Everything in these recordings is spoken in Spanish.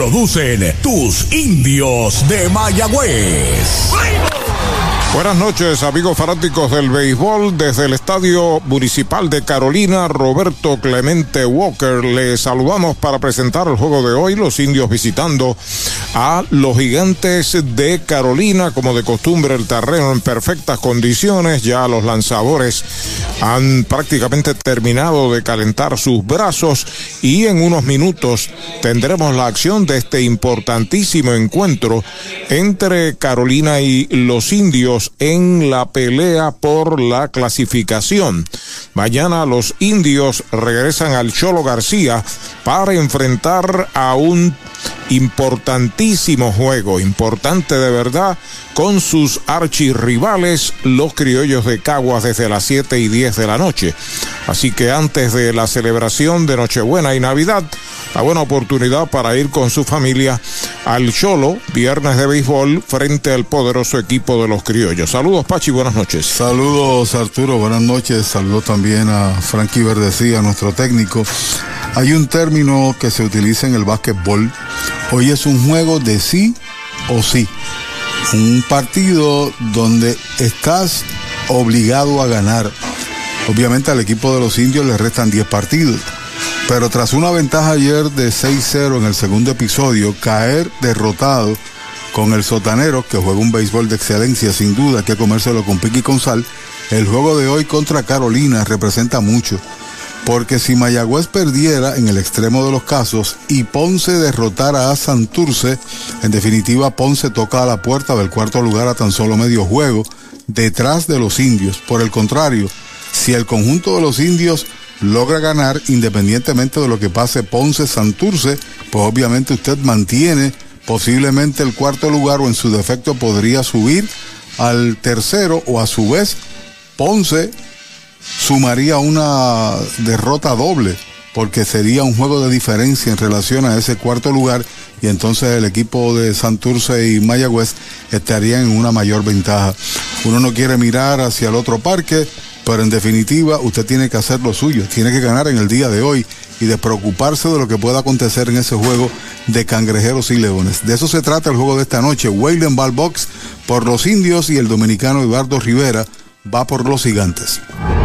producen tus indios de Mayagüez. Buenas noches, amigos fanáticos del béisbol. Desde el Estadio Municipal de Carolina, Roberto Clemente Walker, le saludamos para presentar el juego de hoy. Los indios visitando a los gigantes de Carolina, como de costumbre, el terreno en perfectas condiciones. Ya los lanzadores han prácticamente terminado de calentar sus brazos y en unos minutos tendremos la acción de este importantísimo encuentro entre Carolina y los indios en la pelea por la clasificación. Mañana los indios regresan al Cholo García para enfrentar a un importantísimo juego, importante de verdad, con sus archirrivales, los criollos de Caguas, desde las 7 y 10 de la noche. Así que antes de la celebración de Nochebuena y Navidad, la buena oportunidad para ir con su familia al Cholo, viernes de béisbol, frente al poderoso equipo de los criollos. Saludos, Pachi, buenas noches. Saludos, Arturo, buenas noches. Saludos también a Frankie Verdecía, nuestro técnico. Hay un término que se utiliza en el básquetbol. Hoy es un juego de sí o sí. Un partido donde estás obligado a ganar. Obviamente al equipo de los indios le restan 10 partidos. Pero tras una ventaja ayer de 6-0 en el segundo episodio, caer derrotado con el sotanero, que juega un béisbol de excelencia, sin duda, que comérselo con piqui y con sal, el juego de hoy contra Carolina representa mucho. Porque si Mayagüez perdiera en el extremo de los casos y Ponce derrotara a Santurce, en definitiva Ponce toca a la puerta del cuarto lugar a tan solo medio juego, detrás de los indios. Por el contrario, si el conjunto de los indios logra ganar independientemente de lo que pase Ponce Santurce, pues obviamente usted mantiene posiblemente el cuarto lugar o en su defecto podría subir al tercero o a su vez Ponce sumaría una derrota doble porque sería un juego de diferencia en relación a ese cuarto lugar y entonces el equipo de Santurce y Mayagüez estarían en una mayor ventaja. Uno no quiere mirar hacia el otro parque, pero en definitiva usted tiene que hacer lo suyo, tiene que ganar en el día de hoy y de preocuparse de lo que pueda acontecer en ese juego de cangrejeros y leones. De eso se trata el juego de esta noche. Wayland Ballbox por los indios y el dominicano Eduardo Rivera va por los gigantes.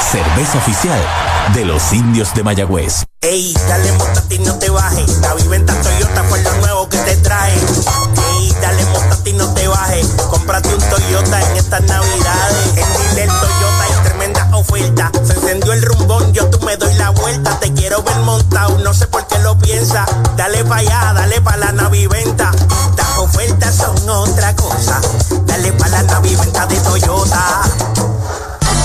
Cerveza oficial de los indios de Mayagüez. Ey, dale ti no te bajes. La viventa Toyota fue lo nuevo que te trae. Ey, dale ti no te bajes. Cómprate un Toyota en estas navidades. En Dile Toyota hay tremenda oferta. Se encendió el rumbón, yo tú me doy la vuelta. Te quiero ver montado, no sé por qué lo piensa. Dale pa' allá, dale pa' la naviventa. Las ofertas son otra cosa. Dale pa' la naviventa de Toyota.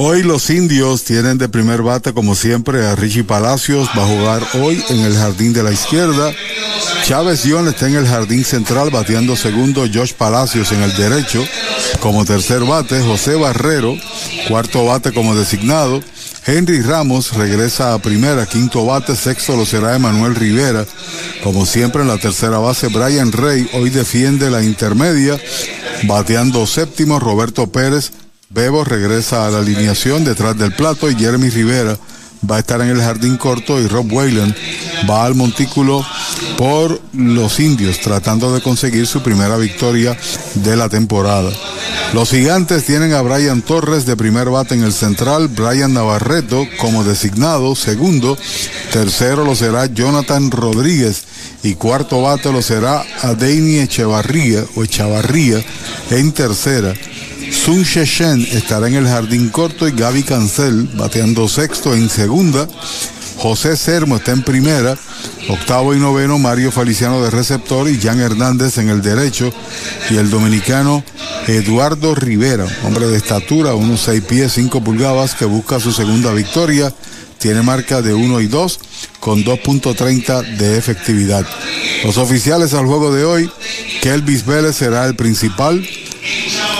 Hoy los indios tienen de primer bate, como siempre, a Richie Palacios. Va a jugar hoy en el jardín de la izquierda. Chávez Dion está en el jardín central, bateando segundo. Josh Palacios en el derecho, como tercer bate. José Barrero, cuarto bate como designado. Henry Ramos regresa a primera, quinto bate, sexto lo será Emanuel Rivera. Como siempre en la tercera base, Brian Rey hoy defiende la intermedia, bateando séptimo, Roberto Pérez Bebo regresa a la alineación detrás del plato y Jeremy Rivera va a estar en el jardín corto y Rob Whalen va al montículo por los indios tratando de conseguir su primera victoria de la temporada. Los gigantes tienen a Brian Torres de primer bate en el central, Brian Navarreto como designado, segundo, tercero lo será Jonathan Rodríguez y cuarto bate lo será Adeini Echevarría o Echavarría en tercera. Sun Sheshen estará en el jardín corto y Gaby Cancel bateando sexto en segunda. José Sermo está en primera, octavo y noveno Mario Feliciano de receptor y Jan Hernández en el derecho y el dominicano Eduardo Rivera, hombre de estatura, unos 6 pies 5 pulgadas que busca su segunda victoria, tiene marca de 1 y 2 con 2.30 de efectividad. Los oficiales al juego de hoy, Kelvis Vélez será el principal,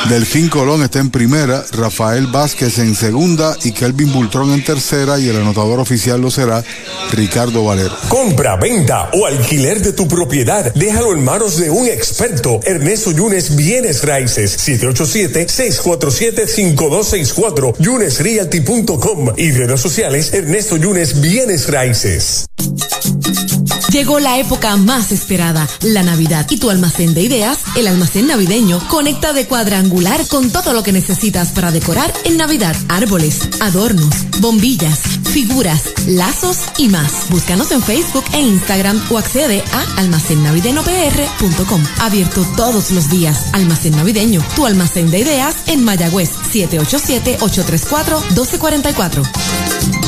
Delfín Colón está en primera, Rafael Vázquez en segunda y Kelvin Bultrón en tercera y el anotador oficial lo será Ricardo Valero. Compra, venta o alquiler de tu propiedad, déjalo en manos de un experto. Ernesto Yunes Bienes Raíces, 787-647-5264, yunesrealty.com y redes sociales Ernesto Yunes Bienes Raíces. Llegó la época más esperada, la Navidad, y tu almacén de ideas, el almacén navideño, conecta de cuadrangular con todo lo que necesitas para decorar en Navidad. Árboles, adornos, bombillas, figuras, lazos y más. Búscanos en Facebook e Instagram o accede a almacennavideñopr.com. Abierto todos los días. Almacén navideño, tu almacén de ideas en Mayagüez, 787-834-1244.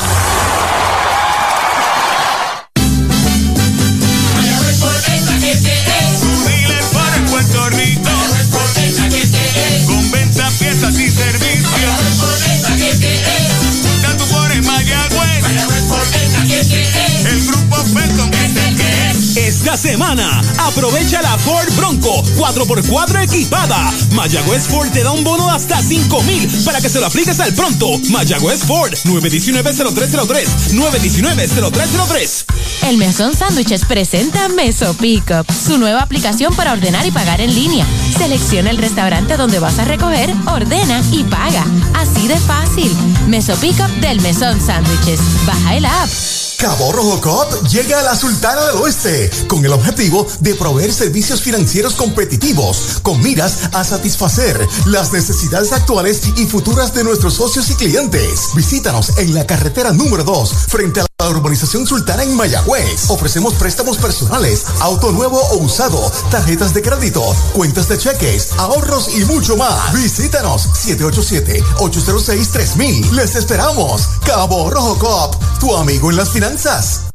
Semana, aprovecha la Ford Bronco 4x4 equipada. Mayagüez Ford te da un bono hasta 5 mil para que se lo apliques al pronto. Mayagüez Ford 919-0303. 919-0303. El Mesón Sándwiches presenta Meso Pickup, su nueva aplicación para ordenar y pagar en línea. Selecciona el restaurante donde vas a recoger, ordena y paga. Así de fácil. Meso Pickup del Mesón Sándwiches. Baja el app. Cabo Rojo Coop llega a la Sultana del Oeste con el objetivo de proveer servicios financieros competitivos con miras a satisfacer las necesidades actuales y futuras de nuestros socios y clientes. Visítanos en la carretera número 2 frente a la urbanización Sultana en Mayagüez. Ofrecemos préstamos personales, auto nuevo o usado, tarjetas de crédito, cuentas de cheques, ahorros y mucho más. Visítanos 787-806-3000. Les esperamos. Cabo Rojo Coop, tu amigo en las finanzas.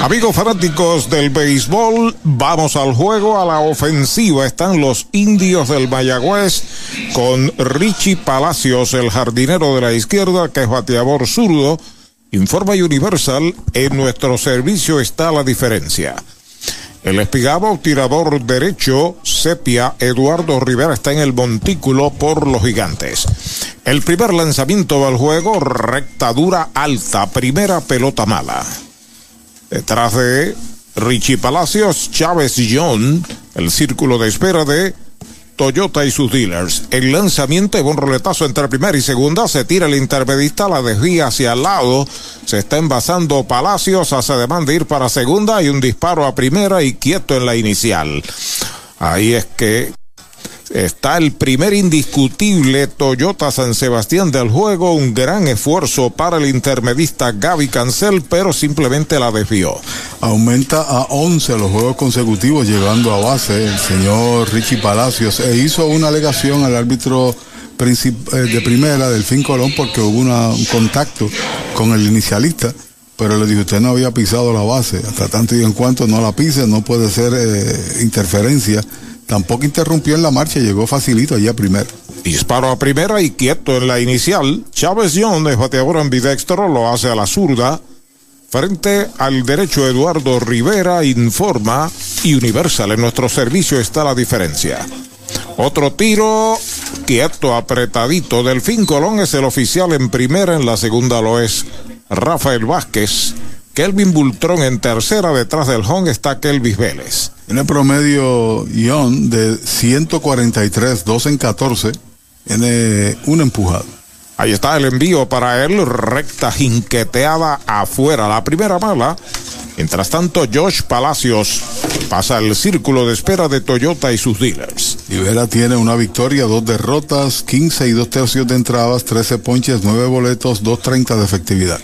Amigos fanáticos del béisbol, vamos al juego, a la ofensiva. Están los indios del Mayagüez con Richie Palacios, el jardinero de la izquierda, que es bateador zurdo. Informa Universal, en nuestro servicio está la diferencia. El espigado tirador derecho, Sepia Eduardo Rivera, está en el montículo por los gigantes. El primer lanzamiento del juego, rectadura alta, primera pelota mala. Detrás de Richie Palacios, Chávez John, el círculo de espera de Toyota y sus dealers. El lanzamiento de un roletazo entre primera y segunda. Se tira el intermedista, la desvía hacia el lado. Se está envasando Palacios, hace demanda de ir para segunda y un disparo a primera y quieto en la inicial. Ahí es que está el primer indiscutible Toyota San Sebastián del juego, un gran esfuerzo para el intermedista Gaby Cancel, pero simplemente la desvió. Aumenta a 11 los juegos consecutivos llegando a base el señor Richie Palacios e hizo una alegación al árbitro de primera del Fin Colón porque hubo un contacto con el inicialista pero le dije, usted no había pisado la base, hasta tanto y en cuanto no la pise, no puede ser eh, interferencia. Tampoco interrumpió en la marcha, llegó facilito allá primero. Disparo a primera y quieto en la inicial. Chávez John es bateador ambidextro, lo hace a la zurda. Frente al derecho Eduardo Rivera informa y Universal en nuestro servicio está la diferencia. Otro tiro quieto, apretadito. Delfín Colón es el oficial en primera, en la segunda lo es Rafael Vázquez. Kelvin Bultrón en tercera, detrás del home está Kelvis Vélez. En el promedio Ion de 143, 2 en 14, tiene un empujado. Ahí está el envío para él, recta jinqueteada afuera. La primera mala. Mientras tanto, Josh Palacios pasa el círculo de espera de Toyota y sus dealers. Rivera tiene una victoria, dos derrotas, 15 y dos tercios de entradas, 13 ponches, 9 boletos, 2.30 de efectividad.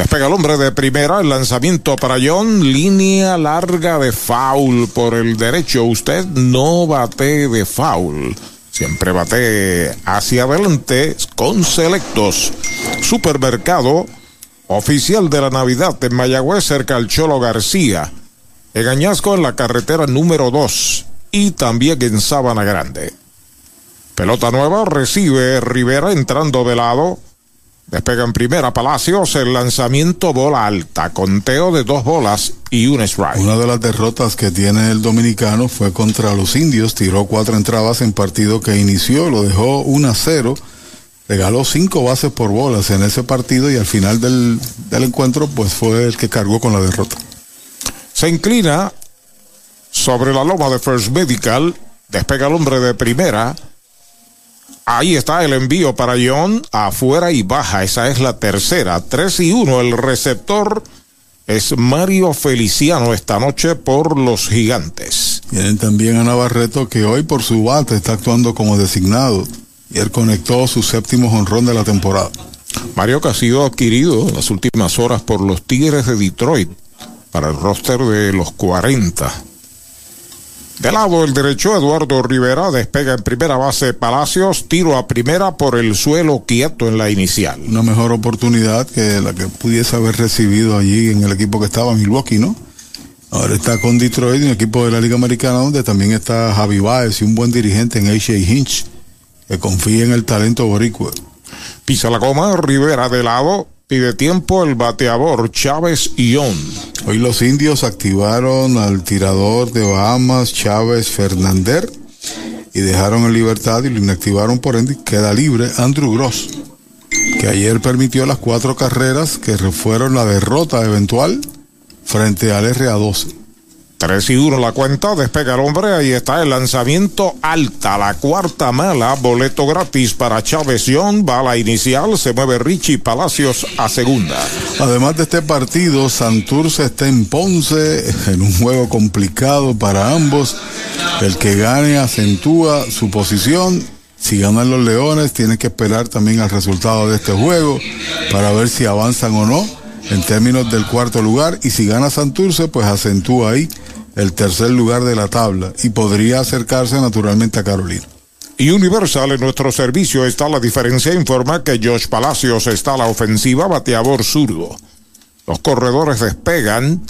Despega el hombre de primera, el lanzamiento para John, línea larga de foul por el derecho. Usted no bate de foul. Siempre bate hacia adelante con selectos. Supermercado oficial de la Navidad en Mayagüez cerca al Cholo García. En Añasco en la carretera número 2 y también en Sabana Grande. Pelota nueva recibe Rivera entrando de lado. Despega en primera Palacios, el lanzamiento bola alta, conteo de dos bolas y un strike. Una de las derrotas que tiene el dominicano fue contra los indios, tiró cuatro entradas en partido que inició, lo dejó 1 a 0, regaló cinco bases por bolas en ese partido y al final del, del encuentro pues fue el que cargó con la derrota. Se inclina sobre la loma de First Medical, despega el hombre de primera. Ahí está el envío para John, afuera y baja. Esa es la tercera. 3 y 1. El receptor es Mario Feliciano esta noche por los gigantes. Tienen también a Navarreto que hoy por su bate está actuando como designado. Y él conectó su séptimo jonrón de la temporada. Mario que ha sido adquirido en las últimas horas por los Tigres de Detroit para el roster de los 40. De lado el derecho, Eduardo Rivera despega en primera base Palacios, tiro a primera por el suelo quieto en la inicial. Una mejor oportunidad que la que pudiese haber recibido allí en el equipo que estaba Milwaukee, ¿no? Ahora está con Detroit, un equipo de la Liga Americana, donde también está Javi Baez y un buen dirigente en AJ Hinch, que confía en el talento boricua. Pisa la goma, Rivera de lado, pide tiempo el bateador Chávez Ión. Hoy los indios activaron al tirador de Bahamas Chávez Fernander y dejaron en libertad y lo inactivaron por ende. Queda libre Andrew Gross, que ayer permitió las cuatro carreras que fueron la derrota eventual frente al RA12. 3 y 1 la cuenta, despega el hombre, ahí está el lanzamiento alta, la cuarta mala, boleto gratis para Chávez Young, bala inicial, se mueve Richie Palacios a segunda. Además de este partido, Santurce está en Ponce, en un juego complicado para ambos. El que gane acentúa su posición. Si ganan los Leones, tiene que esperar también al resultado de este juego para ver si avanzan o no en términos del cuarto lugar. Y si gana Santurce, pues acentúa ahí el tercer lugar de la tabla y podría acercarse naturalmente a Carolina. Y Universal en nuestro servicio está la diferencia. Informa que Josh Palacios está a la ofensiva, bateador zurdo. Los corredores despegan.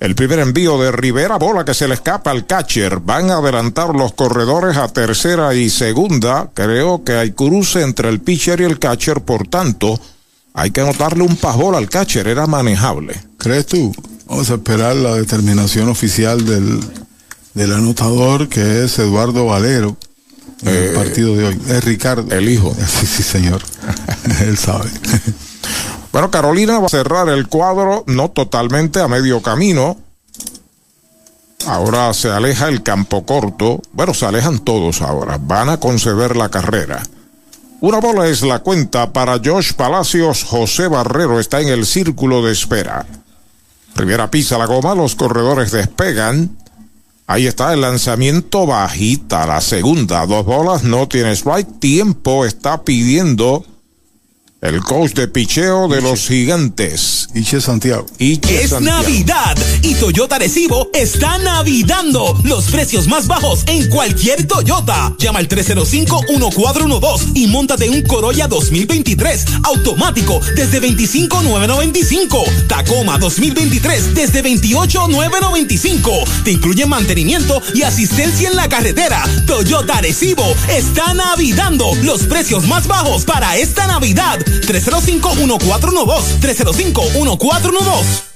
El primer envío de Rivera, bola que se le escapa al catcher. Van a adelantar los corredores a tercera y segunda. Creo que hay cruce entre el pitcher y el catcher, por tanto, hay que anotarle un pajol al catcher. Era manejable. ¿Crees tú? Vamos a esperar la determinación oficial del, del anotador, que es Eduardo Valero, en el Eh, partido de hoy. Es Ricardo. El hijo. Sí, sí, señor. Él sabe. Bueno, Carolina va a cerrar el cuadro, no totalmente a medio camino. Ahora se aleja el campo corto. Bueno, se alejan todos ahora. Van a conceder la carrera. Una bola es la cuenta para Josh Palacios. José Barrero está en el círculo de espera. Rivera pisa la goma, los corredores despegan. Ahí está el lanzamiento bajita, la segunda. Dos bolas, no tiene strike. Tiempo está pidiendo El coach de picheo de los gigantes. Iche Santiago. Iche es Santiago. Navidad y Toyota Recibo está navidando los precios más bajos en cualquier Toyota. Llama al 305-1412 y montate un Corolla 2023 automático desde 25,995. Tacoma 2023 desde 28,995. Te incluye mantenimiento y asistencia en la carretera. Toyota Recibo está navidando los precios más bajos para esta Navidad. 305-1412. 305-1412.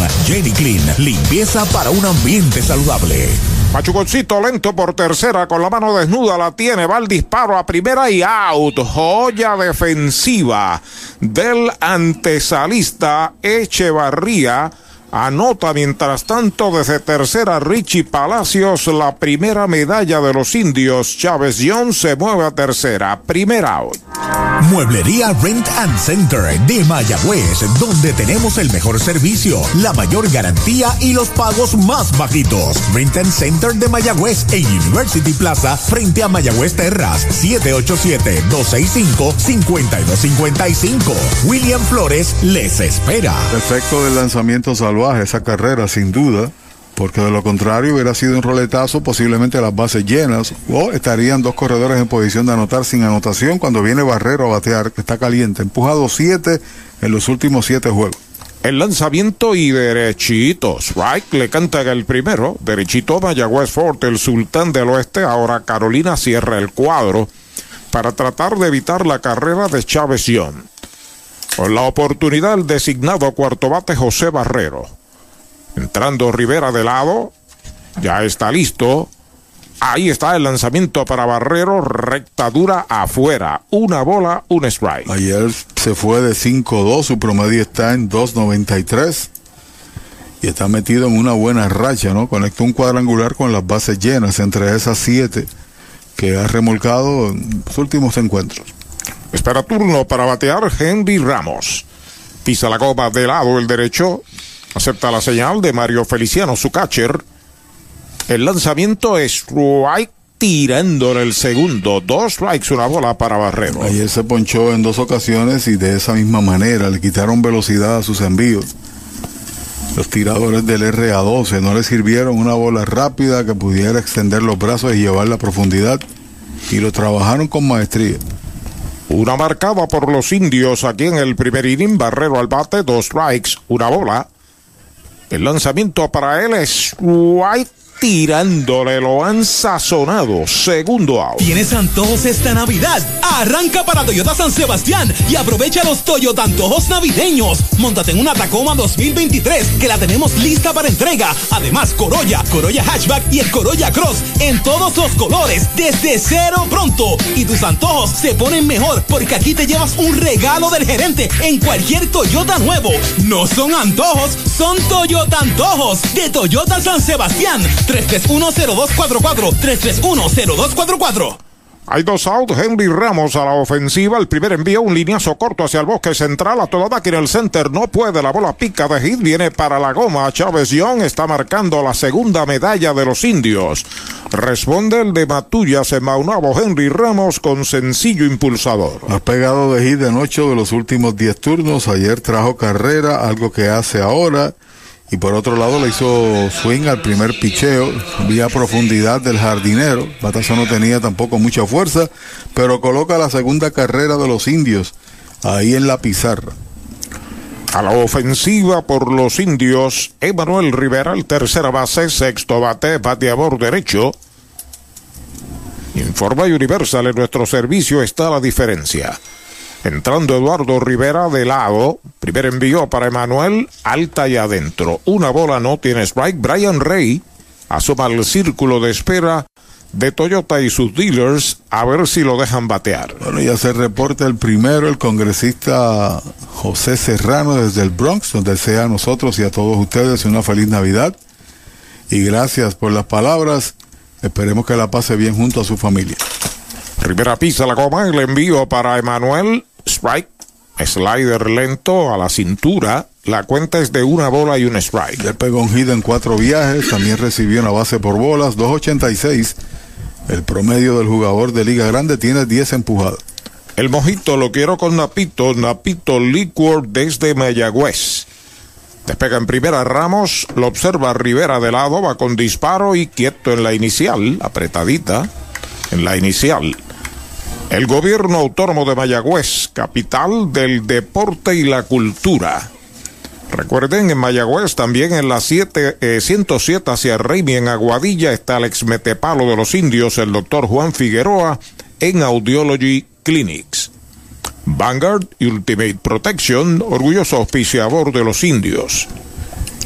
Jenny Clean, limpieza para un ambiente saludable. Machuconcito lento por tercera, con la mano desnuda la tiene, va el disparo a primera y out. Joya defensiva del antesalista Echevarría. Anota mientras tanto desde tercera Richie Palacios la primera medalla de los indios. Chávez John se mueve a tercera. Primera out. Mueblería Rent and Center de Mayagüez, donde tenemos el mejor servicio, la mayor garantía y los pagos más bajitos. Rent and Center de Mayagüez en University Plaza frente a Mayagüez Terras, 787-265-5255. William Flores les espera. Efecto del lanzamiento salvaje, esa carrera sin duda, porque de lo contrario hubiera sido un roletazo, posiblemente las bases llenas, o estarían dos corredores en posición de anotar sin anotación cuando viene Barrero a batear, que está caliente. Empujado siete en los últimos siete juegos. El lanzamiento y derechito. Strike le canta el primero. Derechito Mayagüez Fort, el sultán del oeste. Ahora Carolina cierra el cuadro para tratar de evitar la carrera de Chávez Young. Con la oportunidad el designado cuarto bate José Barrero. Entrando Rivera de lado. Ya está listo. Ahí está el lanzamiento para Barrero, recta dura afuera. Una bola, un strike. Ayer se fue de 5-2, su promedio está en 2.93 y está metido en una buena racha, ¿no? Conectó un cuadrangular con las bases llenas entre esas siete que ha remolcado en sus últimos encuentros. Espera turno para batear Henry Ramos. Pisa la goma de lado el derecho. Acepta la señal de Mario Feliciano, su catcher. El lanzamiento es strike tirándole el segundo. Dos strikes, una bola para Barrero. Ayer se ponchó en dos ocasiones y de esa misma manera le quitaron velocidad a sus envíos. Los tiradores del RA12 no le sirvieron una bola rápida que pudiera extender los brazos y llevarla a profundidad y lo trabajaron con maestría. Una marcada por los indios aquí en el primer inning. Barrero al bate, dos strikes, una bola. El lanzamiento para él es strike tirándole, lo han sazonado. Segundo out. ¿Tienes antojos esta Navidad? Arranca para Toyota San Sebastián y aprovecha los Toyota antojos navideños. Móntate en una Tacoma 2023 que la tenemos lista para entrega. Además, Corolla, Corolla Hatchback y el Corolla Cross en todos los colores desde cero pronto. Y tus antojos se ponen mejor porque aquí te llevas un regalo del gerente en cualquier Toyota nuevo. No son antojos, son Toyota antojos de Toyota San Sebastián. 3310244 3310244 Hay dos outs, Henry Ramos a la ofensiva, el primer envío un lineazo corto hacia el bosque central, a toda máquina el center, no puede, la bola pica de hit, viene para la goma, Chávez Young está marcando la segunda medalla de los indios. Responde el de Matullas en Maunabo, Henry Ramos con sencillo impulsador. Ha pegado de hit en ocho de los últimos 10 turnos, ayer trajo carrera, algo que hace ahora. Y por otro lado le hizo swing al primer picheo, vía profundidad del jardinero. Batazo no tenía tampoco mucha fuerza, pero coloca la segunda carrera de los indios ahí en la pizarra. A la ofensiva por los indios, Emanuel Rivera, tercera base, sexto bate, bateador derecho. Informa Universal, en nuestro servicio está la diferencia. Entrando Eduardo Rivera de lado. Primer envío para Emanuel. Alta y adentro. Una bola no tiene strike. Brian Rey asoma al círculo de espera de Toyota y sus dealers a ver si lo dejan batear. Bueno, ya se reporta el primero, el congresista José Serrano desde el Bronx, donde sea a nosotros y a todos ustedes una feliz Navidad. Y gracias por las palabras. Esperemos que la pase bien junto a su familia. Rivera pisa la goma, el envío para Emanuel. Strike. Slider lento a la cintura. La cuenta es de una bola y un strike. Le pegó un hit en cuatro viajes. También recibió una base por bolas. 2.86. El promedio del jugador de Liga Grande tiene 10 empujadas. El mojito lo quiero con Napito. Napito Liquor desde Mayagüez. Despega en primera Ramos, lo observa Rivera de lado, va con disparo y quieto en la inicial, apretadita en la inicial. El gobierno autónomo de Mayagüez, capital del deporte y la cultura. Recuerden, en Mayagüez, también en la 7, 107 hacia Reimi, en Aguadilla, está el ex metepalo de los indios, el doctor Juan Figueroa, en Audiology Clinics. Vanguard Ultimate Protection, orgulloso auspiciador de los indios.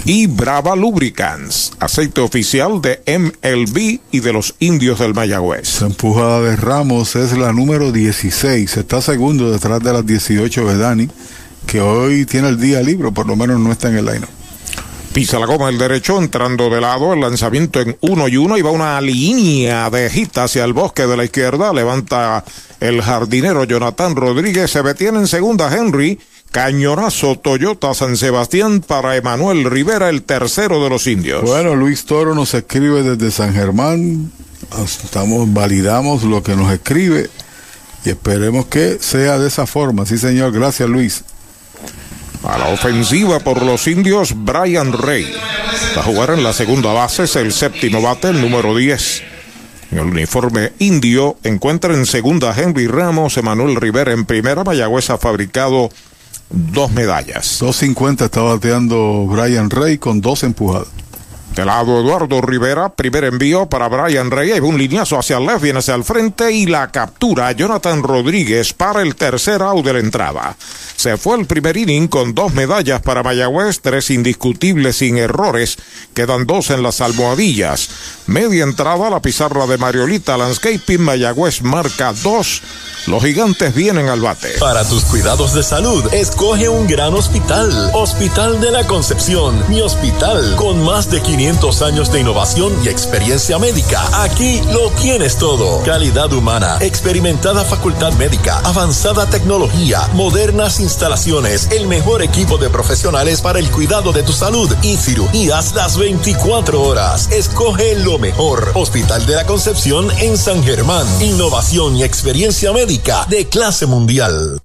Y Brava Lubricants, aceite oficial de MLB y de los indios del Mayagüez. La empujada de Ramos es la número 16, está segundo detrás de las 18 de Dani, que hoy tiene el día libre, por lo menos no está en el line. Pisa la goma el derecho, entrando de lado, el lanzamiento en uno y uno, y va una línea de hit hacia el bosque de la izquierda, levanta el jardinero Jonathan Rodríguez, se detiene en segunda Henry, cañonazo Toyota San Sebastián para Emanuel Rivera, el tercero de los indios. Bueno, Luis Toro nos escribe desde San Germán, estamos, validamos lo que nos escribe y esperemos que sea de esa forma. Sí, señor, gracias Luis. A la ofensiva por los indios, Brian Rey. Va a jugar en la segunda base, es el séptimo bate, el número 10. En el uniforme indio encuentra en segunda Henry Ramos, Emanuel Rivera en primera. Mayagüez ha fabricado dos medallas. 2.50 está bateando Brian Rey con dos empujadas. De lado Eduardo Rivera, primer envío para Brian Rey, hay un lineazo hacia el left, viene hacia el frente y la captura Jonathan Rodríguez para el tercer out de la entrada. Se fue el primer inning con dos medallas para Mayagüez, tres indiscutibles sin errores, quedan dos en las almohadillas. Media entrada, la pizarra de Mariolita Landscaping, Mayagüez marca dos. Los gigantes vienen al bate. Para tus cuidados de salud, escoge un gran hospital. Hospital de la Concepción, mi hospital, con más de 500 años de innovación y experiencia médica. Aquí lo tienes todo. Calidad humana, experimentada facultad médica, avanzada tecnología, modernas instalaciones, el mejor equipo de profesionales para el cuidado de tu salud y cirugías las 24 horas. Escoge lo mejor. Hospital de la Concepción en San Germán. Innovación y experiencia médica de clase mundial.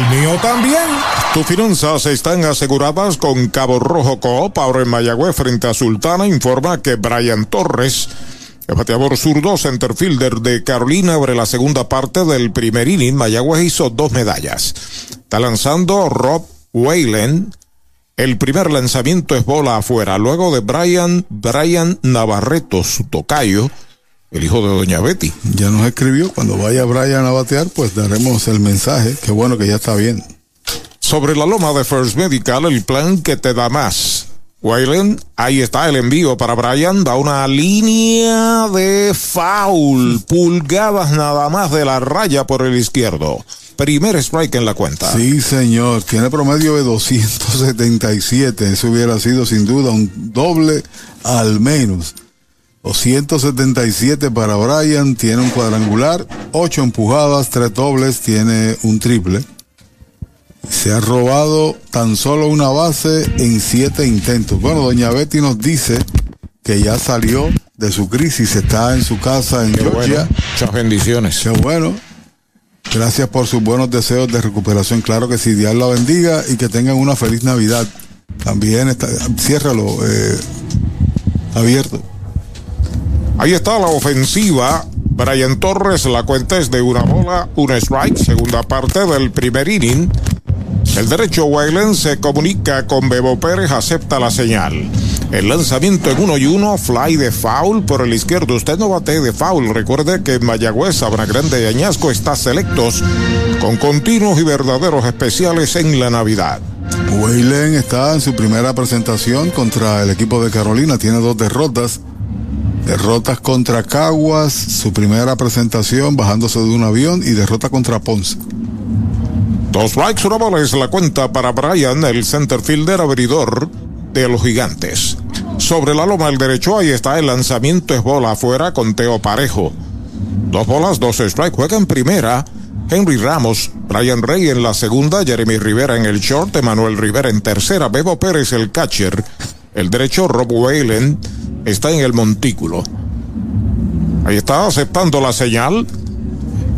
el mío también. Tus finanzas están aseguradas con Cabo Rojo Coop. Ahora en Mayagüez, frente a Sultana, informa que Brian Torres, el bateador zurdo centerfielder de Carolina, abre la segunda parte del primer inning. Mayagüez hizo dos medallas. Está lanzando Rob Whalen. El primer lanzamiento es bola afuera. Luego de Brian, Brian Navarreto, su tocayo, el hijo de Doña Betty. Ya nos escribió, cuando vaya Brian a batear, pues daremos el mensaje. Qué bueno que ya está bien. Sobre la loma de First Medical, el plan que te da más. Wayland, ahí está el envío para Brian, da una línea de foul, pulgadas nada más de la raya por el izquierdo. Primer strike en la cuenta. Sí, señor, tiene promedio de 277, eso hubiera sido sin duda un doble al menos. 277 para Brian, tiene un cuadrangular, 8 empujadas, 3 dobles, tiene un triple. Se ha robado tan solo una base en 7 intentos. Bueno, doña Betty nos dice que ya salió de su crisis, está en su casa en Qué Georgia. bueno, Muchas bendiciones. Qué bueno. Gracias por sus buenos deseos de recuperación. Claro que sí, Dios la bendiga y que tengan una feliz Navidad. También está, ciérralo eh, abierto. Ahí está la ofensiva. Brian Torres, la cuenta es de una bola, un strike, segunda parte del primer inning. El derecho Wayland se comunica con Bebo Pérez, acepta la señal. El lanzamiento en uno y uno, fly de foul por el izquierdo. Usted no bate de foul. Recuerde que en Mayagüez, Sabana Grande y Añasco está selectos con continuos y verdaderos especiales en la Navidad. Waylen está en su primera presentación contra el equipo de Carolina. Tiene dos derrotas. Derrotas contra Caguas, su primera presentación bajándose de un avión y derrota contra Ponce. Dos strikes, una bola es la cuenta para Brian, el center fielder abridor de los gigantes. Sobre la loma al derecho, ahí está el lanzamiento, es bola afuera con Teo Parejo. Dos bolas, dos strikes, juega en primera. Henry Ramos, Brian Rey en la segunda, Jeremy Rivera en el short, Emanuel Rivera en tercera, Bebo Pérez el catcher, el derecho Rob Whalen está en el montículo. Ahí está aceptando la señal.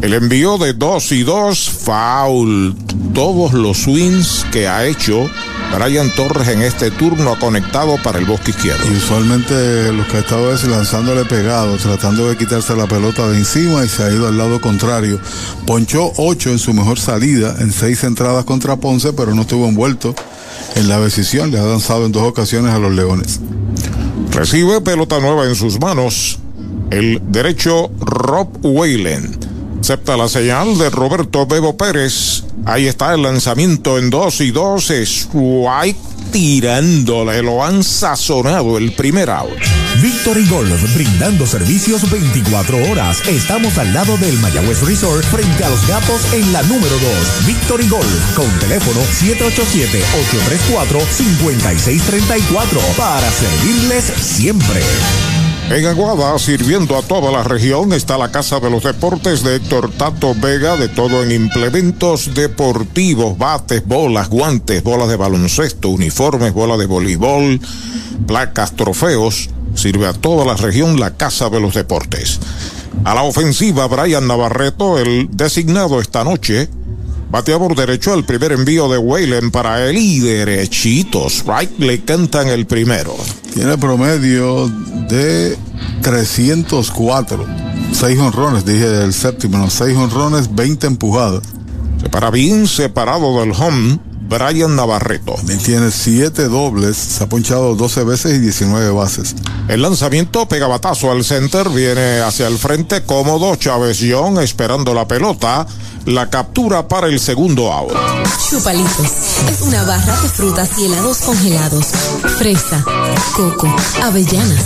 El envío de dos y dos, foul. Todos los swings que ha hecho Brian Torres en este turno ha conectado para el bosque izquierdo. Y usualmente lo que ha estado es lanzándole pegado, tratando de quitarse la pelota de encima y se ha ido al lado contrario. Ponchó ocho en su mejor salida, en seis entradas contra Ponce, pero no estuvo envuelto en la decisión. Le ha lanzado en dos ocasiones a los Leones. Recibe pelota nueva en sus manos. El derecho Rob Whalen. Acepta la señal de Roberto Bebo Pérez. Ahí está el lanzamiento en dos y dos. Strike tirándole. Lo han sazonado el primer out. Victory Golf, brindando servicios 24 horas. Estamos al lado del Mayagüez Resort, frente a los gatos en la número 2. Victory Golf, con teléfono 787-834-5634, para servirles siempre. En Aguada, sirviendo a toda la región, está la Casa de los Deportes de Héctor Tato Vega, de todo en implementos deportivos, bates, bolas, guantes, bolas de baloncesto, uniformes, bolas de voleibol, placas, trofeos. Sirve a toda la región la Casa de los Deportes. A la ofensiva, Brian Navarreto, el designado esta noche, Bateador derecho el primer envío de Whalen para él y derechitos. Right le cantan el primero. Tiene promedio de 304. Seis honrones, dije el séptimo, no, seis honrones, 20 empujadas. Se para bien separado del home, Brian Navarreto. También tiene siete dobles, se ha ponchado 12 veces y 19 bases. El lanzamiento pega batazo al center, viene hacia el frente cómodo, Chávez Young esperando la pelota, la captura para el segundo out. Chupalitos es una barra de frutas y helados congelados, fresa, coco, avellanas,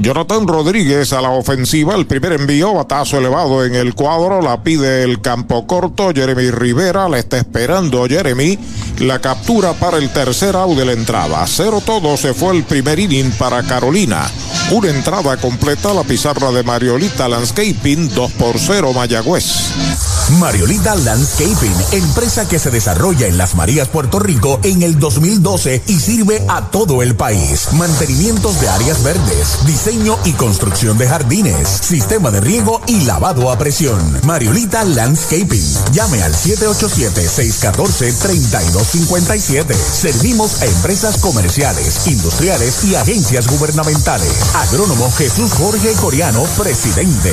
Jonathan Rodríguez a la ofensiva, el primer envío, batazo elevado en el cuadro, la pide el campo corto, Jeremy Rivera, la está esperando Jeremy, la captura para el tercer out de la entrada. Cero todo se fue el primer inning para Carolina. Una entrada completa, la pizarra de Mariolita Landscaping, 2 por 0 Mayagüez. Mariolita Landscaping, empresa que se desarrolla en Las Marías, Puerto Rico en el 2012 y sirve a todo el país. Mantenimientos de áreas verdes, y construcción de jardines, sistema de riego y lavado a presión. Mariolita Landscaping. Llame al 787-614-3257. Servimos a empresas comerciales, industriales y agencias gubernamentales. Agrónomo Jesús Jorge Coriano, presidente.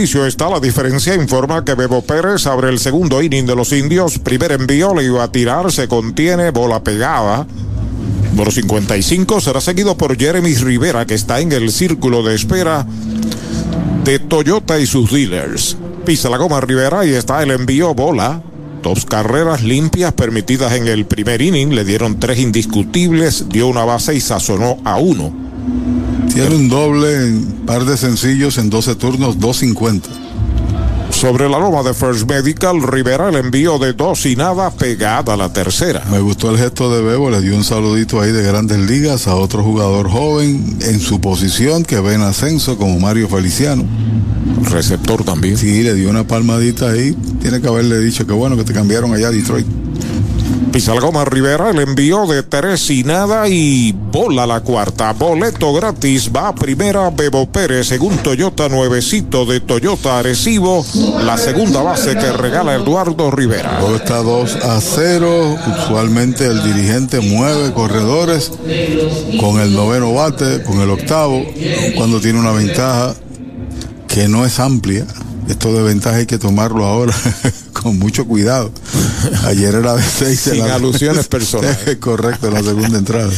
está la diferencia. Informa que Bebo Pérez abre el segundo inning de los indios. Primer envío le iba a tirar, se contiene, bola pegada. Número 55 será seguido por Jeremy Rivera, que está en el círculo de espera de Toyota y sus dealers. Pisa la goma Rivera y está el envío bola. Dos carreras limpias permitidas en el primer inning. Le dieron tres indiscutibles, dio una base y sazonó a uno. Tiene un doble en par de sencillos en 12 turnos, 250. Sobre la loma de First Medical, Rivera el envío de dos y nada pegada a la tercera. Me gustó el gesto de Bebo, le dio un saludito ahí de grandes ligas a otro jugador joven en su posición que ve en ascenso como Mario Feliciano. Receptor también. Sí, le dio una palmadita ahí. Tiene que haberle dicho que bueno que te cambiaron allá a Detroit. Pisa la goma Rivera, el envío de tres y nada y bola la cuarta. Boleto gratis va a primera Bebo Pérez, según Toyota nuevecito de Toyota Arecibo, la segunda base que regala Eduardo Rivera. Todo está 2 a 0. Usualmente el dirigente mueve corredores con el noveno bate, con el octavo, cuando tiene una ventaja que no es amplia. Esto de ventaja hay que tomarlo ahora con mucho cuidado. Ayer era de 6 Sin la... alusiones personales. Correcto, la segunda entrada.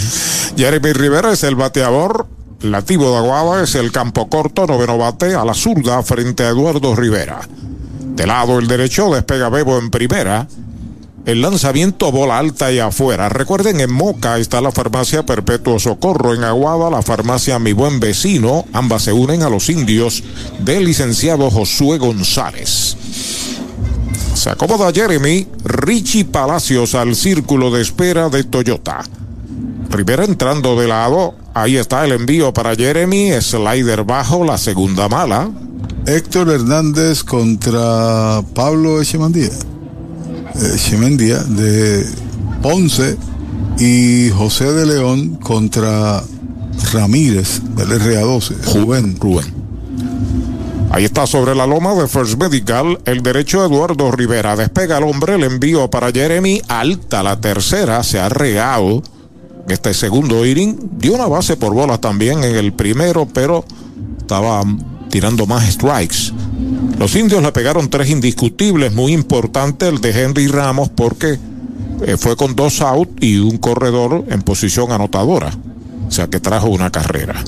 Jeremy Rivera es el bateador. Lativo de Aguada es el campo corto, noveno bate a la zurda frente a Eduardo Rivera. De lado el derecho despega Bebo en primera. El lanzamiento bola alta y afuera. Recuerden, en Moca está la farmacia Perpetuo Socorro, en Aguada la farmacia Mi Buen Vecino. Ambas se unen a los indios del licenciado Josué González. Se acomoda Jeremy, Richie Palacios al círculo de espera de Toyota. Rivera entrando de lado, ahí está el envío para Jeremy, slider bajo, la segunda mala. Héctor Hernández contra Pablo Echemandía. Echemandía de Ponce y José de León contra Ramírez del RA12. Rubén. Rubén. Ahí está sobre la loma de First Medical el derecho Eduardo Rivera. Despega el hombre, el envío para Jeremy. Alta la tercera, se ha regado. Este segundo inning dio una base por bolas también en el primero, pero estaba tirando más strikes. Los indios le pegaron tres indiscutibles, muy importante el de Henry Ramos, porque eh, fue con dos out y un corredor en posición anotadora. O sea que trajo una carrera.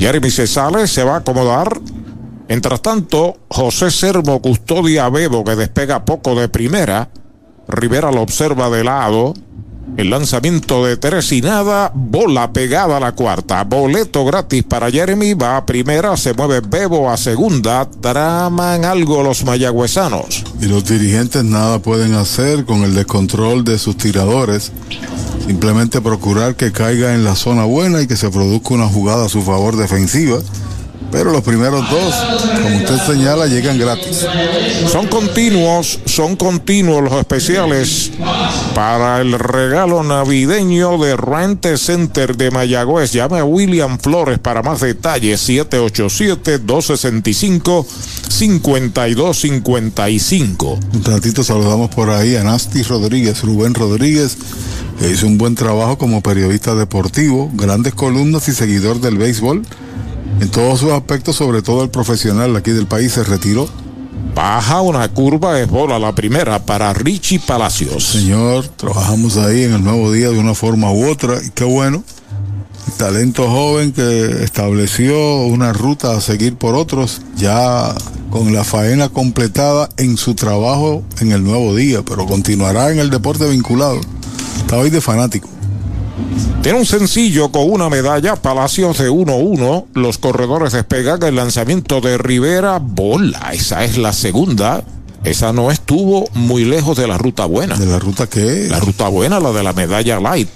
Jeremy se sale, se va a acomodar. Mientras tanto, José Sermo custodia a Bebo que despega poco de primera. Rivera lo observa de lado. El lanzamiento de tres y nada, bola pegada a la cuarta. Boleto gratis para Jeremy, va a primera, se mueve Bebo a segunda. Traman algo los mayagüezanos. Y los dirigentes nada pueden hacer con el descontrol de sus tiradores. Simplemente procurar que caiga en la zona buena y que se produzca una jugada a su favor defensiva. Pero los primeros dos, como usted señala, llegan gratis. Son continuos, son continuos los especiales para el regalo navideño de Rente Center de Mayagüez. Llame a William Flores para más detalles. 787-265-5255. Un ratito saludamos por ahí a Nasty Rodríguez, Rubén Rodríguez, que hizo un buen trabajo como periodista deportivo, grandes columnas y seguidor del béisbol. En todos sus aspectos, sobre todo el profesional aquí del país, se retiró. Baja una curva, es bola la primera para Richie Palacios. Señor, trabajamos ahí en el nuevo día de una forma u otra y qué bueno. Talento joven que estableció una ruta a seguir por otros, ya con la faena completada en su trabajo en el nuevo día, pero continuará en el deporte vinculado. Está hoy de fanático. Tiene un sencillo con una medalla, Palacios de 1-1. Los corredores despegan el lanzamiento de Rivera. Bola, esa es la segunda. Esa no estuvo muy lejos de la ruta buena. ¿De la ruta qué? La ruta buena, la de la medalla light.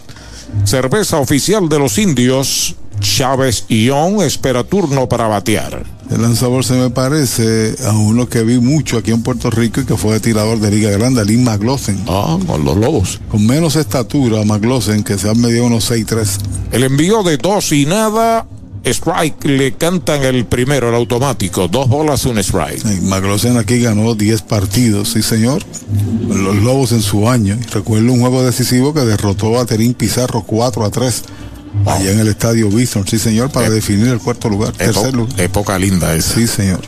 Cerveza oficial de los indios. Chávez Ión espera turno para batear. El lanzador se me parece a uno que vi mucho aquí en Puerto Rico y que fue tirador de Liga Grande, Lynn McLaughlin. Ah, con los lobos. Con menos estatura, McLaughlin, que se han medido unos 6-3. El envío de dos y nada. Strike le cantan el primero, el automático. Dos bolas, un strike. McLaughlin aquí ganó 10 partidos, sí señor. Los Lobos en su año. Recuerdo un juego decisivo que derrotó a Terín Pizarro 4 a 3 allá en el estadio Bison, sí señor, para definir el cuarto lugar, tercer lugar. Época linda esa. Sí señor.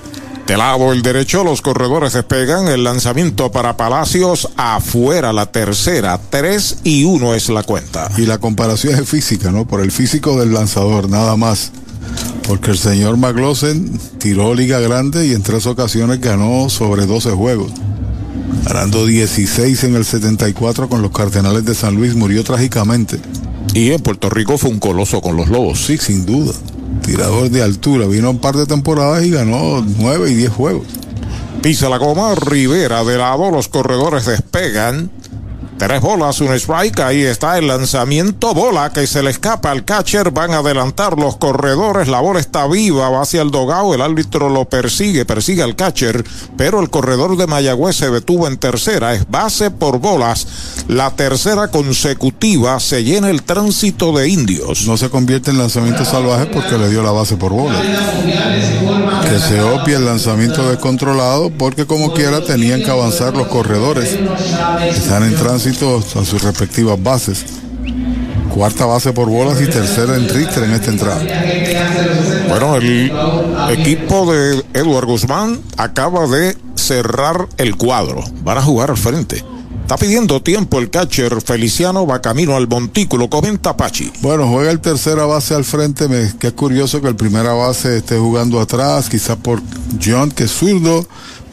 De lado el derecho, los corredores despegan. El lanzamiento para Palacios afuera, la tercera. 3 y 1 es la cuenta. Y la comparación es física, ¿no? Por el físico del lanzador, nada más. Porque el señor McLaughlin tiró liga grande y en tres ocasiones ganó sobre 12 juegos. Ganando 16 en el 74 con los Cardenales de San Luis, murió trágicamente. Y en Puerto Rico fue un coloso con los Lobos. Sí, sin duda. Tirador de altura. Vino un par de temporadas y ganó 9 y 10 juegos. Pisa la goma, Rivera de lado, los corredores despegan. Tres bolas, un strike, ahí está el lanzamiento, bola que se le escapa al catcher, van a adelantar los corredores, la bola está viva, va hacia el dogao, el árbitro lo persigue, persigue al catcher, pero el corredor de Mayagüez se detuvo en tercera, es base por bolas, la tercera consecutiva, se llena el tránsito de indios. No se convierte en lanzamiento salvaje porque le dio la base por bola. Que se opie el lanzamiento descontrolado porque como quiera tenían que avanzar los corredores. Están en tránsito a sus respectivas bases. Cuarta base por bolas y tercera en Richter en esta entrada. Bueno, el equipo de Edward Guzmán acaba de cerrar el cuadro. Van a jugar al frente. Está pidiendo tiempo el catcher Feliciano, va camino al montículo, comenta Pachi. Bueno, juega el tercera base al frente, me, que es curioso que el primera base esté jugando atrás, quizás por John, que es zurdo,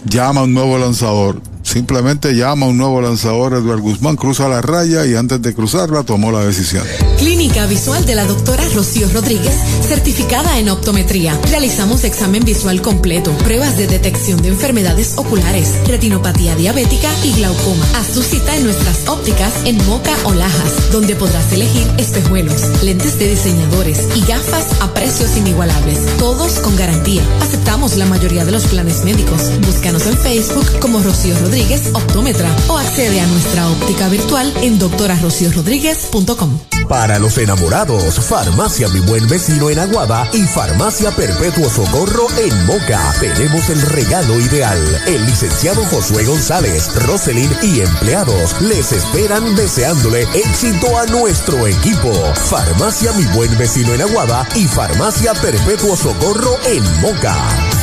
llama a un nuevo lanzador. Simplemente llama a un nuevo lanzador, Eduardo Guzmán, cruza la raya y antes de cruzarla tomó la decisión. Clínica Visual de la doctora Rocío Rodríguez, certificada en optometría. Realizamos examen visual completo, pruebas de detección de enfermedades oculares, retinopatía diabética y glaucoma. Haz tu cita en nuestras ópticas en Moca o Lajas, donde podrás elegir espejuelos, lentes de diseñadores y gafas a precios inigualables, todos con garantía. Aceptamos la mayoría de los planes médicos. Búscanos en Facebook como Rocío Rodríguez Optómetra o accede a nuestra óptica virtual en doctorarociorodríguez.com. Para los enamorados, Farmacia Mi Buen Vecino en Aguada y Farmacia Perpetuo Socorro en Moca. Tenemos el regalo ideal. El licenciado Josué González, Roselyn y empleados les esperan deseándole éxito a nuestro equipo. Farmacia Mi Buen Vecino en Aguada y Farmacia Perpetuo Socorro en Moca.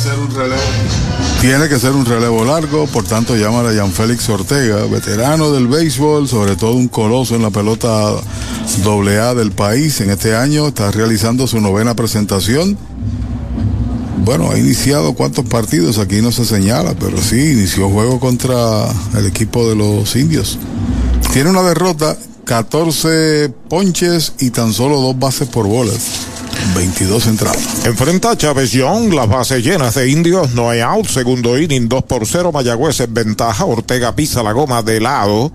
ser un relevo. Tiene que ser un relevo largo, por tanto llama a Jan Félix Ortega, veterano del béisbol, sobre todo un coloso en la pelota AA del país. En este año está realizando su novena presentación. Bueno, ha iniciado cuántos partidos, aquí no se señala, pero sí, inició juego contra el equipo de los indios. Tiene una derrota, 14 ponches y tan solo dos bases por bolas. 22 entradas. Enfrenta a Chávez Young, las bases llenas de indios, no hay out, segundo inning, 2 por 0, Mayagüez en ventaja, Ortega pisa la goma de lado.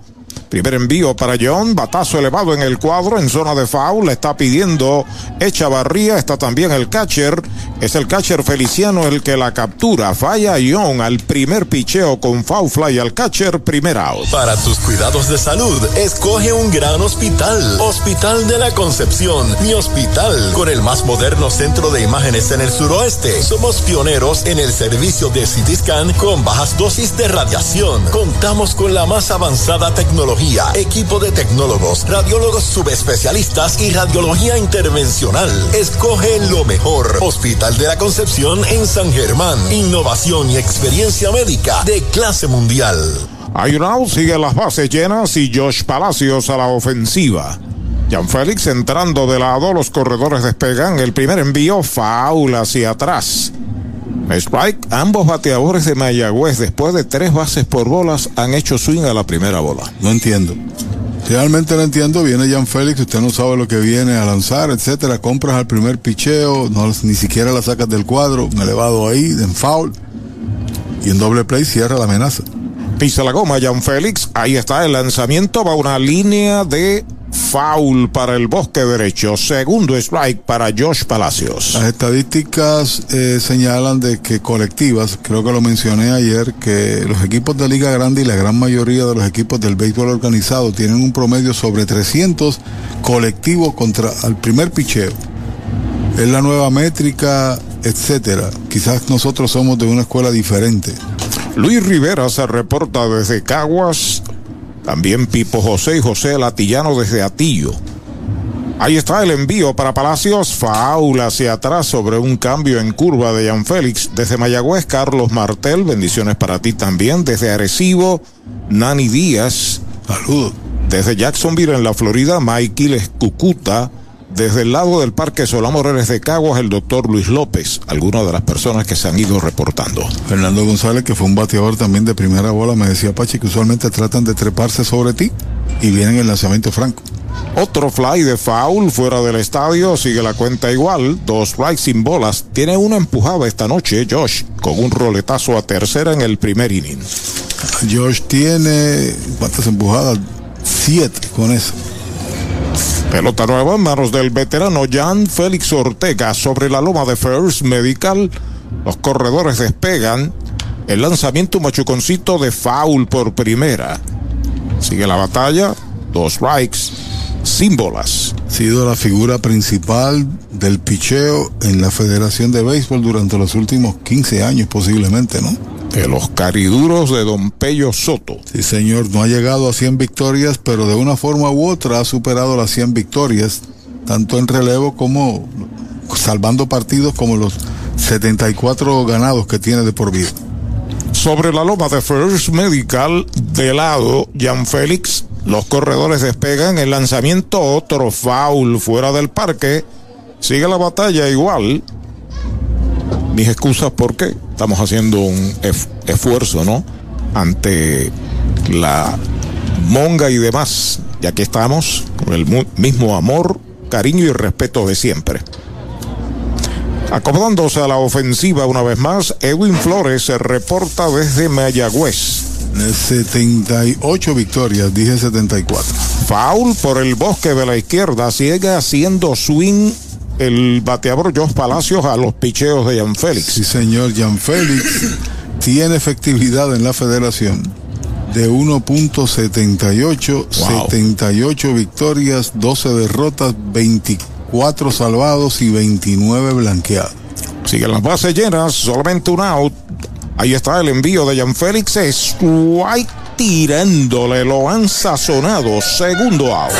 Primer envío para John, batazo elevado en el cuadro en zona de foul, le está pidiendo Echavarría, está también el catcher, es el catcher Feliciano el que la captura, falla John al primer picheo con foul fly al catcher, primer out. Para tus cuidados de salud, escoge un gran hospital, Hospital de la Concepción, mi hospital, con el más moderno centro de imágenes en el suroeste. Somos pioneros en el servicio de CT scan con bajas dosis de radiación. Contamos con la más avanzada tecnología equipo de tecnólogos, radiólogos subespecialistas y radiología intervencional. Escoge lo mejor. Hospital de la Concepción en San Germán. Innovación y experiencia médica de clase mundial. Ayunao sigue las bases llenas y Josh Palacios a la ofensiva. Jan Félix entrando de lado, los corredores despegan. El primer envío, faula hacia atrás. Strike, ambos bateadores de Mayagüez, después de tres bases por bolas, han hecho swing a la primera bola. No entiendo. Realmente no entiendo. Viene Jan Félix, usted no sabe lo que viene a lanzar, etcétera. Compras al primer picheo, no, ni siquiera la sacas del cuadro, un elevado ahí, en foul. Y en doble play cierra la amenaza. Pisa la goma, Jan Félix. Ahí está el lanzamiento. Va una línea de foul para el bosque derecho. Segundo strike para Josh Palacios. Las estadísticas eh, señalan de que colectivas, creo que lo mencioné ayer, que los equipos de Liga Grande y la gran mayoría de los equipos del béisbol organizado tienen un promedio sobre 300 colectivos contra al primer picheo. Es la nueva métrica, etcétera. Quizás nosotros somos de una escuela diferente. Luis Rivera se reporta desde Caguas. También Pipo José y José Latillano desde Atillo. Ahí está el envío para Palacios. Faula hacia atrás sobre un cambio en curva de Jan Félix. Desde Mayagüez, Carlos Martel. Bendiciones para ti también. Desde Arecibo, Nani Díaz. Saludos. Desde Jacksonville, en la Florida, Michael Cucuta. Desde el lado del Parque Morales de Caguas, el doctor Luis López, algunas de las personas que se han ido reportando. Fernando González, que fue un bateador también de primera bola, me decía Pachi que usualmente tratan de treparse sobre ti y vienen el lanzamiento franco. Otro fly de foul fuera del estadio, sigue la cuenta igual, dos strikes sin bolas. Tiene una empujada esta noche, Josh, con un roletazo a tercera en el primer inning. Josh tiene, ¿cuántas empujadas? Siete con eso. Pelota nueva en manos del veterano Jan Félix Ortega sobre la loma de First Medical. Los corredores despegan. El lanzamiento machuconcito de foul por primera. Sigue la batalla. Dos strikes. Sin bolas. Ha sido la figura principal del picheo en la Federación de Béisbol durante los últimos 15 años posiblemente, ¿no? De los cariduros de Don Pello Soto. Sí, señor, no ha llegado a 100 victorias, pero de una forma u otra ha superado las 100 victorias, tanto en relevo como salvando partidos como los 74 ganados que tiene de por vida. Sobre la loma de First Medical, de lado, Jan Félix, los corredores despegan el lanzamiento, otro foul fuera del parque. Sigue la batalla igual. Mis excusas porque estamos haciendo un esfuerzo, ¿no? Ante la monga y demás. Y aquí estamos con el mismo amor, cariño y respeto de siempre. Acomodándose a la ofensiva una vez más, Edwin Flores se reporta desde Mayagüez. 78 victorias, dije 74. Foul por el bosque de la izquierda, sigue haciendo swing el bateador Jos Palacios a los picheos de Jan Félix. Sí, señor, Jan Félix tiene efectividad en la federación de 1.78, 78 victorias, 12 derrotas, 24 4 salvados y 29 blanqueados. Siguen las bases llenas, solamente un out. Ahí está el envío de Jan Félix. Es White tirándole, lo han sazonado. Segundo out.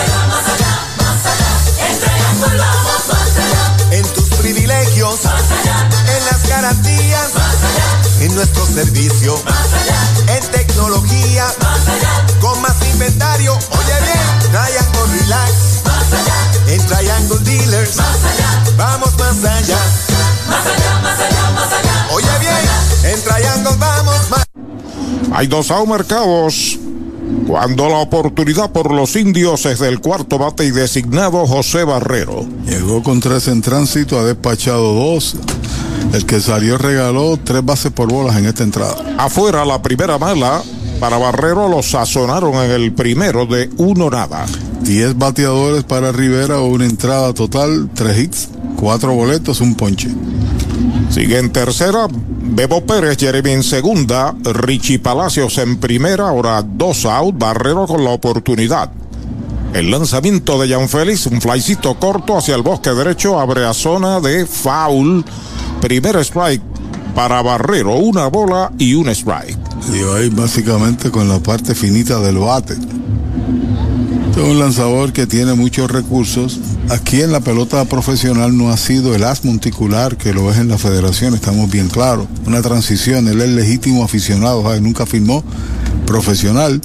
En nuestro servicio, en tecnología, con más inventario. Oye bien, Triangle Relax en Triangle Dealers. Más allá. Vamos más allá. Más allá, más allá, más allá. Oye bien, en Triangle vamos más. Hay dos mercados. Cuando la oportunidad por los indios es del cuarto bate y designado José Barrero. Llegó con tres en tránsito, ha despachado dos. El que salió regaló tres bases por bolas en esta entrada. Afuera la primera mala para Barrero lo sazonaron en el primero de uno nada. 10 bateadores para Rivera, una entrada total, 3 hits, 4 boletos, un ponche. Sigue en tercera, Bebo Pérez, Jeremy en segunda, Richie Palacios en primera, ahora dos out, Barrero con la oportunidad. El lanzamiento de Jan Félix, un flycito corto hacia el bosque derecho, abre a zona de foul. Primer strike para Barrero, una bola y un strike. Y ahí básicamente con la parte finita del bate. Es un lanzador que tiene muchos recursos. Aquí en la pelota profesional no ha sido el as monticular que lo es en la federación, estamos bien claros. Una transición, él es legítimo aficionado, nunca firmó profesional,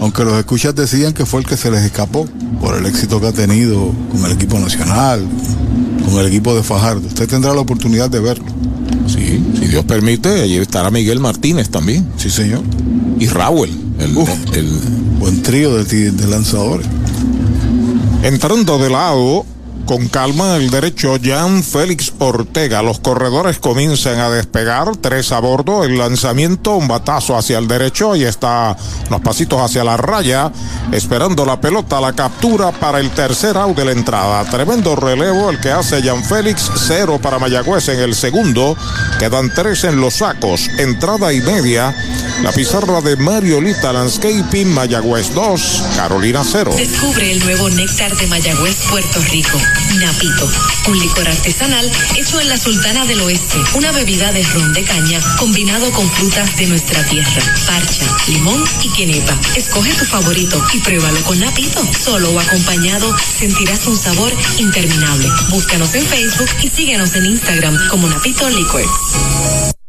aunque los escuchas decían que fue el que se les escapó por el éxito que ha tenido con el equipo nacional, con el equipo de Fajardo. Usted tendrá la oportunidad de verlo. Sí, si Dios permite, allí estará Miguel Martínez también. Sí, señor. Y Raúl, el, el, buen trío de, de lanzadores. Entrando de lado, con calma el derecho Jan Félix Ortega. Los corredores comienzan a despegar, tres a bordo, el lanzamiento, un batazo hacia el derecho, y está unos pasitos hacia la raya, esperando la pelota, la captura para el tercer out de la entrada. Tremendo relevo el que hace Jan Félix, cero para Mayagüez en el segundo, quedan tres en los sacos, entrada y media. La pizarra de Mariolita Landscaping, Mayagüez 2, Carolina 0. Descubre el nuevo néctar de Mayagüez, Puerto Rico. Napito, un licor artesanal hecho en la Sultana del Oeste, una bebida de ron de caña combinado con frutas de nuestra tierra, parcha, limón y quenepa. Escoge tu favorito y pruébalo con Napito. Solo o acompañado sentirás un sabor interminable. Búscanos en Facebook y síguenos en Instagram como Napito Liquors.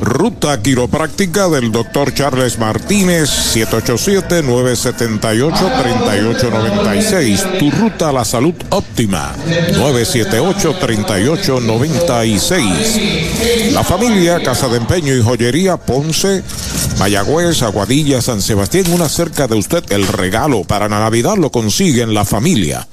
Ruta quiropráctica del doctor Charles Martínez, 787-978-3896. Tu ruta a la salud óptima, 978-3896. La familia, Casa de Empeño y Joyería, Ponce, Mayagüez, Aguadilla, San Sebastián, una cerca de usted. El regalo para Navidad lo consigue en la familia.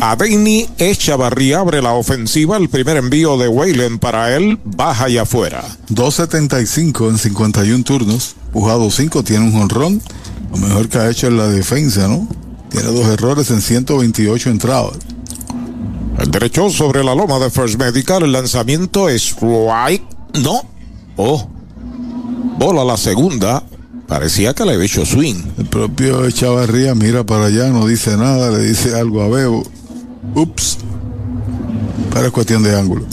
Adeini Echavarría abre la ofensiva. El primer envío de Waylen para él baja y afuera. 2.75 en 51 turnos. Pujado 5, tiene un honrón. Lo mejor que ha hecho en la defensa, ¿no? Tiene dos errores en 128 entradas. El derecho sobre la loma de First Medical. El lanzamiento es right. No. Oh. Bola la segunda. Parecía que le había hecho swing. El propio Echavarría mira para allá, no dice nada, le dice algo a Bebo. Ups. Pero es cuestión de ángulo.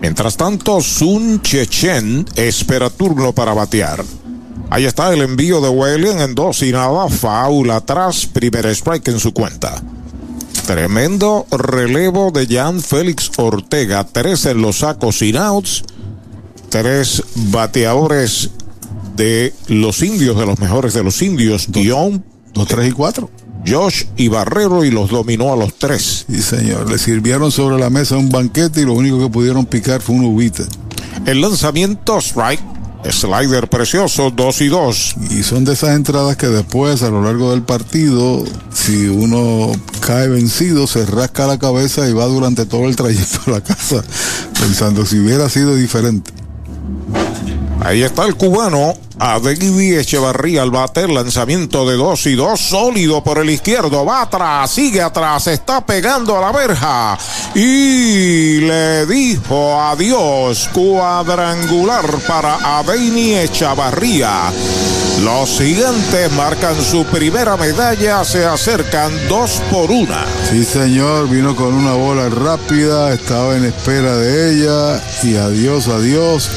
Mientras tanto, Sun Chechen espera turno para batear. Ahí está el envío de Wellen en dos y nada. Foul atrás, primer strike en su cuenta. Tremendo relevo de Jan Félix Ortega. Tres en los sacos sin outs. Tres bateadores de los indios, de los mejores de los indios. Dion. Dos, tres y cuatro. Josh y Barrero y los dominó a los tres. Sí, señor. Le sirvieron sobre la mesa un banquete y lo único que pudieron picar fue un uvita. El lanzamiento strike. Slider precioso, 2 y 2. Y son de esas entradas que después, a lo largo del partido, si uno cae vencido, se rasca la cabeza y va durante todo el trayecto a la casa, pensando si hubiera sido diferente. Ahí está el cubano. A Echevarría al bate, lanzamiento de 2 y 2, sólido por el izquierdo, va atrás, sigue atrás, está pegando a la verja y le dijo adiós, cuadrangular para Adeini Echavarría. Los gigantes marcan su primera medalla, se acercan dos por una. Sí, señor, vino con una bola rápida, estaba en espera de ella y adiós, adiós.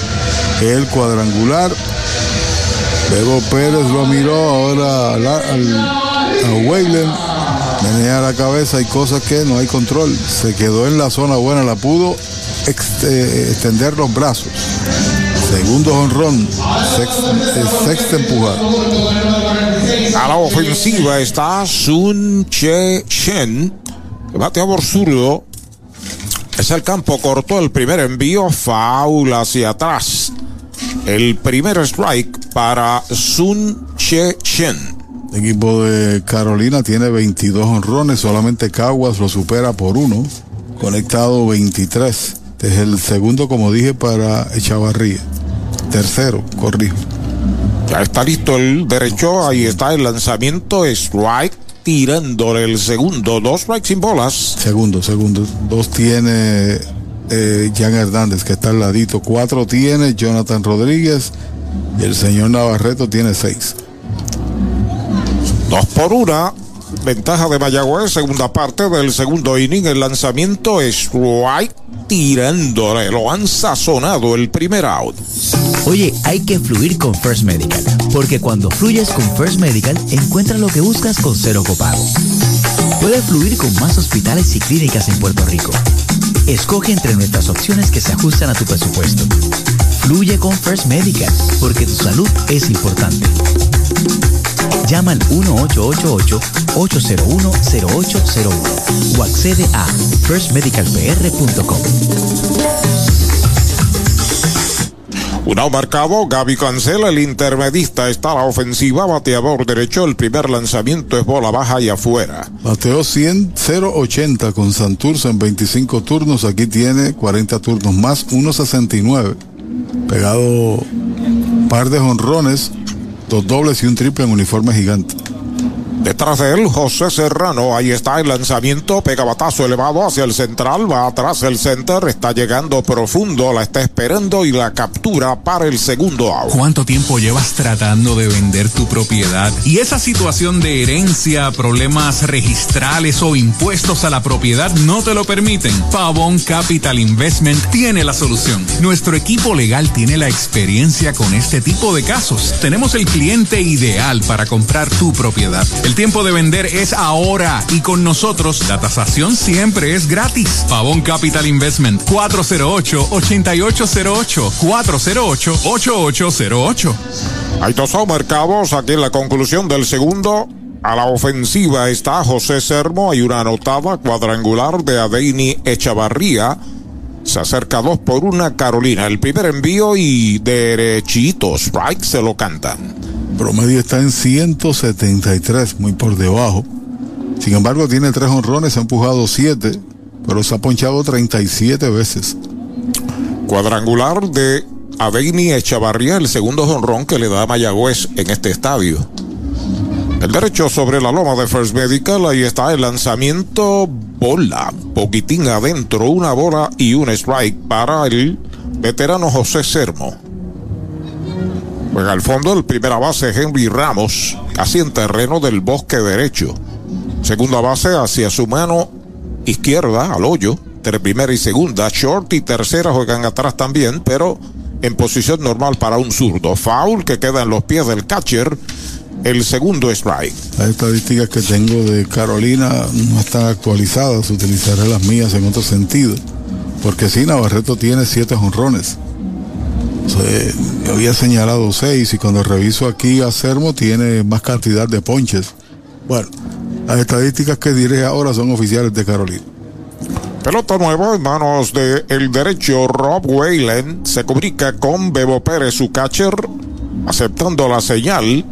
El cuadrangular Bebo Pérez lo miró ahora al, al, a Weylen, menea la cabeza, hay cosas que no hay control. Se quedó en la zona buena, la pudo eh, extender los brazos. Segundo honrón, sexta, sexta empujada. A la ofensiva está Sun Che Shen, bateador zurdo. Es el campo corto, el primer envío, foul hacia atrás. El primer strike para Sun Che Chen. El equipo de Carolina tiene 22 honrones, solamente Caguas lo supera por uno, conectado 23. Este es el segundo, como dije, para Echavarría. Tercero, corrijo. Ya está listo el derecho, ahí está el lanzamiento, strike, tirándole el segundo, dos strikes sin bolas. Segundo, segundo. Dos tiene eh, Jan Hernández, que está al ladito. Cuatro tiene Jonathan Rodríguez y el señor Navarreto tiene seis. Dos por una. Ventaja de Mayagüez, segunda parte del segundo inning. El lanzamiento es right tirándole. Lo han sazonado el primer out. Oye, hay que fluir con First Medical. Porque cuando fluyes con First Medical, encuentras lo que buscas con cero copago. Puedes fluir con más hospitales y clínicas en Puerto Rico. Escoge entre nuestras opciones que se ajustan a tu presupuesto. Fluye con First Medical, porque tu salud es importante. Llama al 1888-801-0801 o accede a firstmedicalpr.com. Una marcado, Gaby cancela, el intermedista está la ofensiva, bateador derecho, el primer lanzamiento es bola baja y afuera. Bateó 100, 0.80 con Santurce en 25 turnos, aquí tiene 40 turnos más, 1.69. Pegado par de jonrones, dos dobles y un triple en uniforme gigante. Detrás de él, José Serrano. Ahí está el lanzamiento. Pega batazo elevado hacia el central. Va atrás el center. Está llegando profundo. La está esperando y la captura para el segundo out. ¿Cuánto tiempo llevas tratando de vender tu propiedad? Y esa situación de herencia, problemas registrales o impuestos a la propiedad no te lo permiten. Pavón Capital Investment tiene la solución. Nuestro equipo legal tiene la experiencia con este tipo de casos. Tenemos el cliente ideal para comprar tu propiedad. El tiempo de vender es ahora y con nosotros la tasación siempre es gratis. Pavón Capital Investment 408-8808 408-8808. Hay dos marcados aquí en la conclusión del segundo. A la ofensiva está José Sermo. Hay una anotada cuadrangular de Adeini Echavarría. Se acerca dos por una Carolina. El primer envío y derechito. Strike se lo cantan. Promedio está en 173, muy por debajo. Sin embargo, tiene tres honrones, ha empujado siete, pero se ha ponchado 37 veces. Cuadrangular de Aveini Echavarría, el segundo honrón que le da a Mayagüez en este estadio. El derecho sobre la loma de First Medical, ahí está el lanzamiento bola, poquitín adentro, una bola y un strike para el veterano José Sermo. Juega al fondo el primera base Henry Ramos, casi en terreno del bosque derecho. Segunda base hacia su mano izquierda, al hoyo. Entre primera y segunda, short y tercera juegan atrás también, pero en posición normal para un zurdo. Foul que queda en los pies del catcher. El segundo strike. Las estadísticas que tengo de Carolina no están actualizadas. Utilizaré las mías en otro sentido. Porque sí, Navarreto tiene siete yo había señalado seis y cuando reviso aquí a Sermo tiene más cantidad de ponches. Bueno, las estadísticas que diré ahora son oficiales de Carolina. Pelota nueva en manos el derecho Rob Whalen. Se comunica con Bebo Pérez, su catcher, aceptando la señal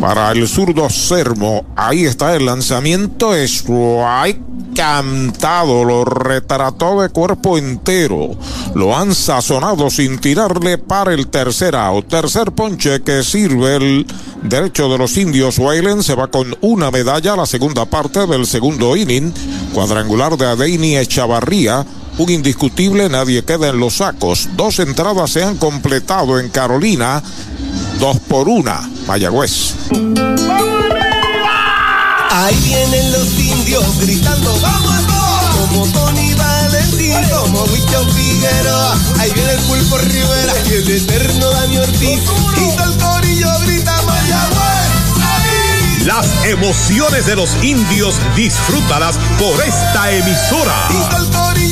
para el zurdo Sermo. Ahí está el lanzamiento. Strike cantado, lo retrató de cuerpo entero. Lo han sazonado sin tirarle para el tercer out. Tercer ponche que sirve el derecho de los indios. Waylen se va con una medalla a la segunda parte del segundo inning. Cuadrangular de Adeini Echavarría. Un indiscutible, nadie queda en los sacos. Dos entradas se han completado en Carolina. Dos por una, Mayagüez. Ahí vienen los indios gritando, vamos a todos. Como Tony Valentín, como Wicho Figueroa. Ahí viene el pulpo Rivera y el eterno Dani Ortiz. Y todo el corillo grita Mayagüez. Las emociones de los indios disfrútalas por esta emisora. Y todo el corillo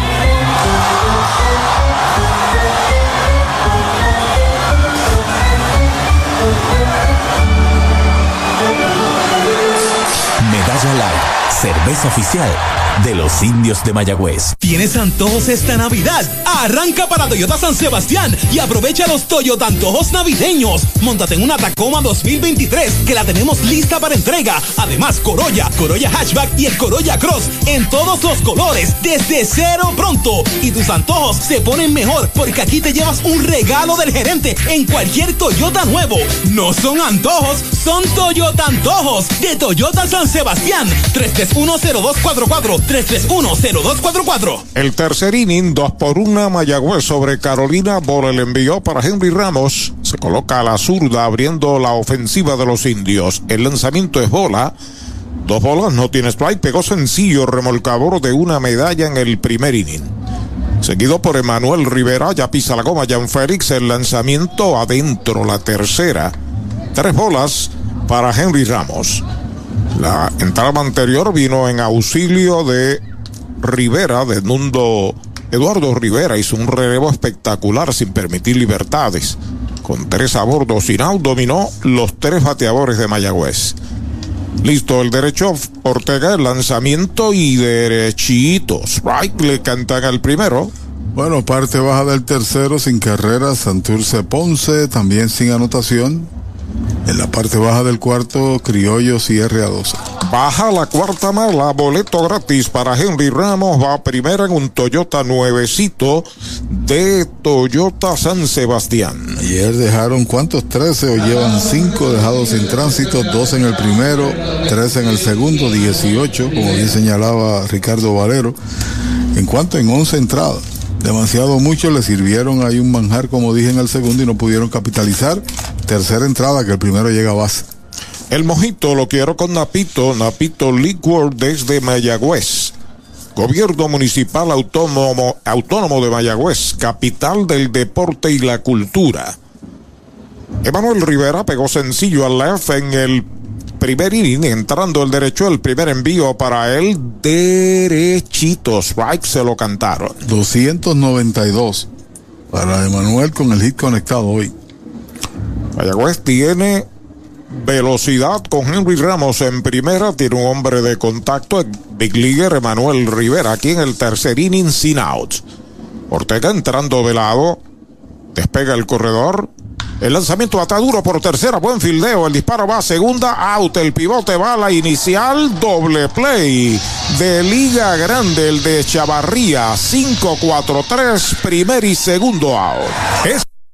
Cerveza oficial de los indios de Mayagüez. ¿Tienes antojos esta Navidad? Arranca para Toyota San Sebastián y aprovecha los Toyota antojos navideños. Móntate en una Tacoma 2023 que la tenemos lista para entrega. Además, Corolla, Corolla Hatchback y el Corolla Cross en todos los colores desde cero pronto. Y tus antojos se ponen mejor porque aquí te llevas un regalo del gerente en cualquier Toyota nuevo. No son antojos, son Toyota antojos de Toyota San Sebastián. 3310244 809-331-0244. El tercer inning, 2 por 1 Mayagüez sobre Carolina. Bola el envió para Henry Ramos. Se coloca a la zurda abriendo la ofensiva de los indios. El lanzamiento es bola. Dos bolas, no tiene strike. Pegó sencillo, remolcador de una medalla en el primer inning. Seguido por Emanuel Rivera, ya pisa la goma Jan Félix. El lanzamiento adentro, la tercera. Tres bolas para Henry Ramos. La entrada anterior vino en auxilio de Rivera, de Mundo Eduardo Rivera. Hizo un relevo espectacular sin permitir libertades. Con tres a bordo sin out, dominó los tres bateadores de Mayagüez. Listo el derecho, Ortega, el lanzamiento y derechito. Strike le cantan al primero. Bueno, parte baja del tercero sin carrera, Santurce Ponce, también sin anotación. En la parte baja del cuarto, Criollo cierre a 12. Baja la cuarta mala, boleto gratis para Henry Ramos. Va primera en un Toyota nuevecito de Toyota San Sebastián. Ayer dejaron cuántos 13 o llevan 5 dejados sin tránsito, 2 en el primero, 3 en el segundo, 18, como bien señalaba Ricardo Valero. En cuanto en 11 entradas. Demasiado mucho le sirvieron ahí un manjar, como dije en el segundo, y no pudieron capitalizar. Tercera entrada, que el primero llega a base. El mojito lo quiero con Napito, Napito Liquor desde Mayagüez. Gobierno Municipal Autónomo, Autónomo de Mayagüez, capital del deporte y la cultura. Emanuel Rivera pegó sencillo al left en el primer inning, entrando el derecho, el primer envío para él, derechito, strike, se lo cantaron. 292 para Emanuel con el hit conectado hoy. Mayagüez tiene velocidad con Henry Ramos en primera, tiene un hombre de contacto, Big Leaguer Emanuel Rivera, aquí en el tercer inning sin outs. Ortega entrando de lado, despega el corredor, el lanzamiento está duro por tercera, buen fildeo. El disparo va a segunda, out. El pivote va a la inicial, doble play de Liga Grande, el de Chavarría. 5-4-3, primer y segundo out.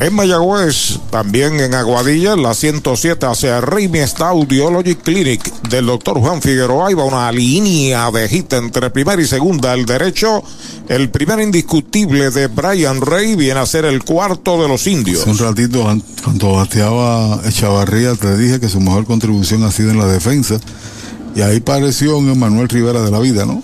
En Mayagüez, también en Aguadilla, la 107 hacia Remy está Clinic del doctor Juan Figueroa. Va una línea de hit entre primera y segunda. El derecho, el primer indiscutible de Brian Rey viene a ser el cuarto de los indios. Un ratito, cuando bateaba Echavarría, te dije que su mejor contribución ha sido en la defensa. Y ahí pareció un Manuel Rivera de la vida, ¿no?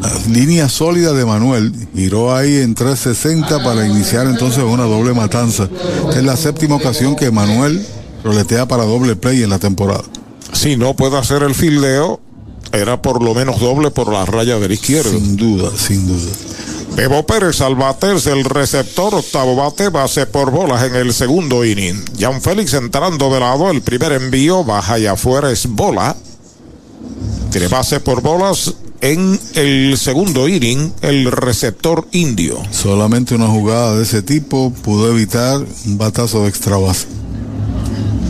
La línea sólida de Manuel giró ahí en 360 para iniciar entonces una doble matanza. Es la séptima ocasión que Manuel roletea para doble play en la temporada. Si no puede hacer el fildeo, era por lo menos doble por la raya de la izquierda. Sin duda, sin duda. Bebo Pérez al baterse el receptor, octavo bate, base por bolas en el segundo inning. Jan Félix entrando de lado, el primer envío, baja y afuera es bola. Tiene base por bolas en el segundo inning el receptor indio. Solamente una jugada de ese tipo pudo evitar un batazo de extra base.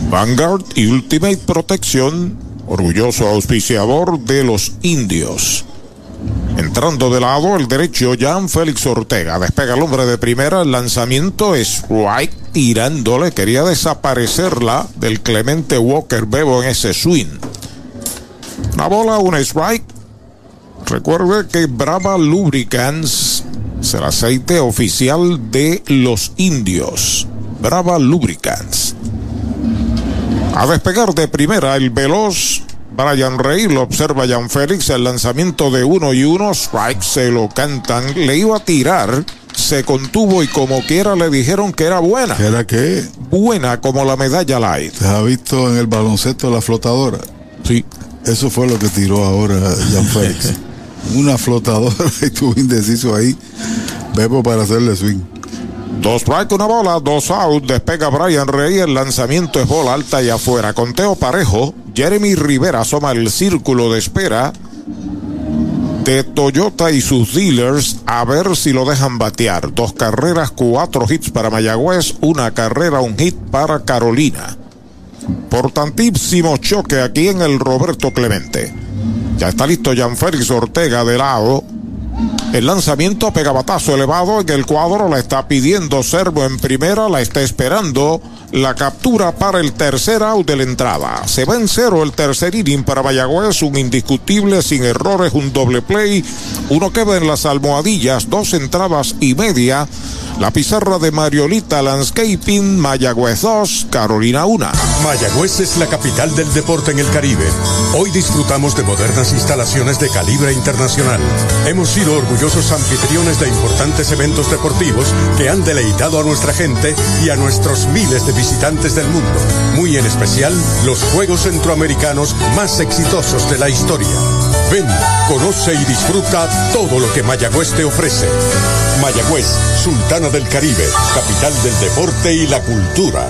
Vanguard y Ultimate Protección, orgulloso auspiciador de los indios. Entrando de lado el derecho, Jan Félix Ortega. Despega el hombre de primera. El lanzamiento es right tirándole. Quería desaparecerla del Clemente Walker Bebo en ese swing. Una bola, un strike. Recuerde que Brava Lubricants es el aceite oficial de los indios. Brava Lubricants. A despegar de primera el veloz Brian Rey lo observa Jan Félix. El lanzamiento de uno y uno. Strike se lo cantan. Le iba a tirar. Se contuvo y como quiera le dijeron que era buena. ¿Que era qué? Buena como la medalla light. ¿Te has visto en el baloncesto la flotadora? Sí. Eso fue lo que tiró ahora Jan Félix. Una flotadora y estuvo indeciso ahí. Bebo para hacerle swing. Dos strike, una bola, dos out. Despega Brian Rey. El lanzamiento es bola alta y afuera. Conteo parejo. Jeremy Rivera asoma el círculo de espera de Toyota y sus dealers a ver si lo dejan batear. Dos carreras, cuatro hits para Mayagüez, una carrera, un hit para Carolina. Portantísimo choque aquí en el Roberto Clemente. Ya está listo Jan Félix Ortega de lado. El lanzamiento pegabatazo elevado en el cuadro la está pidiendo Servo en primera, la está esperando la captura para el tercer out de la entrada. Se va en cero el tercer inning para Mayagüez, un indiscutible, sin errores, un doble play, uno queda en las almohadillas, dos entradas y media. La pizarra de Mariolita Landscaping, Mayagüez 2, Carolina 1. Mayagüez es la capital del deporte en el Caribe. Hoy disfrutamos de modernas instalaciones de calibre internacional. Hemos sido orgullosos anfitriones de importantes eventos deportivos que han deleitado a nuestra gente y a nuestros miles de visitantes del mundo. Muy en especial los Juegos Centroamericanos más exitosos de la historia. Ven, conoce y disfruta todo lo que Mayagüez te ofrece. Mayagüez, Sultana del Caribe, capital del deporte y la cultura.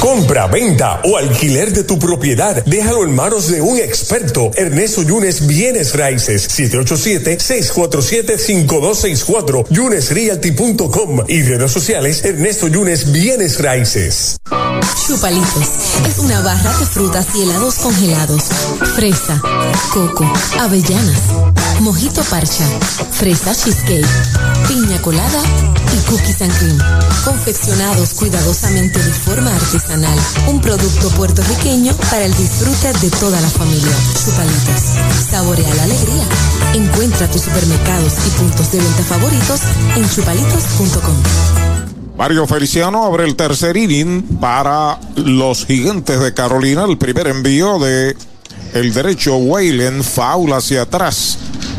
Compra, venta o alquiler de tu propiedad. Déjalo en manos de un experto. Ernesto Yunes Bienes Raíces. 787-647-5264. YunesRealty.com y redes sociales Ernesto Yunes Bienes Raíces. Chupalitos es una barra de frutas y helados congelados. Fresa, coco, avellanas, mojito parcha, fresa cheesecake, piña colada y cookies and cream. Confeccionados cuidadosamente de forma artesanal. Un producto puertorriqueño para el disfrute de toda la familia. Chupalitos. Saborea la alegría. Encuentra tus supermercados y puntos de venta favoritos en chupalitos.com. Mario Feliciano abre el tercer inning para los gigantes de Carolina. El primer envío de el derecho Waylen, foul hacia atrás.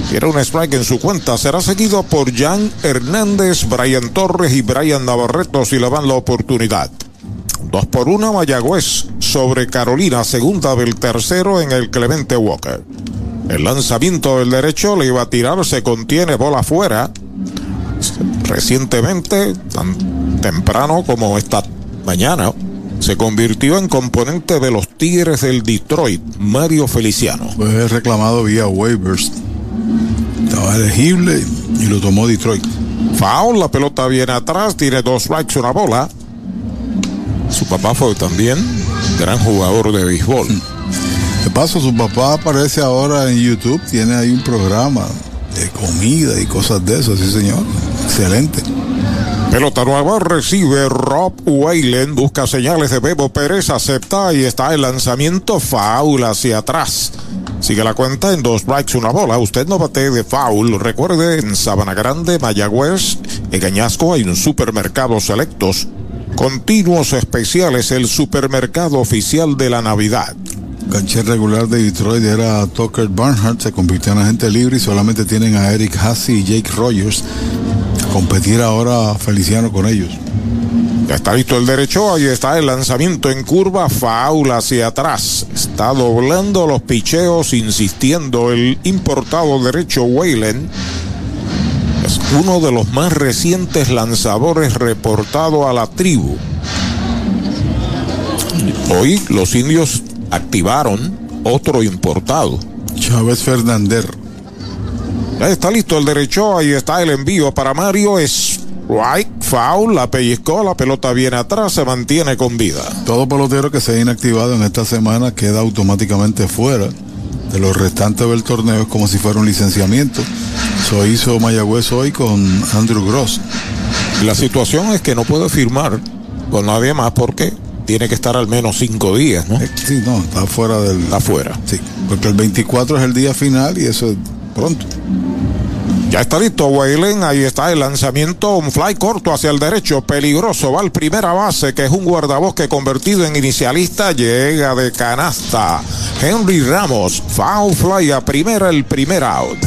Tiene un strike en su cuenta. Será seguido por Jan Hernández, Brian Torres y Brian Navarreto si le dan la oportunidad. Dos por una Mayagüez sobre Carolina, segunda del tercero en el Clemente Walker. El lanzamiento del derecho le iba a tirar, se contiene bola afuera. Recientemente, tan temprano como esta mañana, se convirtió en componente de los Tigres del Detroit, Mario Feliciano. Fue reclamado vía waivers. Estaba elegible y lo tomó Detroit. Foul, la pelota viene atrás, tiene dos strikes, una bola. Su papá fue también gran jugador de béisbol. De paso, su papá aparece ahora en YouTube, tiene ahí un programa de comida y cosas de eso, sí señor. Excelente. Pelota nueva recibe Rob Wayland, busca señales de Bebo Pérez, acepta y está el lanzamiento foul hacia atrás. Sigue la cuenta en dos strikes, una bola. Usted no bate de foul. Recuerde, en Sabana Grande, Mayagüez, en Gañasco hay un supermercado selectos. Continuos especiales, el supermercado oficial de la Navidad. Cancher regular de Detroit era Tucker Barnhart, se convirtió en agente libre y solamente tienen a Eric Hassey y Jake Rogers. Competir ahora Feliciano con ellos. Ya está listo el derecho, ahí está el lanzamiento en curva, faul hacia atrás. Está doblando los picheos, insistiendo el importado derecho Wayland. Uno de los más recientes lanzadores reportado a la tribu. Hoy los indios activaron otro importado. Chávez Fernández. Ya está listo el derecho, ahí está el envío para Mario. Es right, foul, la pellizcó, la pelota viene atrás, se mantiene con vida. Todo pelotero que se haya inactivado en esta semana queda automáticamente fuera de los restantes del torneo, es como si fuera un licenciamiento. Eso hizo Mayagüez hoy con Andrew Gross. La situación es que no puede firmar con nadie más porque tiene que estar al menos cinco días, ¿no? Sí, no, está fuera del. Está fuera. Sí, porque el 24 es el día final y eso es pronto. Ya está listo Waylen, ahí está el lanzamiento, un fly corto hacia el derecho, peligroso, va al primera base, que es un guardabosque convertido en inicialista, llega de canasta. Henry Ramos, foul fly a primera, el primer out.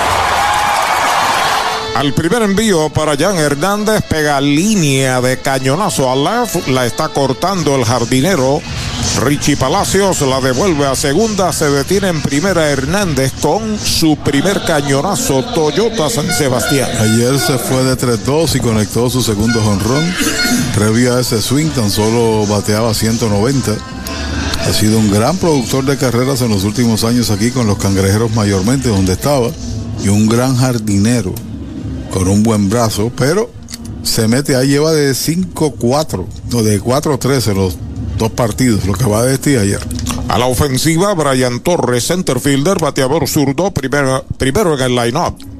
Al primer envío para Jan Hernández, pega línea de cañonazo al left, la está cortando el jardinero. Richie Palacios la devuelve a segunda, se detiene en primera Hernández con su primer cañonazo Toyota San Sebastián. Ayer se fue de 3-2 y conectó su segundo jonrón. Previo a ese swing tan solo bateaba 190. Ha sido un gran productor de carreras en los últimos años aquí con los cangrejeros mayormente donde estaba y un gran jardinero con un buen brazo, pero se mete ahí, lleva de 5-4, no, de 4-3 en los dos partidos, lo que va de este y ayer. A la ofensiva, Brian Torres, centerfielder, bateador zurdo, primero, primero en el line-up.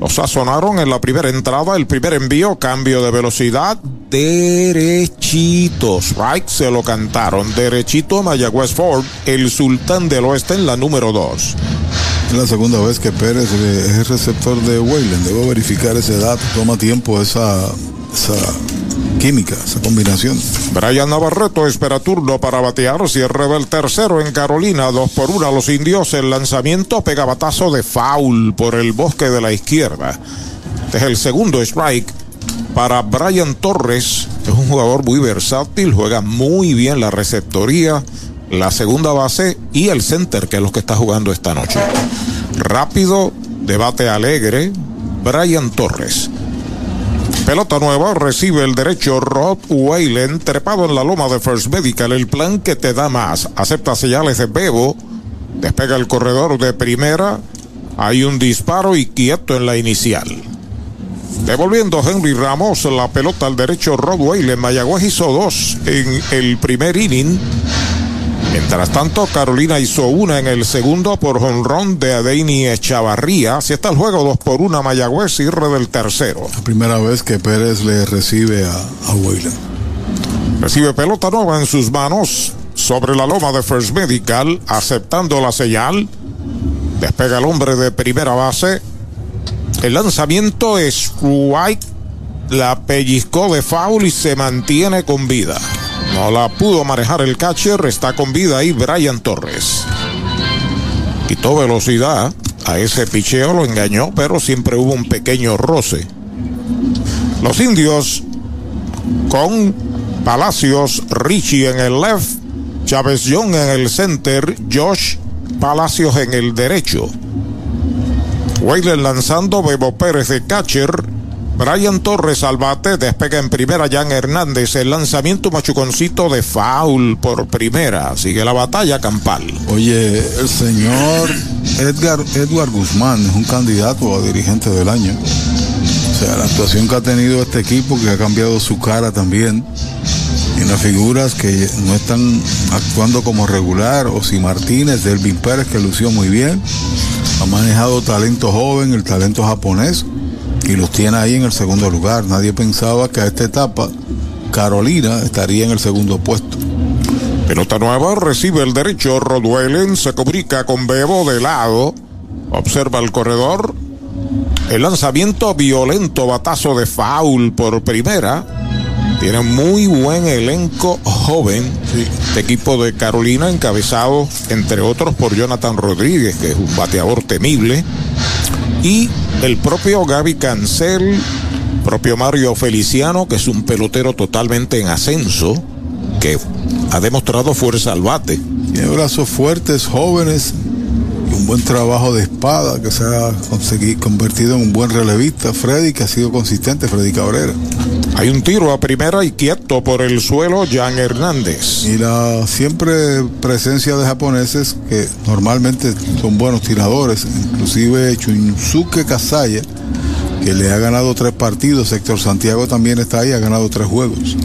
Los sazonaron en la primera entrada, el primer envío, cambio de velocidad, derechitos. Right, se lo cantaron. Derechito Mayagüez Ford, el sultán del oeste en la número 2. Es la segunda vez que Pérez es el receptor de Wayland. Debo verificar ese dato. Toma tiempo esa, esa química, esa combinación. Brian Navarreto espera turno para batear. Cierre del tercero en Carolina. Dos por uno a los indios. El lanzamiento pega batazo de foul por el bosque de la izquierda. Este es el segundo strike para Brian Torres. Es un jugador muy versátil. Juega muy bien la receptoría la segunda base y el center, que es lo que está jugando esta noche. Rápido, debate alegre, Brian Torres. Pelota nueva, recibe el derecho Rod Waylen, trepado en la loma de First Medical, el plan que te da más. Acepta señales de Bebo, despega el corredor de primera, hay un disparo y quieto en la inicial. Devolviendo Henry Ramos la pelota al derecho Rod Waylen, Mayagüez hizo dos en el primer inning. Mientras tanto, Carolina hizo una en el segundo por jonrón de Adeini Echavarría. Si está el juego, dos por una Mayagüez, cierre del tercero. La primera vez que Pérez le recibe a, a Weyland. Recibe pelota nueva en sus manos sobre la loma de First Medical, aceptando la señal. Despega el hombre de primera base. El lanzamiento es White. La pellizcó de foul y se mantiene con vida. No la pudo manejar el catcher, está con vida ahí Brian Torres. Quitó velocidad a ese picheo, lo engañó, pero siempre hubo un pequeño roce. Los indios con Palacios, Richie en el left, Chávez Young en el center, Josh Palacios en el derecho. Weyler lanzando, Bebo Pérez de catcher, Brian Torres al bate, despega en primera Jan Hernández, el lanzamiento machuconcito de foul por primera, sigue la batalla campal. Oye, el señor Edgar Edward Guzmán es un candidato a dirigente del año. O sea, la actuación que ha tenido este equipo, que ha cambiado su cara también, unas figuras que no están actuando como regular, o si Martínez, Delvin Pérez, que lució muy bien, ha manejado talento joven, el talento japonés y los tiene ahí en el segundo lugar. Nadie pensaba que a esta etapa Carolina estaría en el segundo puesto. Pelota nueva, recibe el derecho, Rodwellen se comunica con Bebo de lado, observa el corredor, el lanzamiento violento, batazo de foul por primera. Tiene muy buen elenco joven. Este equipo de Carolina, encabezado, entre otros, por Jonathan Rodríguez, que es un bateador temible. Y el propio Gaby Cancel, propio Mario Feliciano, que es un pelotero totalmente en ascenso, que ha demostrado fuerza al bate. Tiene brazos fuertes, jóvenes, y un buen trabajo de espada que se ha convertido en un buen relevista. Freddy, que ha sido consistente, Freddy Cabrera. Hay un tiro a primera y quieto por el suelo, Jan Hernández. Y la siempre presencia de japoneses que normalmente son buenos tiradores, inclusive Chunsuke Kasaya, que le ha ganado tres partidos. Héctor Santiago también está ahí, ha ganado tres juegos.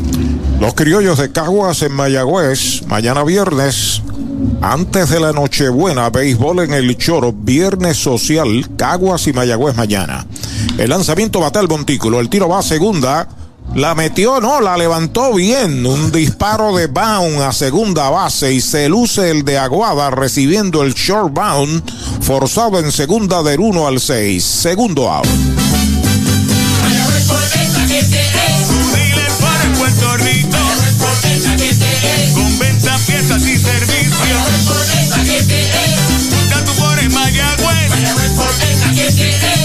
Los criollos de Caguas en Mayagüez, mañana viernes, antes de la Nochebuena, béisbol en el Choro, viernes social, Caguas y Mayagüez mañana. El lanzamiento bate al montículo, el tiro va a segunda. La metió, no, la levantó bien. Un disparo de bound a segunda base y se luce el de Aguada recibiendo el short bound forzado en segunda del 1 al 6. Segundo out.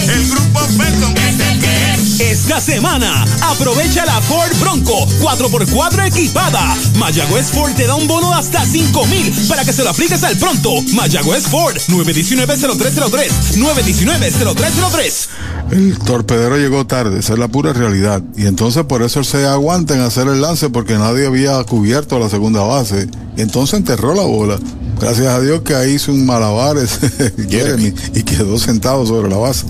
El grupo Felton Esta semana, aprovecha la Ford Bronco 4x4 equipada. Mayagüez Ford te da un bono de hasta 5 mil para que se lo apliques al pronto. Mayagüez Ford 919-0303. 919-0303. El torpedero llegó tarde, esa es la pura realidad. Y entonces por eso se aguanta en hacer el lance porque nadie había cubierto la segunda base. Entonces enterró la bola. Gracias a Dios que ahí hizo un malabares Jeremy y quedó sentado sobre la base.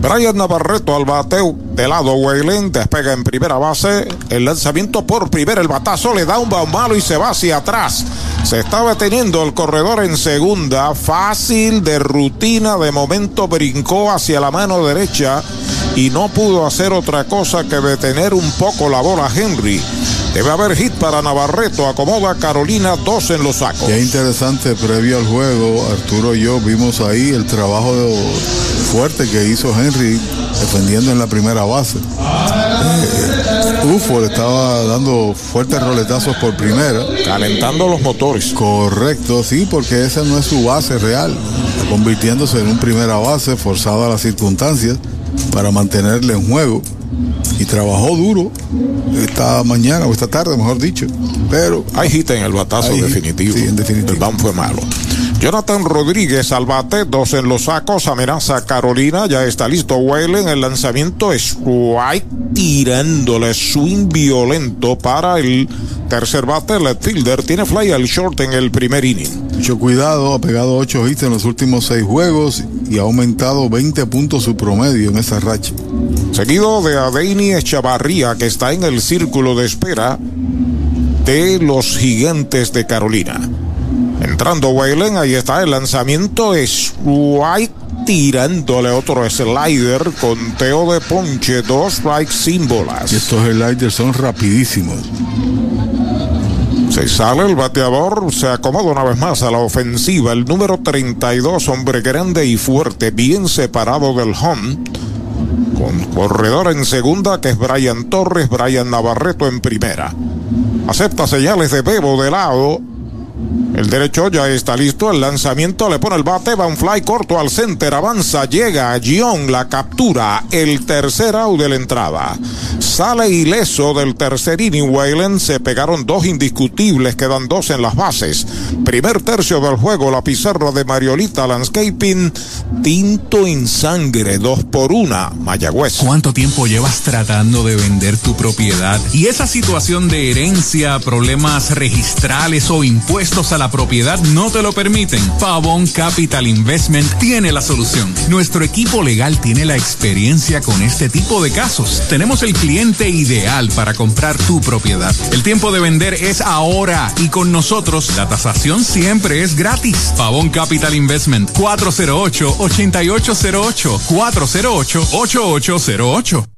Brian Navarreto al bateo de lado Weyland despega en primera base. El lanzamiento por primera, el batazo le da un malo y se va hacia atrás. Se estaba teniendo el corredor en segunda, fácil de rutina. De momento brincó hacia la mano derecha y no pudo hacer otra cosa que detener un poco la bola Henry. Debe haber hit para Navarreto. Acomoda Carolina dos en los sacos. Qué interesante, previo al juego, Arturo y yo vimos ahí el trabajo fuerte que hizo Henry defendiendo en la primera base. Eh, Ufo le estaba dando fuertes roletazos por primera. Calentando los motores. Correcto, sí, porque esa no es su base real. Convirtiéndose en un primera base forzado a las circunstancias para mantenerle en juego. Y trabajó duro esta mañana o esta tarde, mejor dicho. Pero hay hit en el batazo hay definitivo. Sí, en definitivo. El ban fue malo. Jonathan Rodríguez al bate, dos en los sacos, amenaza a Carolina, ya está listo Whalen, el lanzamiento es White tirándole swing violento para el tercer bate, el fielder tiene fly al short en el primer inning. Mucho cuidado, ha pegado ocho hits en los últimos seis juegos y ha aumentado 20 puntos su promedio en esa racha. Seguido de Adeini Echavarría, que está en el círculo de espera de los gigantes de Carolina. Entrando Whalen, ahí está el lanzamiento es White tirándole otro slider con Teo de Ponche, dos strikes sin bolas. Estos sliders son rapidísimos. Se sale el bateador, se acomoda una vez más a la ofensiva. El número 32, hombre grande y fuerte, bien separado del home. Con corredor en segunda, que es Brian Torres, Brian Navarreto en primera. Acepta señales de Bebo de lado. El derecho ya está listo. El lanzamiento le pone el bate. Va un fly corto al center. Avanza. Llega Gion. La captura. El tercer out de la entrada. Sale ileso del tercer inning. Wayland se pegaron dos indiscutibles. Quedan dos en las bases. Primer tercio del juego. La pizarra de Mariolita Landscaping. Tinto en sangre. Dos por una. Mayagüez. ¿Cuánto tiempo llevas tratando de vender tu propiedad? Y esa situación de herencia, problemas registrales o impuestos a la propiedad no te lo permiten. Pavón Capital Investment tiene la solución. Nuestro equipo legal tiene la experiencia con este tipo de casos. Tenemos el cliente ideal para comprar tu propiedad. El tiempo de vender es ahora y con nosotros la tasación siempre es gratis. Pavón Capital Investment 408-8808 408-8808.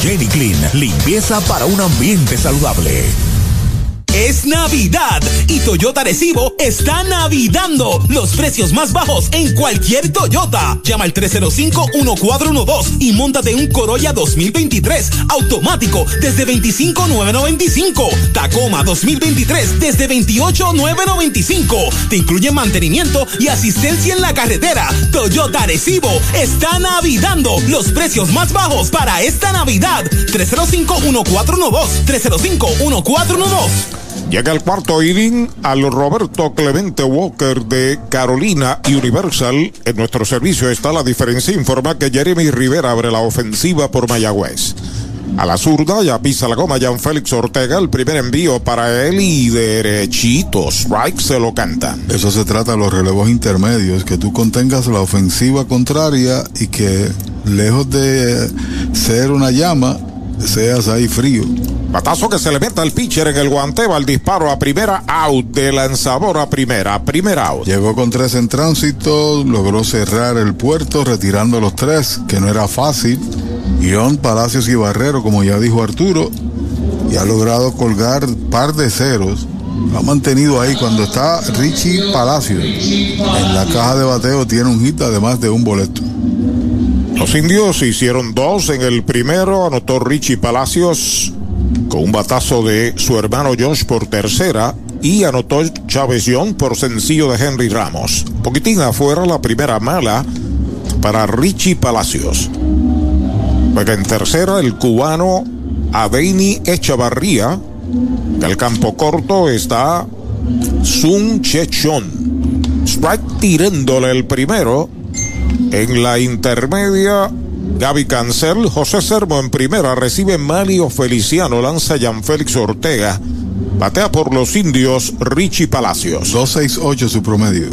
Jenny Clean, limpieza para un ambiente saludable. Es Navidad y Toyota Recibo está navidando los precios más bajos en cualquier Toyota. Llama al 305-1412 y montate un Corolla 2023 automático desde 25,995. Tacoma 2023 desde 28,995. Te incluye mantenimiento y asistencia en la carretera. Toyota Recibo está navidando los precios más bajos para esta Navidad. 305-1412. 305-1412. Llega el cuarto inning al Roberto Clemente Walker de Carolina Universal. En nuestro servicio está la diferencia. Informa que Jeremy Rivera abre la ofensiva por Mayagüez. A la zurda ya pisa la goma Jan Félix Ortega. El primer envío para él y derechito. Strike se lo canta. Eso se trata de los relevos intermedios. Que tú contengas la ofensiva contraria y que lejos de ser una llama, seas ahí frío. Batazo que se le meta al pitcher en el guante, va el disparo a primera out de lanzador a primera, primera out. Llegó con tres en tránsito, logró cerrar el puerto retirando los tres, que no era fácil. Guión, Palacios y Barrero, como ya dijo Arturo, y ha logrado colgar par de ceros. Lo ha mantenido ahí cuando está Richie Palacios. En la caja de bateo tiene un hit además de un boleto. Los indios hicieron dos en el primero, anotó Richie Palacios con un batazo de su hermano Josh por tercera y anotó Chávez Young por sencillo de Henry Ramos. Poquitín afuera la primera mala para Richie Palacios. Juega en tercera el cubano Adeini Echavarría. Del campo corto está Sun Chechon. Strike tirándole el primero. En la intermedia Gaby Cancel, José Sermo en primera, recibe Mario Feliciano, lanza Jan Félix Ortega, batea por los indios Richie Palacios. 268 su promedio.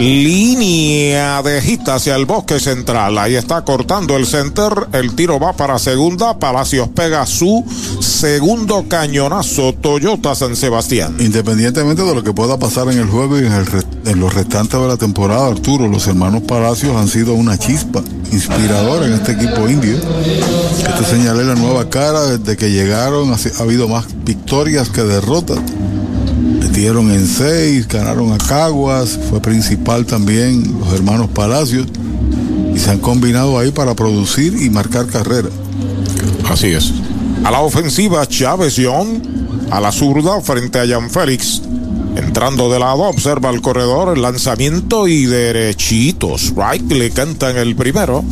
Línea de gita hacia el bosque central. Ahí está cortando el center. El tiro va para segunda. Palacios pega su segundo cañonazo. Toyota San Sebastián. Independientemente de lo que pueda pasar en el juego y en, en los restantes de la temporada, Arturo, los hermanos Palacios han sido una chispa inspiradora en este equipo indio. Que te señalé la nueva cara desde que llegaron. Ha habido más victorias que derrotas metieron en seis, ganaron a Caguas, fue principal también los hermanos Palacios y se han combinado ahí para producir y marcar carrera. Así es. A la ofensiva Chávez Young, a la zurda frente a Jan Félix. Entrando de lado, observa el corredor, el lanzamiento y derechitos. Right le cantan el primero.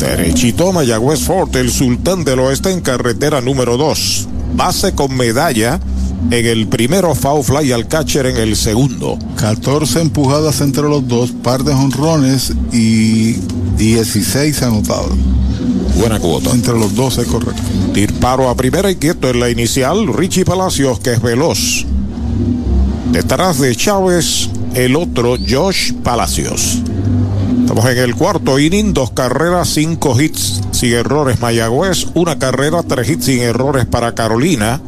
Derechito Mayagüez Fort, el sultán del oeste en carretera número 2. Base con medalla en el primero, foul fly al catcher en el segundo. 14 empujadas entre los dos, par de honrones y 16 anotados. Buena cuota. Entre los dos es correcto. Disparo a primera y quieto en la inicial. Richie Palacios, que es veloz. Detrás de Chávez, el otro Josh Palacios. Estamos en el cuarto inning, dos carreras, cinco hits sin errores Mayagüez, una carrera, tres hits sin errores para Carolina.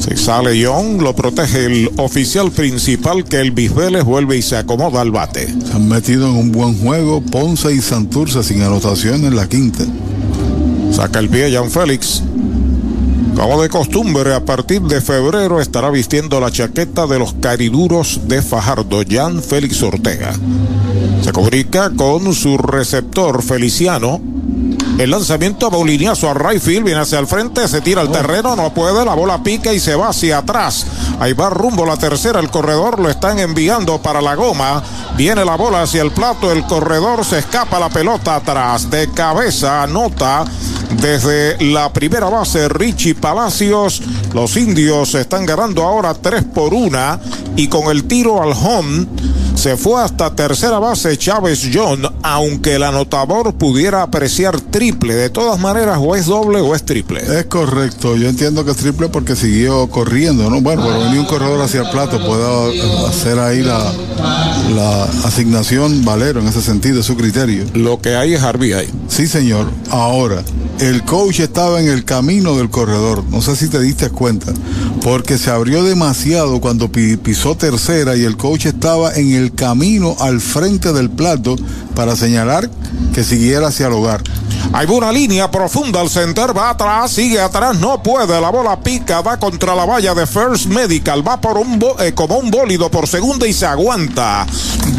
Se sale Young, lo protege el oficial principal que el Vélez vuelve y se acomoda al bate. Se han metido en un buen juego Ponce y Santurce sin anotación en la quinta. Saca el pie Jan Félix. Como de costumbre, a partir de febrero estará vistiendo la chaqueta de los cariduros de Fajardo, Jan Félix Ortega. Se comunica con su receptor Feliciano. El lanzamiento lineazo a right field, viene hacia el frente, se tira al terreno, no puede, la bola pica y se va hacia atrás. Ahí va rumbo la tercera, el corredor lo están enviando para la goma. Viene la bola hacia el plato, el corredor se escapa la pelota atrás. De cabeza anota desde la primera base Richie Palacios. Los indios están ganando ahora 3 por 1 y con el tiro al home Se fue hasta tercera base Chávez John, aunque el anotador pudiera apreciar triple. De todas maneras, o es doble o es triple. Es correcto, yo entiendo que es triple porque siguió corriendo, ¿no? Bueno, pero venía un corredor hacia el plato, puede hacer ahí la, la asignación Valero en ese sentido, su criterio. Lo que hay es Harvey ahí. Sí, señor. Ahora, el coach estaba en el camino del corredor, no sé si te diste cuenta, porque se abrió demasiado cuando pisó tercera y el coach estaba en el camino al frente del plato para señalar que siguiera hacia el hogar. Hay una línea profunda al center, va atrás, sigue atrás, no puede, la bola pica, va contra la valla de First Medical, va por un eh, como un bólido por segunda y se aguanta.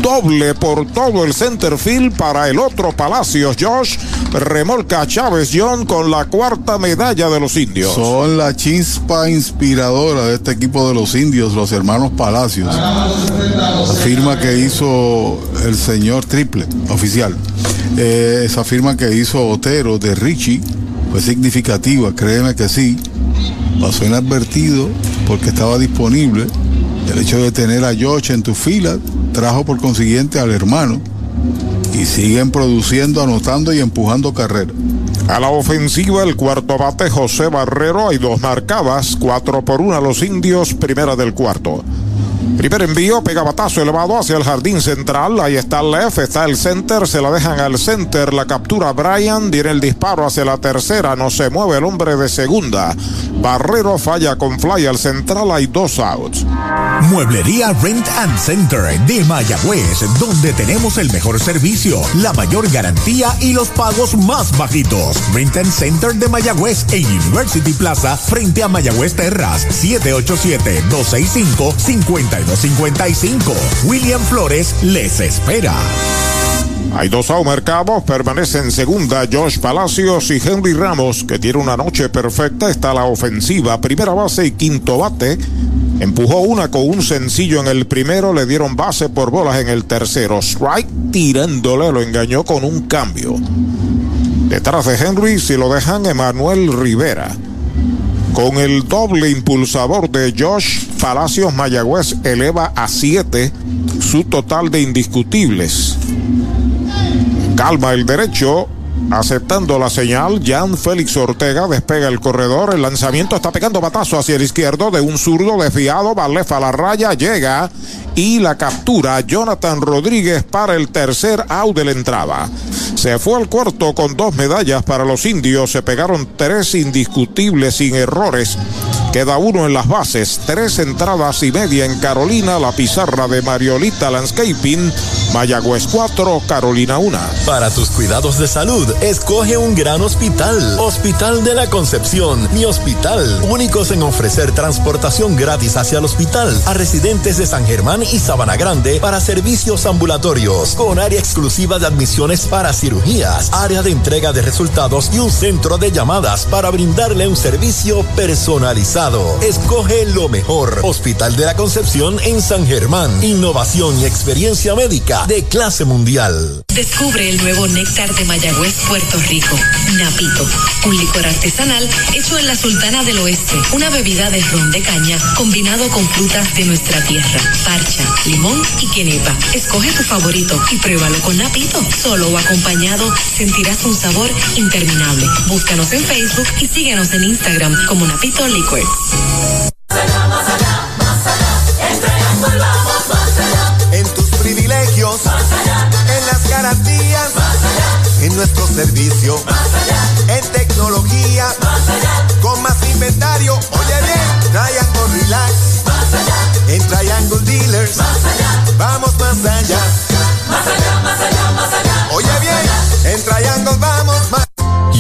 Doble por todo el center field para el otro Palacios, Josh. Remolca Chávez John con la cuarta medalla de los indios. Son la chispa inspiradora de este equipo de los indios, los hermanos Palacios. La firma que hizo el señor Triple, oficial. Eh, esa firma que hizo Otero de Richie fue significativa, créeme que sí. Pasó inadvertido porque estaba disponible. El hecho de tener a George en tu fila trajo por consiguiente al hermano y siguen produciendo, anotando y empujando carrera. A la ofensiva, el cuarto bate José Barrero. Hay dos marcadas, cuatro por una los indios, primera del cuarto. Primer envío, pega batazo elevado hacia el jardín central. Ahí está el left, está el center, se la dejan al center. La captura Brian, viene el disparo hacia la tercera. No se mueve el hombre de segunda. Barrero falla con fly al central, hay dos outs. Mueblería Rent and Center de Mayagüez, donde tenemos el mejor servicio, la mayor garantía y los pagos más bajitos. Rent and Center de Mayagüez en University Plaza, frente a Mayagüez Terras, 787-265-5255. William Flores les espera. Hay dos mercados, permanece en segunda Josh Palacios y Henry Ramos, que tiene una noche perfecta, está la ofensiva, primera base y quinto bate. Empujó una con un sencillo en el primero, le dieron base por bolas en el tercero. Strike tirándole, lo engañó con un cambio. Detrás de Henry, si lo dejan, Emanuel Rivera. Con el doble impulsador de Josh Palacios Mayagüez eleva a 7 su total de indiscutibles. Calma el derecho, aceptando la señal. Jan Félix Ortega despega el corredor. El lanzamiento está pegando batazo hacia el izquierdo de un zurdo desviado. Balefa la raya, llega y la captura. Jonathan Rodríguez para el tercer out de entrada. Se fue al cuarto con dos medallas para los indios. Se pegaron tres indiscutibles sin errores. Queda uno en las bases, tres entradas y media en Carolina, la pizarra de Mariolita Landscaping, Mayagüez 4, Carolina 1. Para tus cuidados de salud, escoge un gran hospital. Hospital de la Concepción, mi hospital. Únicos en ofrecer transportación gratis hacia el hospital a residentes de San Germán y Sabana Grande para servicios ambulatorios, con área exclusiva de admisiones para cirugías, área de entrega de resultados y un centro de llamadas para brindarle un servicio personalizado. Escoge lo mejor. Hospital de la Concepción en San Germán. Innovación y experiencia médica de clase mundial. Descubre el nuevo néctar de Mayagüez, Puerto Rico. Napito. Un licor artesanal hecho en la Sultana del Oeste. Una bebida de ron de caña combinado con frutas de nuestra tierra. Parcha, limón y quenepa. Escoge tu favorito y pruébalo con Napito. Solo o acompañado sentirás un sabor interminable. Búscanos en Facebook y síguenos en Instagram como Napito Liquor. En tus privilegios, en las garantías, en nuestro servicio, en tecnología, con más inventario. Oye bien, Triangle Relax, en Triangle Dealers, vamos más allá. Más allá, más allá, más allá. Oye bien, en Triangle vamos más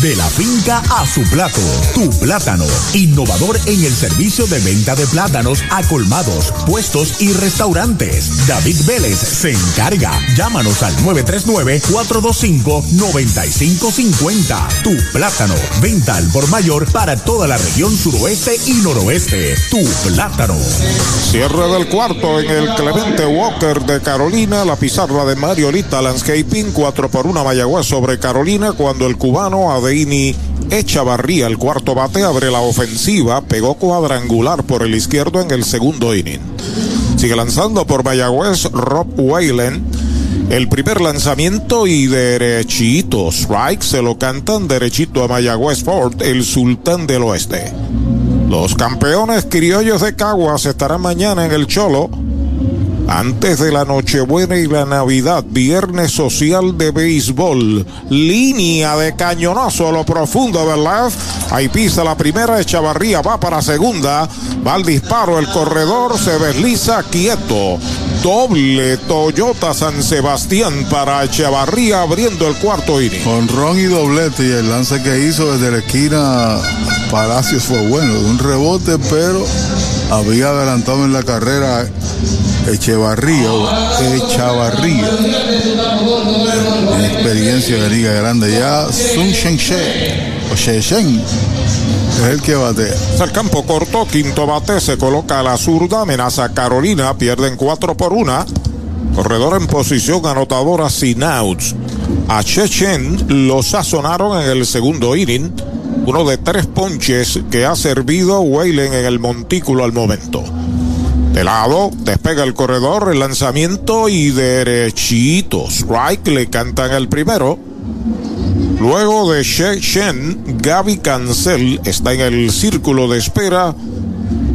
De la finca a su plato, tu plátano. Innovador en el servicio de venta de plátanos a colmados, puestos y restaurantes. David Vélez se encarga. Llámanos al 939-425-9550. Tu plátano. Venta al por mayor para toda la región suroeste y noroeste. Tu plátano. Cierre del cuarto en el Clemente Walker de Carolina. La pizarra de Mariolita Landscaping 4 por 1 Mayagüez sobre Carolina cuando el cubano Adeini Echavarría, el cuarto bate, abre la ofensiva, pegó cuadrangular por el izquierdo en el segundo inning. Sigue lanzando por Mayagüez Rob Whalen. El primer lanzamiento y derechito. Strike se lo cantan derechito a Mayagüez Ford, el sultán del oeste. Los campeones criollos de Caguas estarán mañana en el Cholo antes de la Nochebuena y la Navidad, viernes social de béisbol, línea de cañonazo a lo profundo del left. Ahí pisa la primera, Echavarría va para segunda, va al disparo, el corredor se desliza quieto. Doble Toyota San Sebastián para Echavarría abriendo el cuarto inning. Con ron y doblete y el lance que hizo desde la esquina Palacios fue bueno, un rebote, pero había adelantado en la carrera Echevarría, Echavarría. En experiencia de Liga Grande ya, Sun Shen o Sheshen es el que batea. El campo corto, quinto bate, se coloca la zurda, amenaza a Carolina, pierden 4 por 1. Corredor en posición anotadora sin outs. A Chechen lo sazonaron en el segundo inning. Uno de tres ponches que ha servido Whalen en el montículo al momento. De lado, despega el corredor, el lanzamiento y derechito. Strike le cantan el primero. Luego de She Shen, Gaby Cancel está en el círculo de espera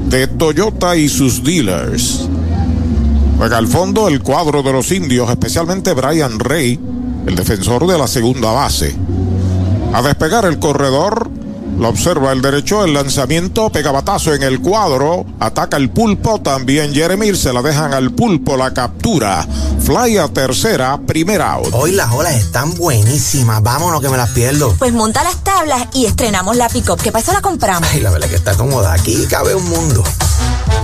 de Toyota y sus dealers. Juega al fondo el cuadro de los indios, especialmente Brian Rey, el defensor de la segunda base. A despegar el corredor, lo observa el derecho, el lanzamiento, pega batazo en el cuadro, ataca el pulpo, también Jeremy, se la dejan al pulpo la captura. Fly a tercera, primera out. Hoy las olas están buenísimas, vámonos que me las pierdo. Pues monta las tablas y estrenamos la pick-up. ¿Qué pasó? La compramos. Ay, la verdad que está cómoda. Aquí cabe un mundo.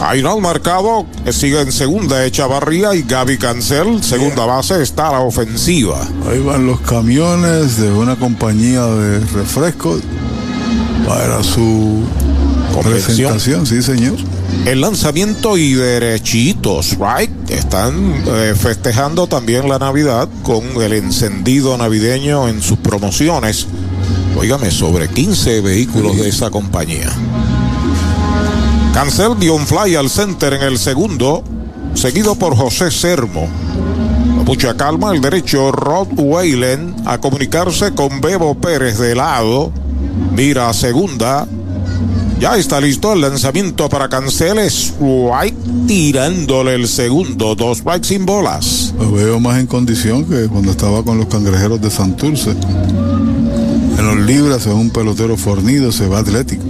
Ahí no al marcado, sigue en segunda Echavarría y Gaby Cancel, segunda base, está a la ofensiva. Ahí van los camiones de una compañía de refrescos para su presentación, sí señor. El lanzamiento y derechitos, right? Están eh, festejando también la Navidad con el encendido navideño en sus promociones. Óigame, sobre 15 vehículos de esa compañía. Cancel dio un fly al center en el segundo, seguido por José Sermo. Con mucha calma, el derecho Rod Whalen a comunicarse con Bebo Pérez de lado. Mira a segunda. Ya está listo el lanzamiento para Cancel. Strike tirándole el segundo. Dos strikes sin bolas. Lo veo más en condición que cuando estaba con los cangrejeros de Santurce. En los libras es un pelotero fornido, se va atlético.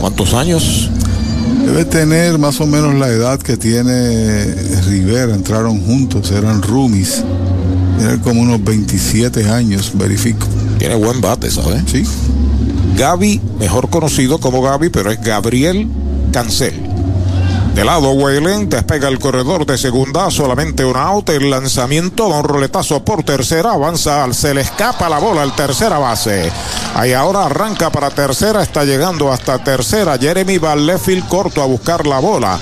¿Cuántos años? Debe tener más o menos la edad que tiene Rivera. Entraron juntos, eran roomies. Tiene como unos 27 años, verifico. Tiene buen bate, ¿sabes? Sí. Gaby, mejor conocido como Gaby, pero es Gabriel Cancel. De lado, Whalen despega el corredor de segunda, solamente un out. El lanzamiento da un roletazo por tercera, avanza, se le escapa la bola al tercera base. Ahí ahora arranca para tercera, está llegando hasta tercera. Jeremy Vallefield corto a buscar la bola.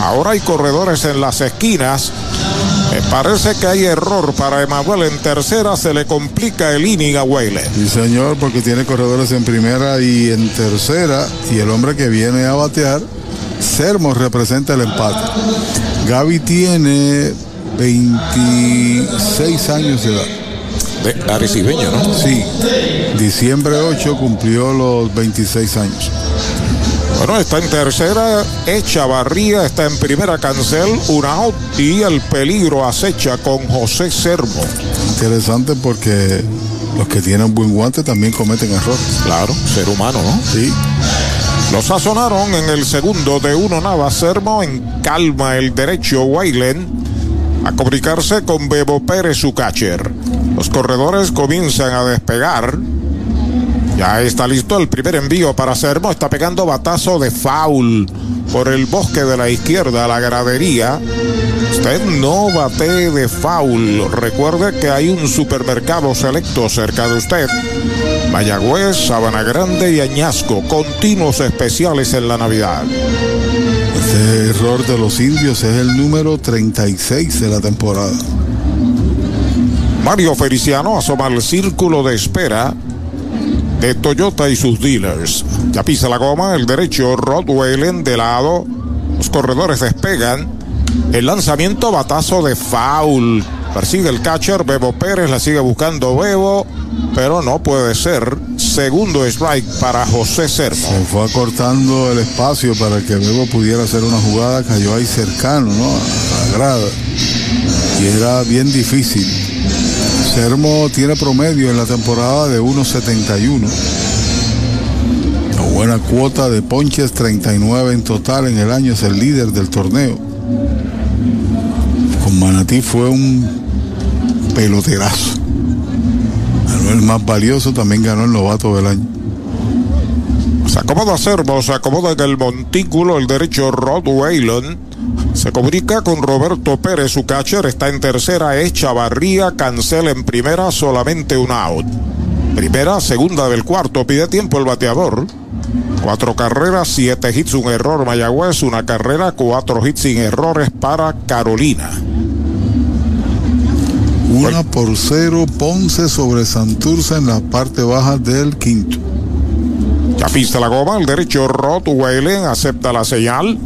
Ahora hay corredores en las esquinas. Me parece que hay error para Emanuel en tercera, se le complica el inning a Whalen. Sí, señor, porque tiene corredores en primera y en tercera, y el hombre que viene a batear Sermos representa el empate. Gaby tiene 26 años de edad. De ¿no? Sí. Diciembre 8 cumplió los 26 años. Bueno, está en tercera, Echavarría está en primera, Cancel, un out y el peligro acecha con José Sermo. Interesante porque los que tienen buen guante también cometen errores. Claro, ser humano, ¿no? Sí. Lo sazonaron en el segundo de uno nada, Sermo en calma el derecho, Waylen a comunicarse con Bebo Pérez, su catcher. Los corredores comienzan a despegar. Ya está listo el primer envío para Sermo. Está pegando batazo de foul por el bosque de la izquierda la gradería. Usted no bate de foul. Recuerde que hay un supermercado selecto cerca de usted. Mayagüez, Sabana Grande y Añasco. Continuos especiales en la Navidad. Este error de los indios es el número 36 de la temporada. Mario Feliciano asoma el círculo de espera de Toyota y sus dealers. Ya pisa la goma, el derecho Rod Whalen de lado. Los corredores despegan. El lanzamiento batazo de foul. Persigue el catcher, Bebo Pérez la sigue buscando Bebo, pero no puede ser. Segundo strike para José Sermo. Se fue acortando el espacio para que Bebo pudiera hacer una jugada, cayó ahí cercano, ¿no? A. Y era bien difícil. Sermo tiene promedio en la temporada de 1.71. Una buena cuota de ponches, 39 en total en el año, es el líder del torneo. Con Manatí fue un peloterazo. Ganó el más valioso, también ganó el novato del año. Se acomoda Sermo, se acomoda en el montículo el derecho Rod Whalen. Se comunica con Roberto Pérez, su catcher está en tercera, hecha barría, cancela en primera, solamente un out. Primera, segunda del cuarto, pide tiempo el bateador. Cuatro carreras, siete hits, un error Mayagüez, una carrera, cuatro hits sin errores para Carolina. Una por cero, Ponce sobre Santurce en la parte baja del quinto. Ya pista la goma, el derecho Rod Whalen acepta la señal.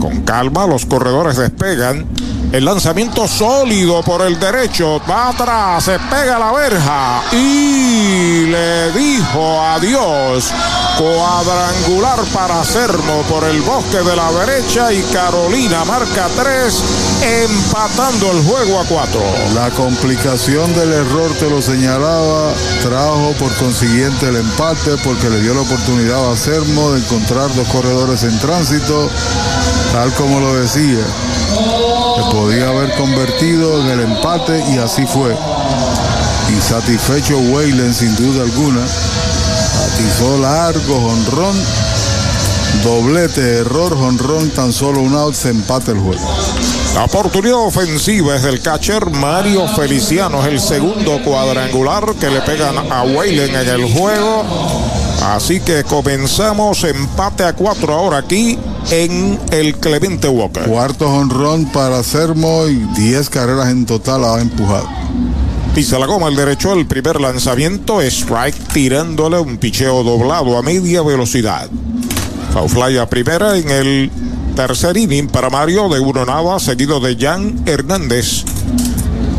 Con calma, los corredores despegan. El lanzamiento sólido por el derecho. Va atrás, se pega la verja. Y le dijo adiós. Cuadrangular para Sermo por el bosque de la derecha. Y Carolina marca tres, empatando el juego a cuatro. La complicación del error, te lo señalaba, trajo por consiguiente el empate porque le dio la oportunidad a Sermo de encontrar dos corredores en tránsito, tal como lo decía. Se podía haber convertido en el empate y así fue. Insatisfecho Weylen sin duda alguna. Atizó largo, jonrón. Doblete, error, jonrón, tan solo un out, se empate el juego. La oportunidad ofensiva es del catcher Mario Feliciano, es el segundo cuadrangular que le pegan a Weylen en el juego. Así que comenzamos empate a cuatro ahora aquí en el Clemente Walker. Cuarto honrón para Sermo y 10 carreras en total ha empujado. Pisa la goma el derecho, el primer lanzamiento, strike tirándole un picheo doblado a media velocidad. Foul fly a primera en el tercer inning para Mario de uno nada, seguido de Jan Hernández.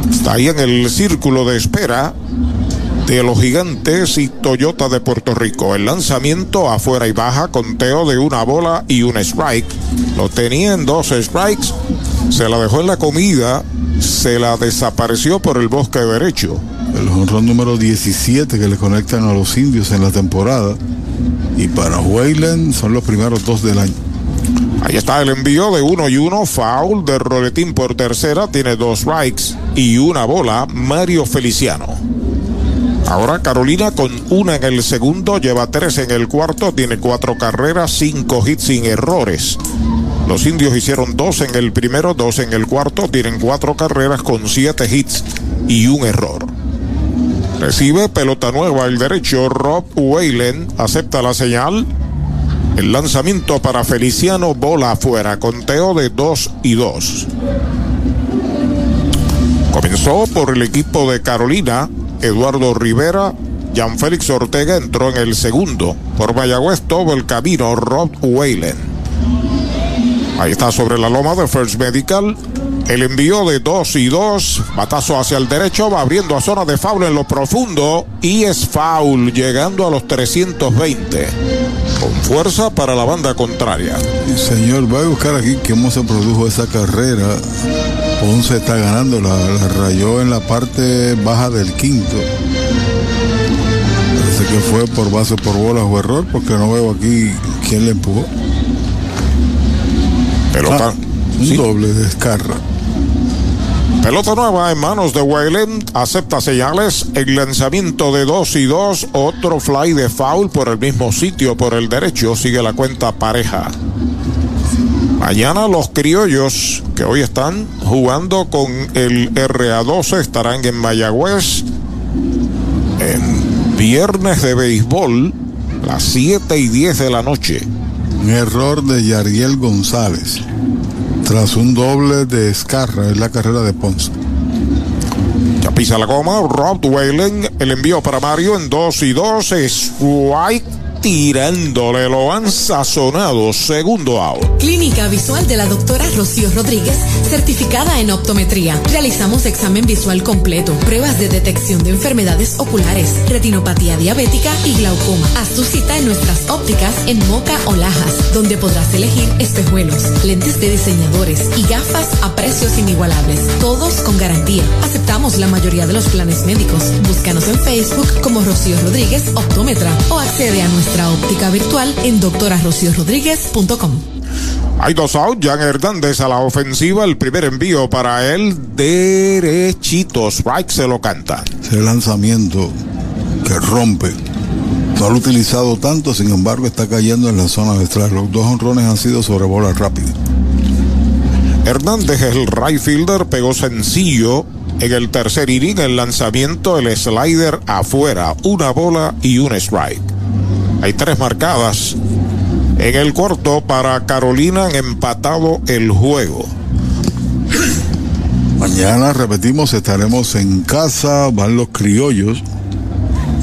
Está ahí en el círculo de espera de los gigantes y Toyota de Puerto Rico. El lanzamiento afuera y baja, conteo de una bola y un strike. Lo tenía en dos strikes, se la dejó en la comida, se la desapareció por el bosque derecho. El honrón número 17 que le conectan a los indios en la temporada. Y para Wayland son los primeros dos del año. Ahí está el envío de uno y uno, foul de Roletín por tercera, tiene dos strikes y una bola, Mario Feliciano. Ahora Carolina con una en el segundo, lleva tres en el cuarto, tiene cuatro carreras, cinco hits sin errores. Los indios hicieron dos en el primero, dos en el cuarto, tienen cuatro carreras con siete hits y un error. Recibe pelota nueva el derecho, Rob Whalen acepta la señal. El lanzamiento para Feliciano, bola afuera, conteo de 2 y 2. Comenzó por el equipo de Carolina, Eduardo Rivera, Jan Félix Ortega entró en el segundo. Por Mayagüez todo el camino, Rob Whalen. Ahí está sobre la loma de First Medical. El envío de 2 y 2, batazo hacia el derecho, va abriendo a zona de foul en lo profundo y es foul, llegando a los 320. Con fuerza para la banda contraria. Señor, voy a buscar aquí cómo se produjo esa carrera. Ponce está ganando, la, la rayó en la parte baja del quinto. Parece que fue por base por bolas o error, porque no veo aquí quién le empujó. Pelota. Ah, un doble de Escarra. Pelota nueva en manos de Wayland. Acepta señales. El lanzamiento de 2 y 2. Otro fly de foul por el mismo sitio, por el derecho. Sigue la cuenta pareja. Mañana los criollos que hoy están jugando con el RA12 estarán en Mayagüez en viernes de béisbol, las 7 y 10 de la noche. Un error de Yariel González. Tras un doble de Escarra, es la carrera de Ponce. Ya pisa la goma, Rob Whalen, el envío para Mario en 2 y 2, es White tirándole, lo han sazonado, segundo out. Clínica Visual de la doctora Rocío Rodríguez, certificada en optometría. Realizamos examen visual completo, pruebas de detección de enfermedades oculares, retinopatía diabética y glaucoma. Haz tu cita en nuestras ópticas en Moca o Lajas, donde podrás elegir espejuelos, lentes de diseñadores y gafas a precios inigualables, todos con garantía. Aceptamos la mayoría de los planes médicos. Búscanos en Facebook como Rocío Rodríguez Optómetra o accede a nuestra óptica virtual en doctorarociorodríguez.com. Hay dos out, Jan Hernández a la ofensiva, el primer envío para él, derechito, strike se lo canta. Ese lanzamiento que rompe. No lo ha utilizado tanto, sin embargo está cayendo en la zona de atrás. Los dos honrones han sido sobre bola rápida. Hernández, el right fielder, pegó sencillo en el tercer inning, el lanzamiento, el slider afuera, una bola y un strike. Hay tres marcadas. En el cuarto para Carolina han empatado el juego. Mañana repetimos, estaremos en casa, van los criollos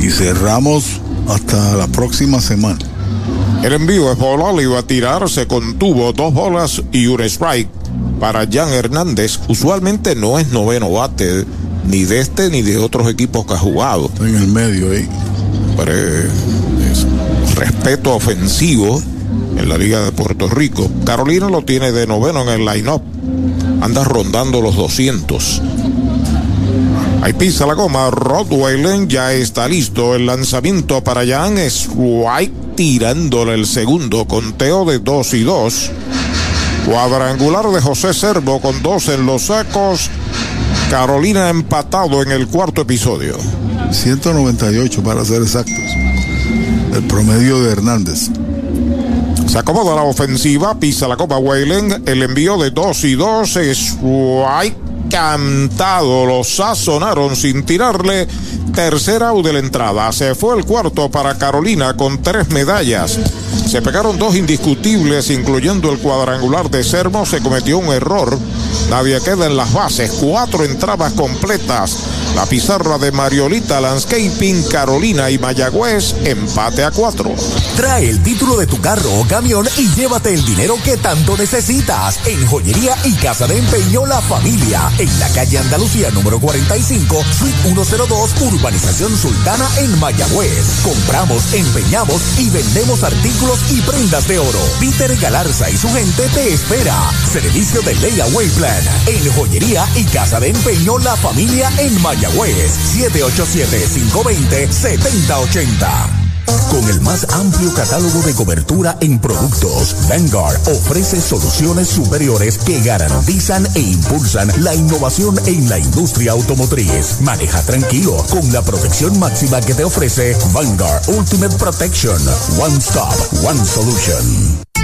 y cerramos hasta la próxima semana. El envío es bola, le iba a tirar, se contuvo dos bolas y un strike para Jan Hernández. Usualmente no es noveno bate ni de este ni de otros equipos que ha jugado. En el medio ahí. Pero es respeto ofensivo en la Liga de Puerto Rico. Carolina lo tiene de noveno en el line-up. Anda rondando los 200. Ahí pisa la goma. Rod Whalen ya está listo. El lanzamiento para Jan White tirándole el segundo conteo de 2 y 2. Cuadrangular de José Servo con dos en los sacos. Carolina empatado en el cuarto episodio. 198 para ser exactos. El promedio de Hernández. Se acomoda la ofensiva, pisa la copa Whalen, el envío de 2 y 2 es White cantado, lo sazonaron sin tirarle. Tercera out de la entrada. Se fue el cuarto para Carolina con tres medallas. Se pegaron dos indiscutibles, incluyendo el cuadrangular de Sermo. Se cometió un error. Nadie queda en las bases. Cuatro entradas completas. La pizarra de Mariolita Landscaping, Carolina y Mayagüez, empate a cuatro. Trae el título de tu carro o camión y llévate el dinero que tanto necesitas en Joyería y Casa de Empeño La Familia, en la calle Andalucía número 45, suite 102, Urbanización Sultana en Mayagüez. Compramos, empeñamos y vendemos artículos y prendas de oro. Peter Galarza y su gente te espera. Servicio de Layaway Plan en Joyería y Casa de Empeño La Familia en Mayagüez. 787-520-7080. Con el más amplio catálogo de cobertura en productos, Vanguard ofrece soluciones superiores que garantizan e impulsan la innovación en la industria automotriz. Maneja tranquilo con la protección máxima que te ofrece Vanguard Ultimate Protection. One Stop, One Solution.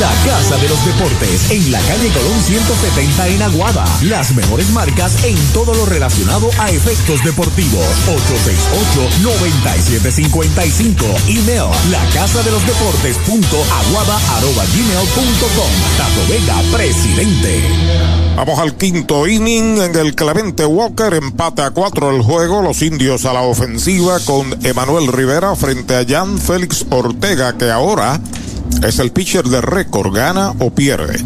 La Casa de los Deportes, en la calle Colón 170 en Aguada. Las mejores marcas en todo lo relacionado a efectos deportivos. 868-9755. Email, la casa de los deportes punto aguada arroba gmail punto com. Tato Vega, presidente. Vamos al quinto inning en el Clemente Walker, empate a cuatro el juego, los indios a la ofensiva con Emanuel Rivera frente a Jan Félix Ortega, que ahora es el pitcher de récord, gana o pierde.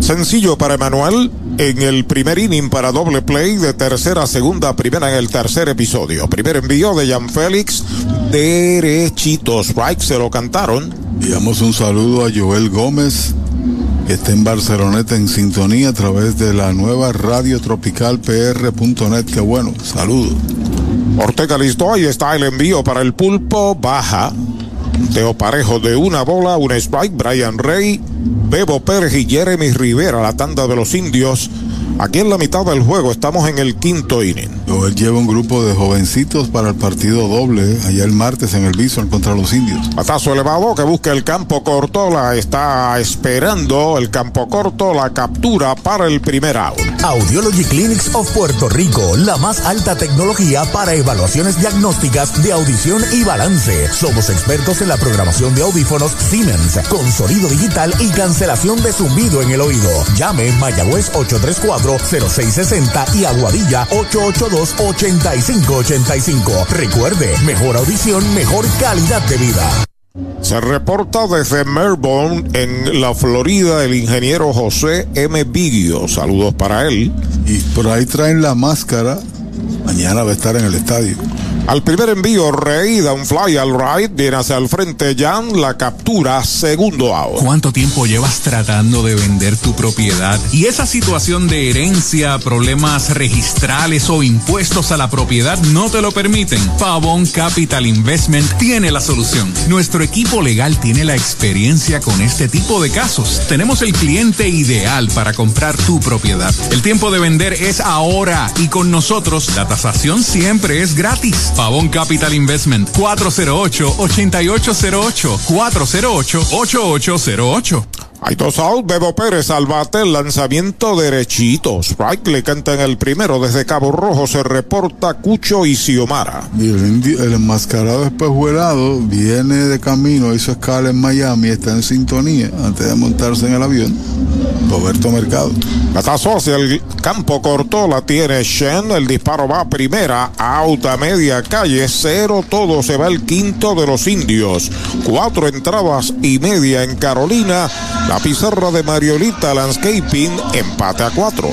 Sencillo para Emanuel en el primer inning para doble play de tercera a segunda, primera en el tercer episodio. Primer envío de Jan Félix, derechitos, right, se lo cantaron. Enviamos un saludo a Joel Gómez, que está en Barceloneta en sintonía a través de la nueva radio tropical pr.net. Qué bueno, saludo. Ortega listo, ahí está el envío para el pulpo, baja. Teo Parejo de una bola, un strike, Brian Rey, Bebo Pérez y Jeremy Rivera, la tanda de los indios. Aquí en la mitad del juego estamos en el quinto inning. Joel lleva un grupo de jovencitos para el partido doble allá el martes en el Bison contra los indios. Patazo elevado que busca el campo corto, la está esperando el campo corto, la captura para el primer out. Audiology Clinics of Puerto Rico, la más alta tecnología para evaluaciones diagnósticas de audición y balance. Somos expertos en la programación de audífonos Siemens, con sonido digital y cancelación de zumbido en el oído. Llame Mayagüez 834-0660 y Aguadilla 882-8585. Recuerde, mejor audición, mejor calidad de vida. Se reporta desde Melbourne, en la Florida, el ingeniero José M. Vigio. Saludos para él. Y por ahí traen la máscara. Mañana va a estar en el estadio. Al primer envío, Rey da un fly al right, viene hacia el frente Jan, la captura, segundo out. ¿Cuánto tiempo llevas tratando de vender tu propiedad? Y esa situación de herencia, problemas registrales o impuestos a la propiedad no te lo permiten. Pavón Capital Investment tiene la solución. Nuestro equipo legal tiene la experiencia con este tipo de casos. Tenemos el cliente ideal para comprar tu propiedad. El tiempo de vender es ahora y con nosotros la tasación siempre es gratis. Pavón Capital Investment 408-8808 408-8808 Hay dos out, Bebo Pérez al bate, el lanzamiento derechito. Strike le canta en el primero. Desde Cabo Rojo se reporta Cucho y Xiomara. Y el, indio- el enmascarado espejuelado viene de camino, hizo escala en Miami, está en sintonía antes de montarse en el avión. Roberto Mercado. Batazo hacia el campo corto, la tiene Shen. El disparo va a primera, out a media calle, cero todo. Se va el quinto de los indios. Cuatro entradas y media en Carolina. La pizarra de Mariolita Landscaping, empate a cuatro.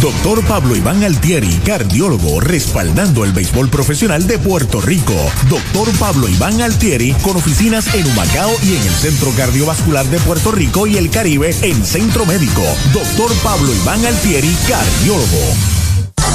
Doctor Pablo Iván Altieri, cardiólogo, respaldando el béisbol profesional de Puerto Rico. Doctor Pablo Iván Altieri, con oficinas en Humacao y en el Centro Cardiovascular de Puerto Rico y el Caribe en Centro Médico. Doctor Pablo Iván Altieri, cardiólogo.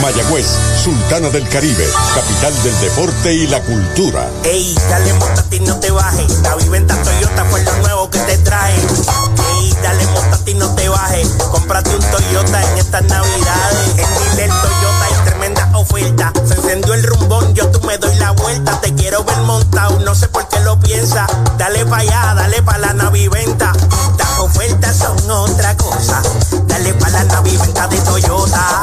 Mayagüez, Sultana del Caribe, capital del deporte y la cultura. Ey, dale montate y no te bajes. La viventa Toyota fue lo nuevo que te trae. Ey, dale montate y no te bajes. Cómprate un Toyota en estas navidades. En Dile Toyota hay tremenda oferta. Se encendió el rumbón, yo tú me doy la vuelta. Te quiero ver montado, no sé por qué lo piensa. Dale pa' allá, dale pa' la naviventa. Las ofertas son otra cosa. Dale pa' la naviventa de Toyota.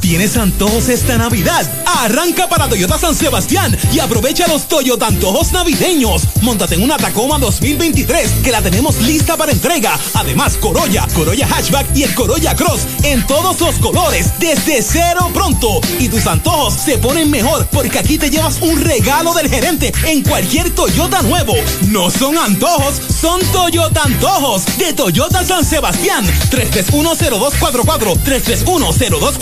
¿Tienes antojos esta Navidad? Arranca para Toyota San Sebastián y aprovecha los Toyota antojos navideños. Móntate en una Tacoma 2023 que la tenemos lista para entrega. Además, Corolla, Corolla Hatchback y el Corolla Cross en todos los colores desde cero pronto. Y tus antojos se ponen mejor porque aquí te llevas un regalo del gerente en cualquier Toyota nuevo. No son antojos, son Toyota antojos de Toyota San Sebastián. 3310244 3310244.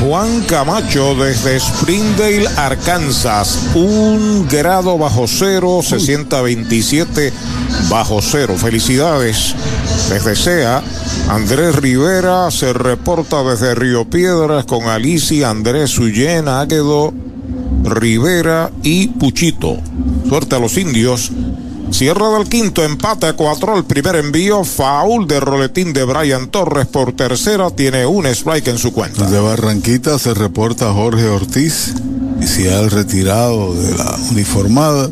Juan Camacho desde Springdale, Arkansas. Un grado bajo cero, se sienta 27 bajo cero. Felicidades. Desde SEA, Andrés Rivera se reporta desde Río Piedras con Alicia, Andrés Ullén, Águedo, Rivera y Puchito. Suerte a los indios. Cierra del quinto, empate a cuatro. El primer envío, foul de roletín de Brian Torres por tercera. Tiene un strike en su cuenta. De Barranquita se reporta Jorge Ortiz, oficial retirado de la uniformada.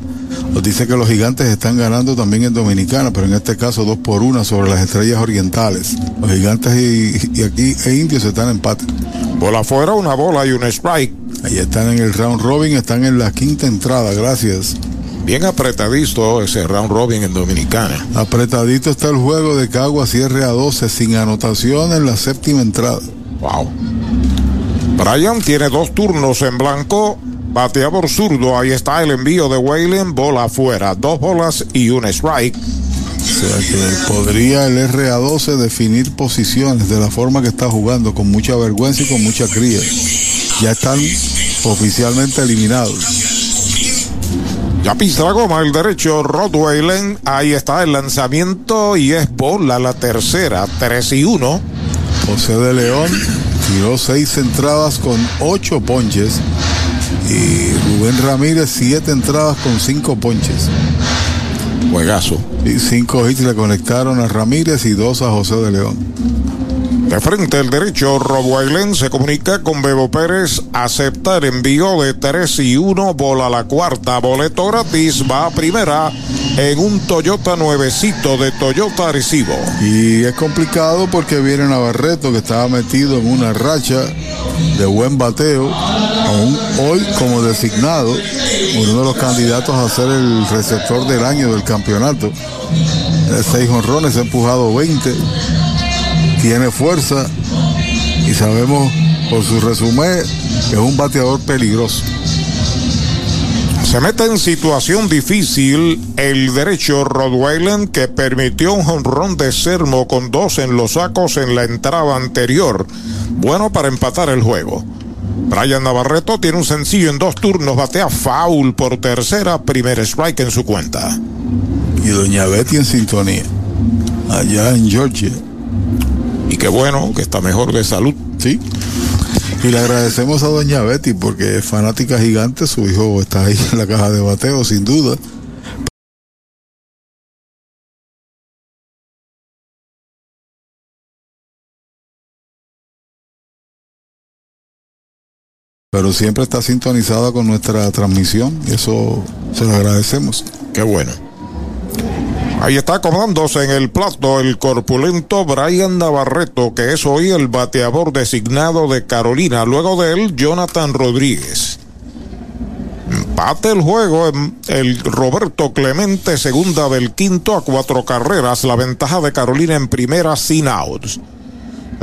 Nos dice que los gigantes están ganando también en Dominicana, pero en este caso dos por una sobre las estrellas orientales. Los gigantes y, y aquí e indios están en empate. Bola afuera, una bola y un strike. Ahí están en el round robin, están en la quinta entrada, gracias. Bien apretadito ese round robin en Dominicana. Apretadito está el juego de Cagua cierre a 12 sin anotación en la séptima entrada. Wow. Brian tiene dos turnos en blanco. Bateador zurdo, ahí está el envío de Waylen, bola afuera, dos bolas y un strike. O sea que podría el RA12 definir posiciones de la forma que está jugando, con mucha vergüenza y con mucha cría. Ya están oficialmente eliminados. Ya pisa la goma, el derecho, Rodwaylen. Ahí está el lanzamiento y es bola la tercera, 3 y 1. José de León tiró seis entradas con ocho ponches. Y Rubén Ramírez, siete entradas con cinco ponches. Juegazo. Y cinco hits le conectaron a Ramírez y dos a José de León. De frente el derecho, Rob Waylen se comunica con Bebo Pérez, acepta el envío de 3 y 1, bola la cuarta, boleto gratis, va a primera en un Toyota nuevecito de Toyota Arecibo. Y es complicado porque viene Navarreto que estaba metido en una racha de buen bateo, aún hoy como designado, uno de los candidatos a ser el receptor del año del campeonato. De seis honrones, ha empujado 20 tiene fuerza y sabemos por su resumen que es un bateador peligroso. Se mete en situación difícil el derecho Rodwaylen que permitió un jonrón de Sermo con dos en los sacos en la entrada anterior. Bueno para empatar el juego. Brian Navarreto tiene un sencillo en dos turnos, batea foul por tercera, primer strike en su cuenta. Y Doña Betty en sintonía, allá en Georgia. Y qué bueno que está mejor de salud. Sí. Y le agradecemos a Doña Betty porque es fanática gigante, su hijo está ahí en la caja de bateo, sin duda. Pero siempre está sintonizada con nuestra transmisión y eso se lo agradecemos. Qué bueno. Ahí está acomodándose en el plato el corpulento Brian Navarreto, que es hoy el bateador designado de Carolina. Luego de él, Jonathan Rodríguez. Empate el juego en el Roberto Clemente, segunda del quinto a cuatro carreras. La ventaja de Carolina en primera sin outs.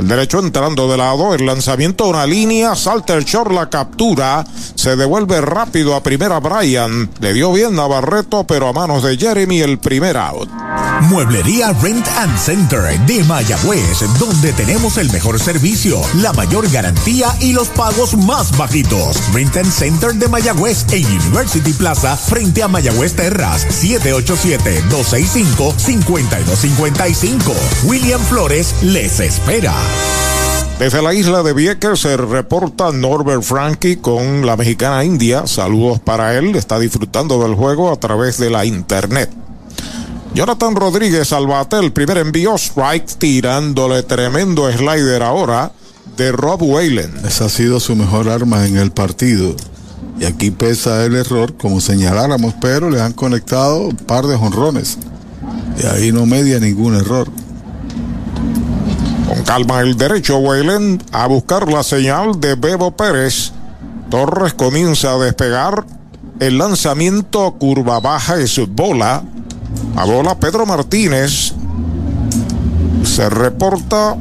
El derecho entrando de lado, el lanzamiento una línea, salta el short, la captura, se devuelve rápido a primera Brian. Le dio bien Navarreto, pero a manos de Jeremy el primer out. Mueblería Rent and Center de Mayagüez, donde tenemos el mejor servicio, la mayor garantía y los pagos más bajitos. Rent and Center de Mayagüez en University Plaza, frente a Mayagüez Terras, 787-265-5255. William Flores les espera. Desde la isla de Vieques se reporta Norbert Frankie con la mexicana India. Saludos para él. Está disfrutando del juego a través de la internet. Jonathan Rodríguez al el primer envío, strike, tirándole tremendo slider ahora de Rob Whalen. Esa ha sido su mejor arma en el partido. Y aquí pesa el error, como señaláramos, pero le han conectado un par de jonrones. Y ahí no media ningún error. Con calma el derecho Whalen a buscar la señal de Bebo Pérez. Torres comienza a despegar. El lanzamiento curva baja es bola. A bola Pedro Martínez. Se reporta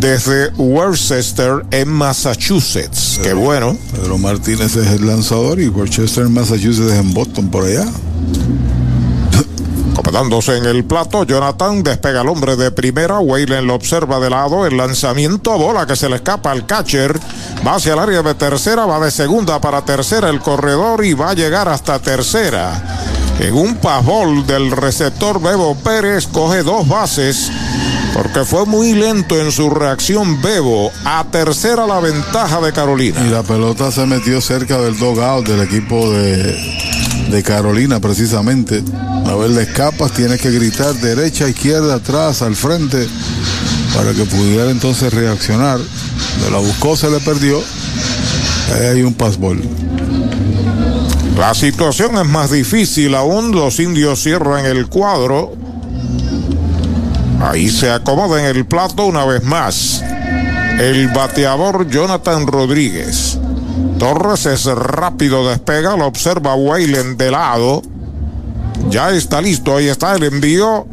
desde Worcester en Massachusetts. Qué bueno. Pedro Martínez es el lanzador y Worcester en Massachusetts es en Boston por allá. Comentándose en el plato, Jonathan despega al hombre de primera. Waylen lo observa de lado. El lanzamiento bola que se le escapa al catcher. Va hacia el área de tercera, va de segunda para tercera el corredor y va a llegar hasta tercera. En un pasbol del receptor Bebo Pérez coge dos bases porque fue muy lento en su reacción Bebo. A tercera la ventaja de Carolina. Y la pelota se metió cerca del dogout del equipo de, de Carolina precisamente. A ver, le escapas, tienes que gritar derecha, izquierda, atrás, al frente, para que pudiera entonces reaccionar. De la buscó, se le perdió. Ahí hay un pasbol. La situación es más difícil aún. Los indios cierran el cuadro. Ahí se acomoda en el plato una vez más. El bateador Jonathan Rodríguez. Torres es rápido, despega, lo observa Waylen de lado. Ya está listo, ahí está el envío.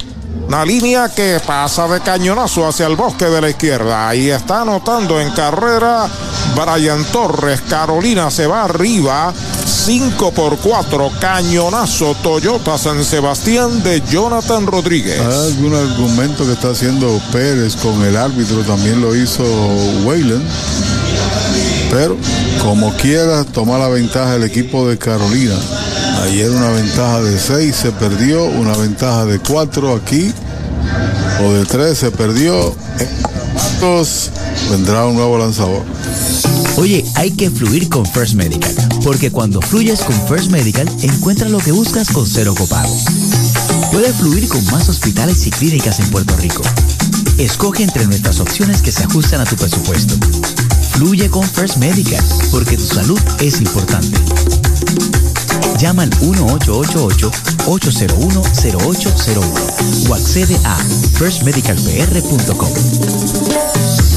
Una línea que pasa de cañonazo hacia el bosque de la izquierda. Ahí está anotando en carrera Brian Torres. Carolina se va arriba. 5 por 4. Cañonazo Toyota San Sebastián de Jonathan Rodríguez. Algún argumento que está haciendo Pérez con el árbitro. También lo hizo Wayland. Pero como quiera, toma la ventaja el equipo de Carolina. Ayer una ventaja de 6 se perdió, una ventaja de 4 aquí, o de 3 se perdió. Entonces vendrá un nuevo lanzador. Oye, hay que fluir con First Medical, porque cuando fluyes con First Medical, encuentras lo que buscas con cero copago. Puedes fluir con más hospitales y clínicas en Puerto Rico. Escoge entre nuestras opciones que se ajustan a tu presupuesto. Fluye con First Medical, porque tu salud es importante. Llama al 1888-801-0801 o accede a firstmedicalpr.com.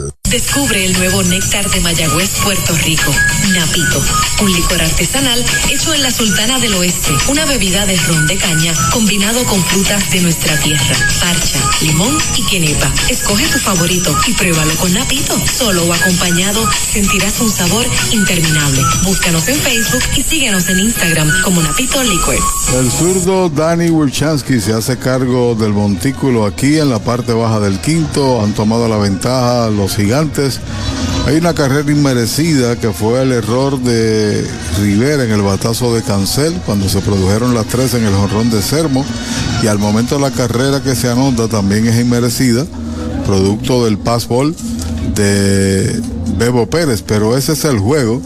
Descubre el nuevo néctar de Mayagüez, Puerto Rico. Napito, un licor artesanal hecho en la Sultana del Oeste. Una bebida de ron de caña combinado con frutas de nuestra tierra. Parcha, limón y quenepa. Escoge tu favorito y pruébalo con Napito. Solo o acompañado sentirás un sabor interminable. Búscanos en Facebook y síguenos en Instagram como Napito Liquors. El zurdo Danny Wilchansky se hace cargo del montículo aquí en la parte baja del quinto. Han tomado la ventaja los gigantes. Hay una carrera inmerecida que fue el error de Rivera en el batazo de Cancel cuando se produjeron las tres en el jonrón de Sermo. Y al momento la carrera que se anota también es inmerecida, producto del passball de Bebo Pérez. Pero ese es el juego.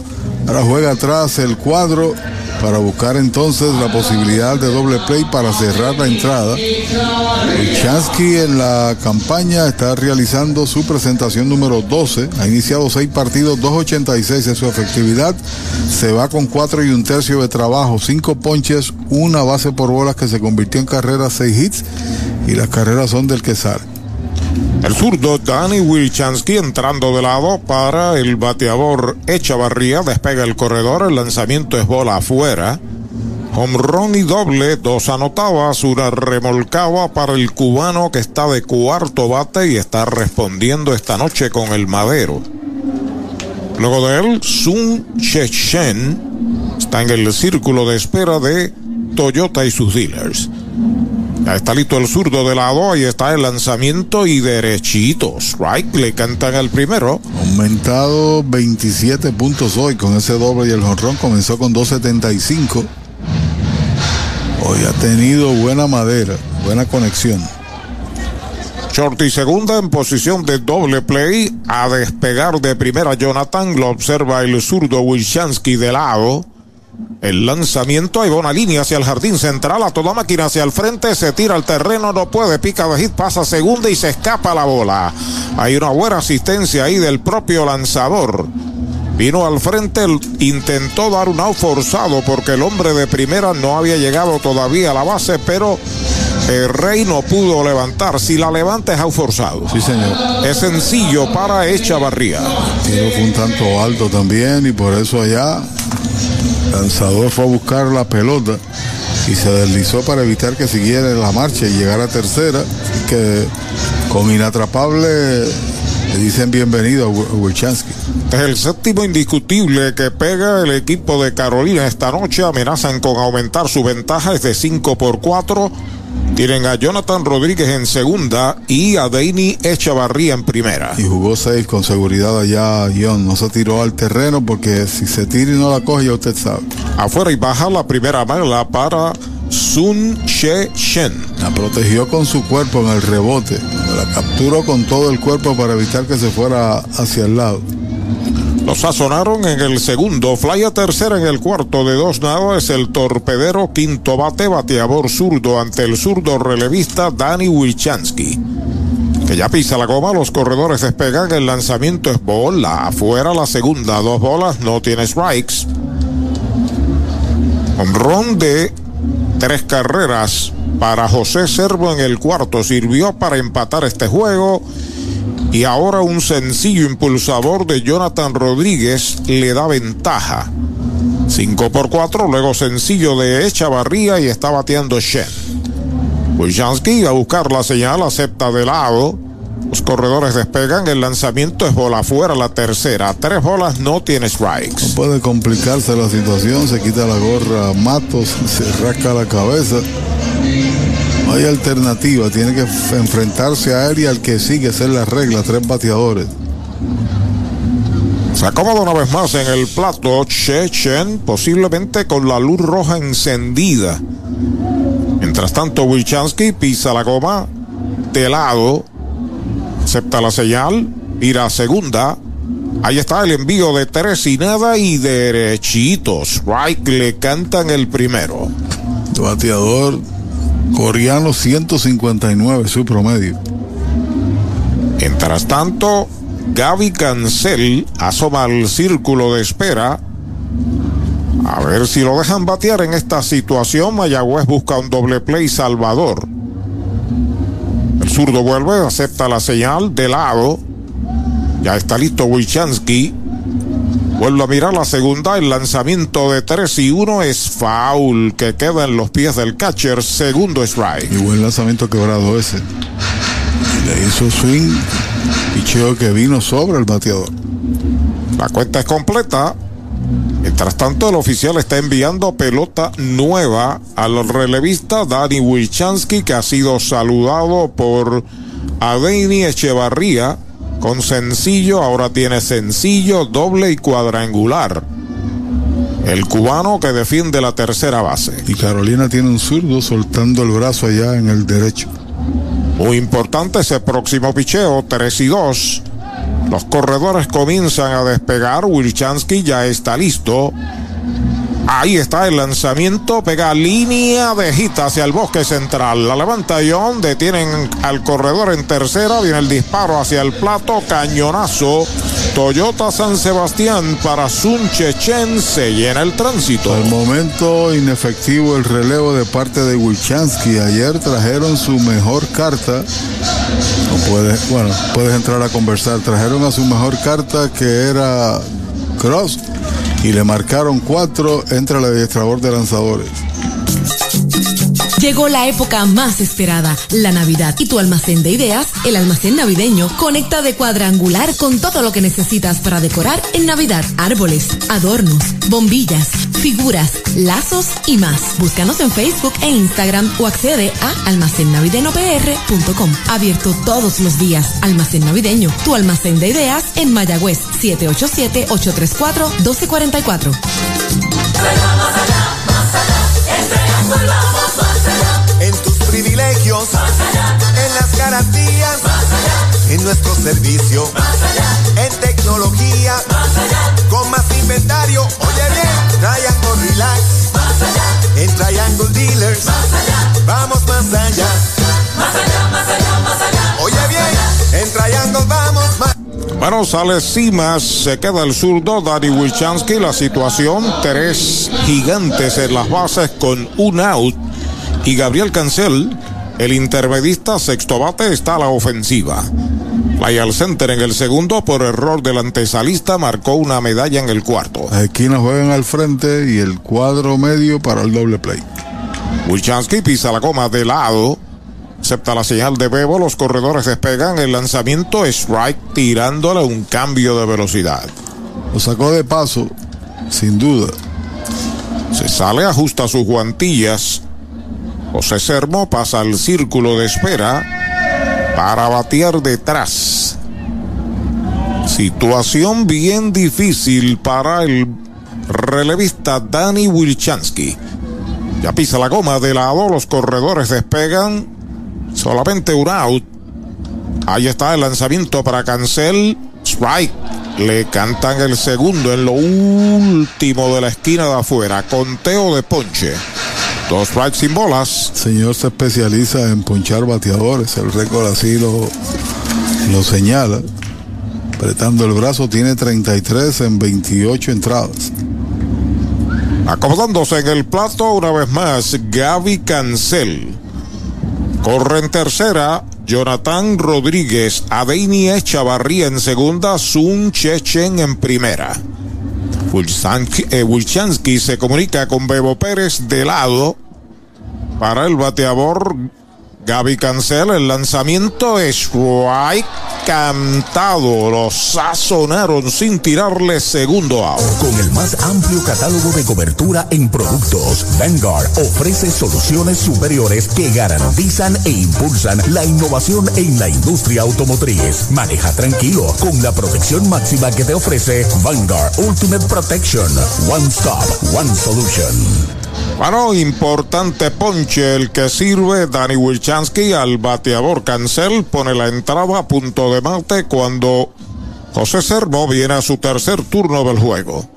Ahora juega atrás el cuadro para buscar entonces la posibilidad de doble play para cerrar la entrada. Chansky en la campaña está realizando su presentación número 12. Ha iniciado seis partidos, 2.86 en su efectividad. Se va con cuatro y un tercio de trabajo, cinco ponches, una base por bolas que se convirtió en carrera, seis hits y las carreras son del que sale. El zurdo Danny Wilchansky entrando de lado para el bateador Echavarría. Despega el corredor. El lanzamiento es bola afuera. Home run y doble. Dos anotadas. Una remolcaba para el cubano que está de cuarto bate y está respondiendo esta noche con el madero. Luego de él, Sun Chechen está en el círculo de espera de Toyota y sus dealers. Está listo el zurdo de lado, ahí está el lanzamiento y derechitos. Right, le cantan al primero. Aumentado 27 puntos hoy con ese doble y el jonrón comenzó con 2.75. Hoy ha tenido buena madera, buena conexión. Short y segunda en posición de doble play. A despegar de primera Jonathan. Lo observa el zurdo Wilchansky de lado. El lanzamiento, hay una línea hacia el jardín central, a toda máquina hacia el frente, se tira al terreno, no puede, pica de hit, pasa segunda y se escapa la bola. Hay una buena asistencia ahí del propio lanzador. Vino al frente, intentó dar un out forzado porque el hombre de primera no había llegado todavía a la base, pero el Rey no pudo levantar. Si la levanta es out forzado. Sí, señor. Es sencillo para Echavarría. Tiro fue un tanto alto también y por eso allá lanzador fue a buscar la pelota y se deslizó para evitar que siguiera la marcha y llegara a tercera, que con inatrapable le dicen bienvenido a Wilchansky. Es el séptimo indiscutible que pega el equipo de Carolina esta noche. Amenazan con aumentar su ventaja, es de 5 por 4. Tienen a Jonathan Rodríguez en segunda y a Deini Echavarría en primera. Y jugó seis con seguridad allá, John. No se tiró al terreno porque si se tira y no la coge, ya usted sabe. Afuera y baja la primera mala para Sun She Shen. La protegió con su cuerpo en el rebote. La capturó con todo el cuerpo para evitar que se fuera hacia el lado. Lo sazonaron en el segundo, fly a tercera en el cuarto de dos nada es el torpedero quinto bate, bateador zurdo ante el zurdo relevista Danny Wilchansky. Que ya pisa la goma, los corredores despegan, el lanzamiento es bola, afuera la segunda, dos bolas, no tiene strikes. Honrón de tres carreras para José Servo en el cuarto, sirvió para empatar este juego. Y ahora un sencillo impulsador de Jonathan Rodríguez le da ventaja. 5 por 4, luego sencillo de Echavarría y está bateando Shen. Wilchansky a buscar la señal, acepta de lado. Los corredores despegan, el lanzamiento es bola afuera, la tercera. Tres bolas, no tiene strikes. No puede complicarse la situación, se quita la gorra Matos, se rasca la cabeza. No hay alternativa, tiene que enfrentarse a él y al que sigue ser la regla, tres bateadores. Se acomoda una vez más en el plato Chechen, posiblemente con la luz roja encendida. Mientras tanto, Wilchansky pisa la goma de lado, acepta la señal, irá a segunda. Ahí está el envío de tres y nada y derechitos. Right le cantan el primero. Bateador coreano 159 su promedio. Mientras tanto, Gaby Cancel asoma al círculo de espera. A ver si lo dejan batear en esta situación. Mayagüez busca un doble play Salvador. El zurdo vuelve, acepta la señal de lado. Ya está listo Wilchansky. Vuelve a mirar la segunda. El lanzamiento de 3 y 1 es foul que queda en los pies del catcher. Segundo strike. Y buen lanzamiento quebrado ese. Le hizo swing. Picheo que vino sobre el bateador. La cuenta es completa. Mientras tanto, el oficial está enviando pelota nueva al relevista Danny Wilchansky, que ha sido saludado por Adeini Echevarría con sencillo, ahora tiene sencillo, doble y cuadrangular. El cubano que defiende la tercera base. Y Carolina tiene un zurdo soltando el brazo allá en el derecho. Muy importante ese próximo picheo, 3 y 2. Los corredores comienzan a despegar. Wilchansky ya está listo. Ahí está el lanzamiento, pega línea de gita hacia el bosque central. La levanta John, detienen al corredor en tercera, viene el disparo hacia el plato, cañonazo. Toyota San Sebastián para Sun Chechen se llena el tránsito. Al momento inefectivo el relevo de parte de Wilchansky. Ayer trajeron su mejor carta. No puedes, bueno, puedes entrar a conversar. Trajeron a su mejor carta que era Cross y le marcaron cuatro entre el adiestrador de lanzadores. Llegó la época más esperada, la Navidad. Y tu almacén de ideas, el almacén navideño, conecta de cuadrangular con todo lo que necesitas para decorar en Navidad. Árboles, adornos, bombillas, figuras, lazos y más. Búscanos en Facebook e Instagram o accede a almacennavideñopr.com. Abierto todos los días. Almacén navideño, tu almacén de ideas en Mayagüez 787-834-1244. En tus privilegios, en las garantías, en nuestro servicio, en tecnología, con más inventario. Oye bien, Triangle Relax, en Triangle Dealers, vamos más allá. Oye bien, en Triangle vamos más Bueno, sale Simas, se queda el zurdo, Danny Wilchansky. La situación, tres gigantes en las bases con un out. Y Gabriel Cancel, el intermedista sexto bate, está a la ofensiva. Play al center en el segundo, por error del antesalista, marcó una medalla en el cuarto. Las esquinas juegan al frente y el cuadro medio para el doble play. Wilchansky pisa la goma de lado. Acepta la señal de Bebo, los corredores despegan, el lanzamiento strike tirándole un cambio de velocidad. Lo sacó de paso, sin duda. Se sale, ajusta sus guantillas. José Sermo pasa al círculo de espera para batear detrás. Situación bien difícil para el relevista Danny Wilchansky. Ya pisa la goma de lado, los corredores despegan. Solamente un out. Ahí está el lanzamiento para Cancel. Strike. Le cantan el segundo en lo último de la esquina de afuera. Conteo de ponche. Dos strikes sin bolas. señor se especializa en ponchar bateadores. El récord así lo, lo señala. Apretando el brazo, tiene 33 en 28 entradas. Acomodándose en el plato una vez más, Gaby Cancel. Corre en tercera, Jonathan Rodríguez, Adeini Echavarría en segunda, Sun Chechen en primera. Wilchansky, eh, se comunica con Bebo Pérez de lado para el bateador Gaby Cancel. El lanzamiento es strike cantado. Lo sazonaron sin tirarle segundo out. Con el más amplio catálogo de cobertura en productos, Vanguard ofrece soluciones superiores que garantizan e impulsan la innovación en la industria automotriz. Maneja tranquilo con la protección máxima que te ofrece Vanguard Ultimate Protection. One Stop, One Solution. Bueno, importante ponche el que sirve Danny Wilchansky al bateador Cancel. Pone la entrada a punto de mate cuando José Servo viene a su tercer turno del juego.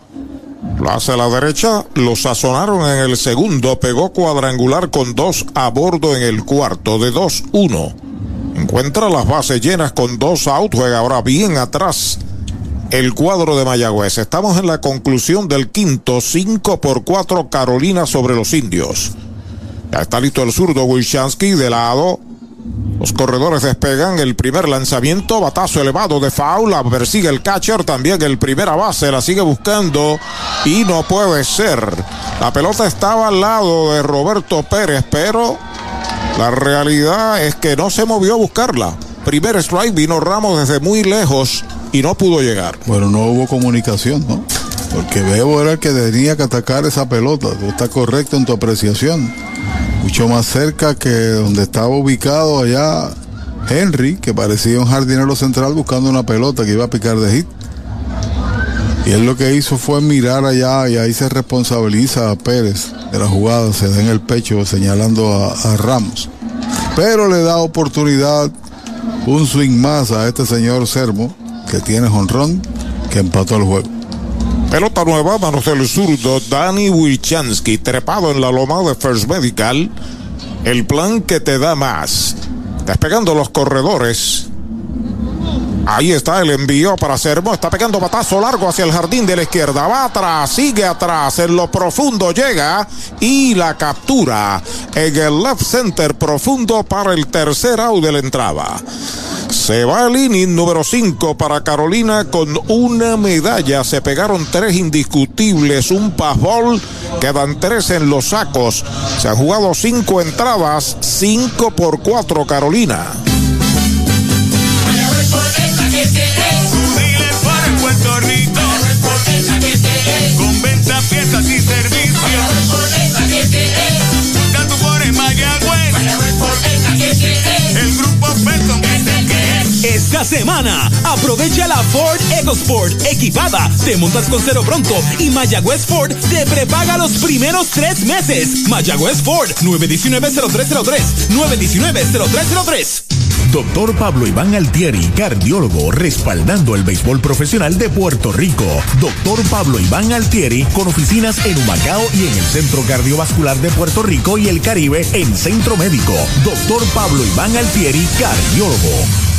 Lo hace a la derecha, lo sazonaron en el segundo, pegó cuadrangular con dos a bordo en el cuarto, de 2-1. Encuentra las bases llenas con dos out, juega ahora bien atrás el cuadro de Mayagüez. Estamos en la conclusión del quinto, 5 por 4 Carolina sobre los indios. Ya está listo el zurdo Wilchansky de lado. Los corredores despegan el primer lanzamiento, batazo elevado de faula, persigue el catcher, también el primera base, la sigue buscando y no puede ser. La pelota estaba al lado de Roberto Pérez, pero la realidad es que no se movió a buscarla. Primer strike vino Ramos desde muy lejos y no pudo llegar. Bueno, no hubo comunicación, ¿no? Porque Bebo era el que tenía que atacar esa pelota. Tú estás correcto en tu apreciación. Mucho más cerca que donde estaba ubicado allá Henry, que parecía un jardinero central buscando una pelota que iba a picar de hit. Y él lo que hizo fue mirar allá y ahí se responsabiliza a Pérez de la jugada, se da en el pecho señalando a, a Ramos. Pero le da oportunidad un swing más a este señor Sermo, que tiene jonrón, que empató el juego. Pelota nueva, manos del zurdo, Danny Wilchansky, trepado en la loma de First Medical. El plan que te da más. Despegando los corredores. Ahí está el envío para Sermo. Está pegando batazo largo hacia el jardín de la izquierda. Va atrás, sigue atrás. En lo profundo llega y la captura en el left center profundo para el tercer out de la entrada. Se va el inning número 5 para Carolina con una medalla. Se pegaron tres indiscutibles, un passball. Quedan tres en los sacos. Se han jugado cinco entradas, 5 por 4 Carolina. Esta semana, aprovecha la Ford EcoSport equipada. Te montas con cero pronto y Mayagüez Ford te prepaga los primeros tres meses. Mayagüez Ford 919-0303. 919-0303. Doctor Pablo Iván Altieri, cardiólogo, respaldando el béisbol profesional de Puerto Rico. Doctor Pablo Iván Altieri, con oficinas en Humacao y en el Centro Cardiovascular de Puerto Rico y el Caribe en Centro Médico. Doctor Pablo Iván Altieri, cardiólogo.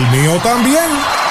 mío también.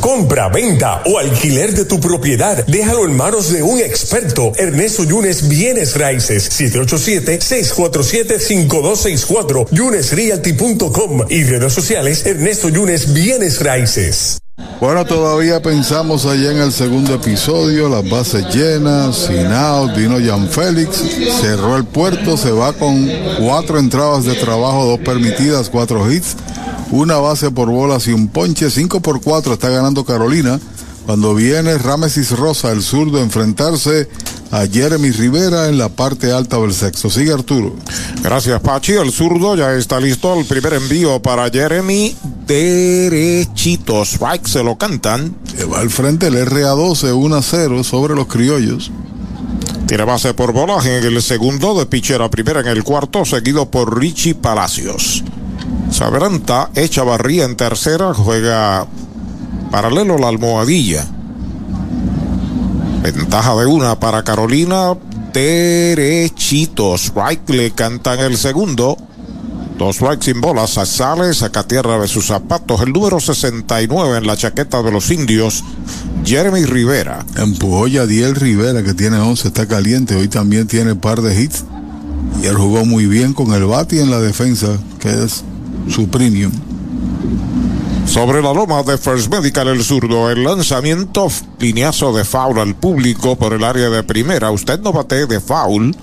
Compra, venta o alquiler de tu propiedad. Déjalo en manos de un experto. Ernesto Yunes Bienes Raíces. 787-647-5264. YunesRealty.com y redes sociales Ernesto Yunes Bienes Raíces. Bueno, todavía pensamos allá en el segundo episodio, las bases llenas, sin out, vino Jan Félix, cerró el puerto, se va con cuatro entradas de trabajo, dos permitidas, cuatro hits, una base por bolas y un ponche, 5 por 4 está ganando Carolina. Cuando viene Ramesis Rosa, el zurdo, a enfrentarse a Jeremy Rivera en la parte alta del sexto. Sigue Arturo. Gracias, Pachi. El zurdo ya está listo. El primer envío para Jeremy. Derechito. Strike se lo cantan. Va al frente el RA12, 1 a 0 sobre los criollos. Tiene base por bolas en el segundo de pitcher a primera en el cuarto, seguido por Richie Palacios. Sabranta echa barría en tercera, juega paralelo la almohadilla. Ventaja de una para Carolina, derechito. Strike le cantan el segundo. Dos strikes sin bolas, sale, saca tierra de sus zapatos. El número 69 en la chaqueta de los indios, Jeremy Rivera. Empujó Yadiel Rivera, que tiene 11, está caliente. Hoy también tiene par de hits. Y él jugó muy bien con el bate en la defensa, que es su premium. Sobre la loma de First Medical el zurdo, el lanzamiento lineazo de foul al público por el área de primera. Usted no bate de foul.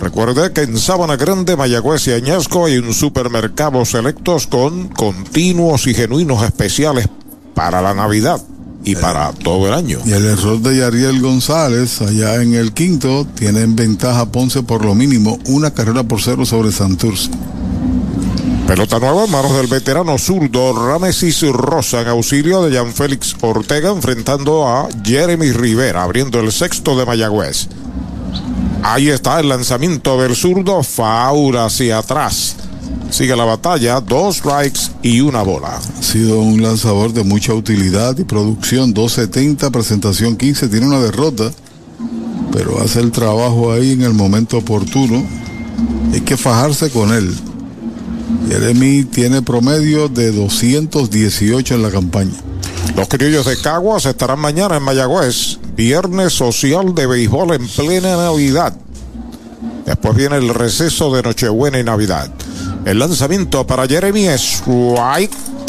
Recuerde que en Sabana Grande, Mayagüez y Añasco hay un supermercado selectos con continuos y genuinos especiales para la Navidad y para todo el año. Y el error de Yariel González, allá en el quinto, tiene en ventaja Ponce por lo mínimo una carrera por cero sobre Santurce. Pelota nueva en manos del veterano zurdo Ramesis Rosa en auxilio de Jan Félix Ortega enfrentando a Jeremy Rivera abriendo el sexto de Mayagüez. Ahí está el lanzamiento del zurdo, Faura hacia atrás. Sigue la batalla, dos strikes y una bola. Ha sido un lanzador de mucha utilidad y producción, 270, presentación 15, tiene una derrota, pero hace el trabajo ahí en el momento oportuno. Hay que fajarse con él. Jeremy tiene promedio de 218 en la campaña. Los criollos de Caguas estarán mañana en Mayagüez. Viernes social de béisbol en plena Navidad. Después viene el receso de Nochebuena y Navidad. El lanzamiento para Jeremy White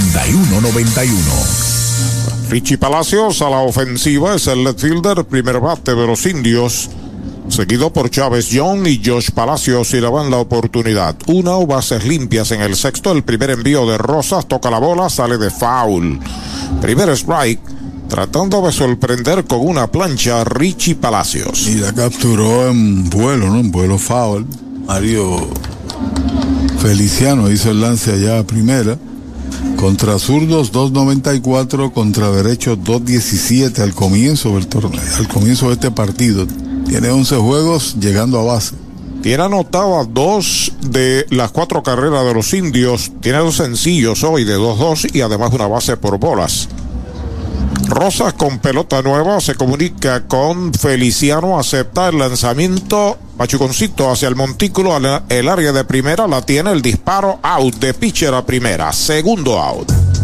832-9191. Richie Palacios a la ofensiva es el left fielder, primer bate de los indios. Seguido por Chávez Young y Josh Palacios y le van la oportunidad. Una o bases limpias en el sexto. El primer envío de Rosas toca la bola, sale de foul. Primer strike tratando de sorprender con una plancha Richie Palacios. Y la capturó en vuelo, ¿no? En vuelo foul. Mario Feliciano hizo el lance allá a primera. Contra zurdos 2.94, contra derechos 2.17 al comienzo del torneo, al comienzo de este partido. Tiene 11 juegos llegando a base. Tiene anotado dos de las cuatro carreras de los indios. Tiene dos sencillos hoy de 2-2 y además una base por bolas. Rosas con pelota nueva se comunica con Feliciano, acepta el lanzamiento. Pachuconcito hacia el montículo, el área de primera la tiene el disparo out de pitcher a primera, segundo out.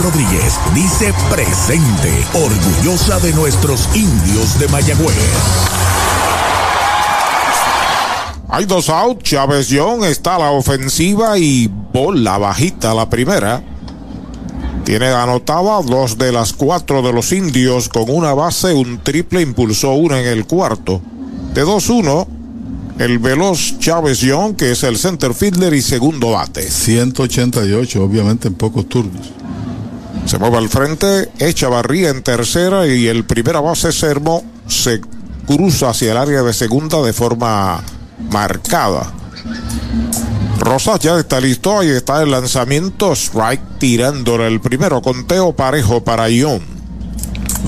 Rodríguez dice presente, orgullosa de nuestros indios de Mayagüez. Hay dos outs, Chávez Young está a la ofensiva y bola bajita la primera. Tiene anotada dos de las cuatro de los indios con una base, un triple, impulsó una en el cuarto. De 2-1, el veloz Chávez Young, que es el center fielder y segundo bate. 188, obviamente en pocos turnos. Se mueve al frente, echa barría en tercera y el primera base Sermo se cruza hacia el área de segunda de forma marcada. Rosas ya está listo, ahí está el lanzamiento, strike tirándole el primero, conteo parejo para Ion.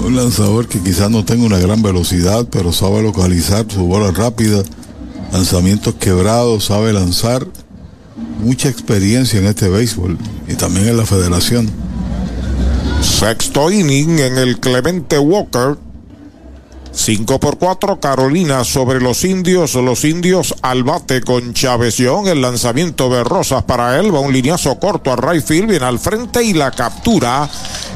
Un lanzador que quizás no tenga una gran velocidad, pero sabe localizar su bola rápida, lanzamientos quebrados, sabe lanzar. Mucha experiencia en este béisbol y también en la federación. Sexto inning en el Clemente Walker. 5 por 4 Carolina sobre los indios. Los indios al bate con Young. El lanzamiento de Rosas para él. Va un lineazo corto a right field. Viene al frente y la captura.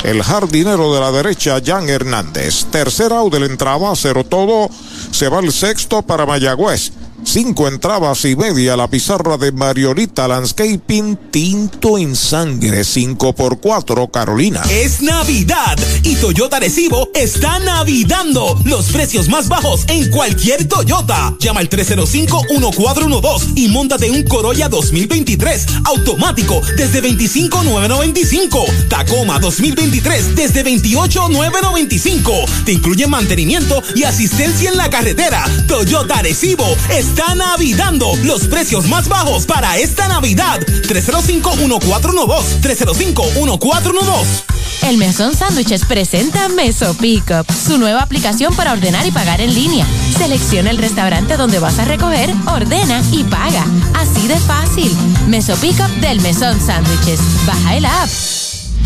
El jardinero de la derecha, Jan Hernández. Tercera out de la entrada. Cero todo. Se va el sexto para Mayagüez. Cinco entradas y media la pizarra de Mariolita Landscaping Tinto en Sangre 5 por 4 Carolina. Es Navidad y Toyota Recibo está navidando los precios más bajos en cualquier Toyota. Llama al 305-1412 y montate un Corolla 2023 automático desde 25,995. Tacoma 2023 desde 28,995. Te incluye mantenimiento y asistencia en la carretera. Toyota Recibo está navidando los precios más bajos para esta Navidad. 305-1412. 305-1412. El Mesón Sándwiches presenta Meso Pickup, su nueva aplicación para ordenar y pagar en línea. Selecciona el restaurante donde vas a recoger, ordena y paga. Así de fácil. Meso Pickup del Mesón Sándwiches. Baja el app.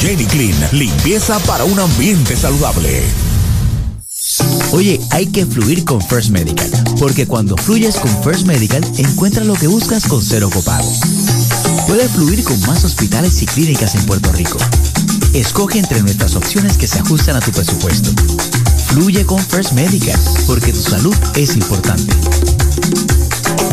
Jenny Clean, limpieza para un ambiente saludable. Oye, hay que fluir con First Medical, porque cuando fluyes con First Medical, encuentras lo que buscas con cero copago. Puedes fluir con más hospitales y clínicas en Puerto Rico. Escoge entre nuestras opciones que se ajustan a tu presupuesto. Fluye con First Medical, porque tu salud es importante.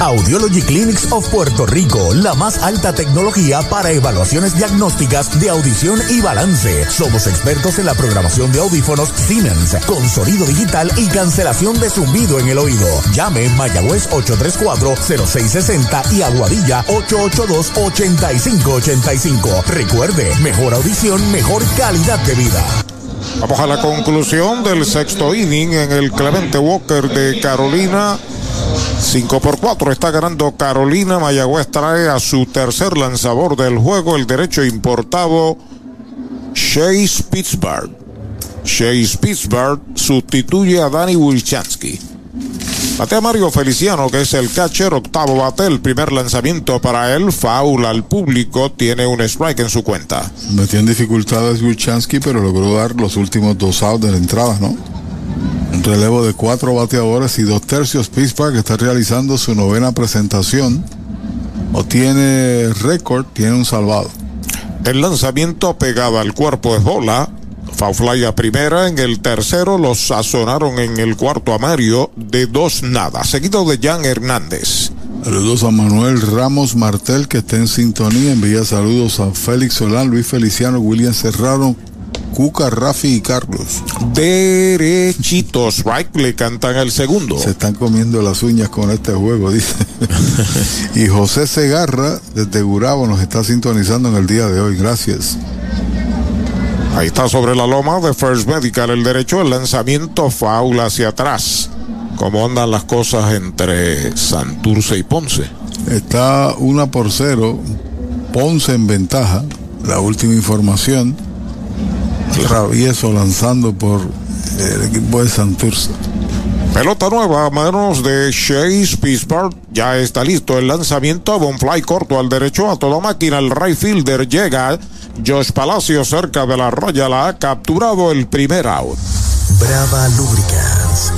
Audiology Clinics of Puerto Rico, la más alta tecnología para evaluaciones diagnósticas de audición y balance. Somos expertos en la programación de audífonos Siemens, con sonido digital y cancelación de zumbido en el oído. Llame Mayagüez 834-0660 y Aguadilla 882-8585. Recuerde, mejor audición, mejor calidad de vida. Vamos a la conclusión del sexto inning en el Clemente Walker de Carolina. 5 por 4 está ganando Carolina. Mayagüez trae a su tercer lanzador del juego el derecho importado Chase Pittsburgh. Chase Pittsburgh sustituye a Danny Wilchansky. Batea Mario Feliciano, que es el catcher, octavo bate, el primer lanzamiento para él, foul al público, tiene un strike en su cuenta. Metió en dificultades Wilchansky, pero logró dar los últimos dos outs de la entrada, ¿no? Un relevo de cuatro bateadores y dos tercios. Pittsburgh está realizando su novena presentación. O tiene récord, tiene un salvado. El lanzamiento pegado al cuerpo es bola. Faufly a primera. En el tercero los sazonaron en el cuarto a Mario de dos nada. Seguido de Jan Hernández. Saludos a Manuel Ramos Martel que está en sintonía. Envía saludos a Félix Solán, Luis Feliciano, William Serrano, Cuca, Rafi y Carlos. Derechitos, right, le cantan el segundo. Se están comiendo las uñas con este juego, dice. y José Segarra, desde Gurabo, nos está sintonizando en el día de hoy. Gracias. Ahí está sobre la loma de First Medical el derecho, el lanzamiento faula hacia atrás. ¿Cómo andan las cosas entre Santurce y Ponce? Está una por cero, Ponce en ventaja. La última información. Travieso lanzando por el equipo de Santurce. Pelota nueva a manos de Chase Pittsburgh. Ya está listo el lanzamiento. Bonfly corto al derecho a toda máquina. El right fielder llega. Josh Palacio cerca de la raya la ha capturado el primer out. Brava Lubricants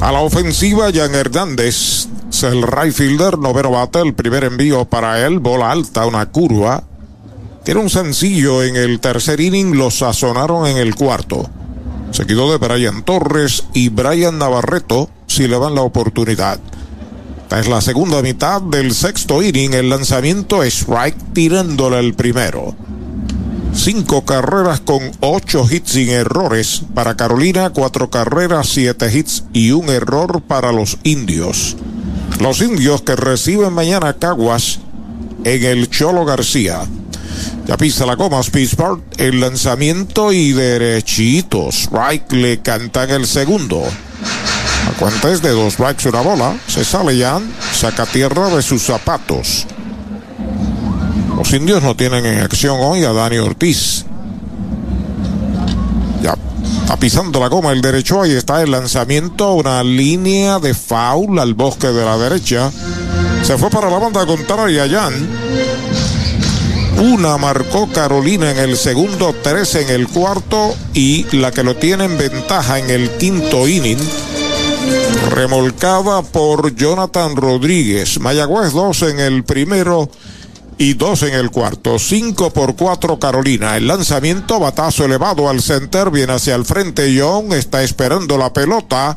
A la ofensiva, Jan Hernández es el right fielder, noveno bate, el primer envío para él, bola alta, una curva. Tiene un sencillo en el tercer inning, lo sazonaron en el cuarto. Seguido de Brian Torres y Brian Navarreto, si le dan la oportunidad. Esta es la segunda mitad del sexto inning, el lanzamiento strike tirándole el primero. Cinco carreras con ocho hits sin errores para Carolina, cuatro carreras, siete hits y un error para los indios. Los indios que reciben mañana Caguas en el Cholo García. Ya pisa la goma Pittsburgh, el lanzamiento y derechitos. Strike le cantan el segundo. La cuenta de dos strikes una bola. Se sale Jan, saca tierra de sus zapatos. Los indios no tienen en acción hoy a Dani Ortiz. Ya está pisando la goma el derecho. Ahí está el lanzamiento. Una línea de foul al bosque de la derecha. Se fue para la banda contraria, Jan. Una marcó Carolina en el segundo, tres en el cuarto y la que lo tiene en ventaja en el quinto inning. Remolcada por Jonathan Rodríguez. Mayagüez dos en el primero y dos en el cuarto. Cinco por cuatro Carolina. El lanzamiento, batazo elevado al center, viene hacia el frente. Young está esperando la pelota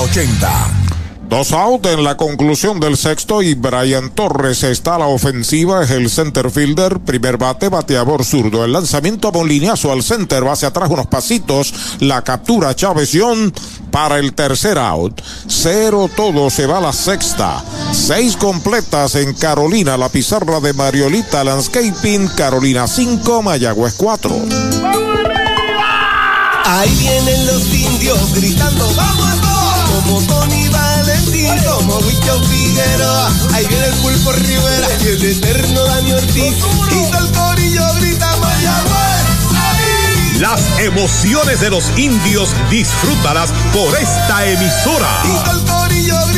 80. Dos out en la conclusión del sexto y Brian Torres está a la ofensiva, es el center fielder, primer bate, bateador zurdo. El lanzamiento lineazo al center, va hacia atrás unos pasitos, la captura Chávez para el tercer out. Cero todo, se va a la sexta. Seis completas en Carolina, la pizarra de Mariolita Landscaping, Carolina 5, Mayagüez 4. Ahí vienen los indios gritando, vamos como Tony Valentín, como Huicho Figueroa, ahí viene el pulpo Rivera, y el eterno Dani Ortiz, y todo el corillo grita Mayagüez. Las emociones de los indios disfrútalas por esta emisora. Y todo el corillo grita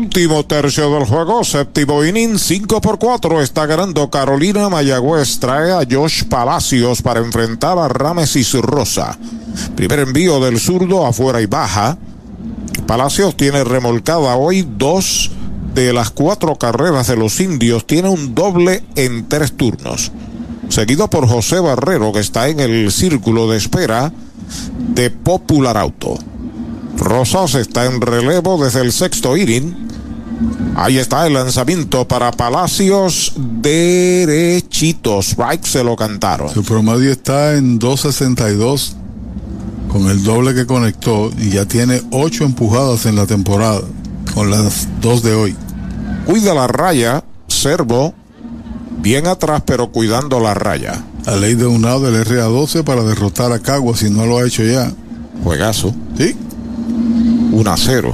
último tercio del juego, séptimo inning, 5 por 4, está ganando Carolina Mayagüez. Trae a Josh Palacios para enfrentar a Ramesis Rosa. Primer envío del zurdo afuera y baja. Palacios tiene remolcada hoy dos de las cuatro carreras de los indios. Tiene un doble en tres turnos. Seguido por José Barrero, que está en el círculo de espera de Popular Auto. Rosas está en relevo desde el sexto inning. Ahí está el lanzamiento para Palacios derechitos. Strike se lo cantaron. Su promedio está en 2.62 con el doble que conectó y ya tiene 8 empujadas en la temporada con las dos de hoy. Cuida la raya, Servo, bien atrás pero cuidando la raya. La ley de un lado del RA12 para derrotar a Cagua si no lo ha hecho ya. Juegazo. Sí. 1 a 0.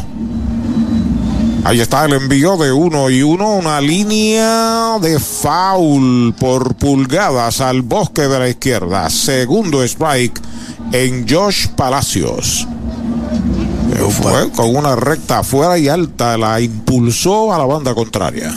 Ahí está el envío de uno y uno, una línea de foul por pulgadas al bosque de la izquierda. Segundo strike en Josh Palacios. Fue con una recta afuera y alta, la impulsó a la banda contraria.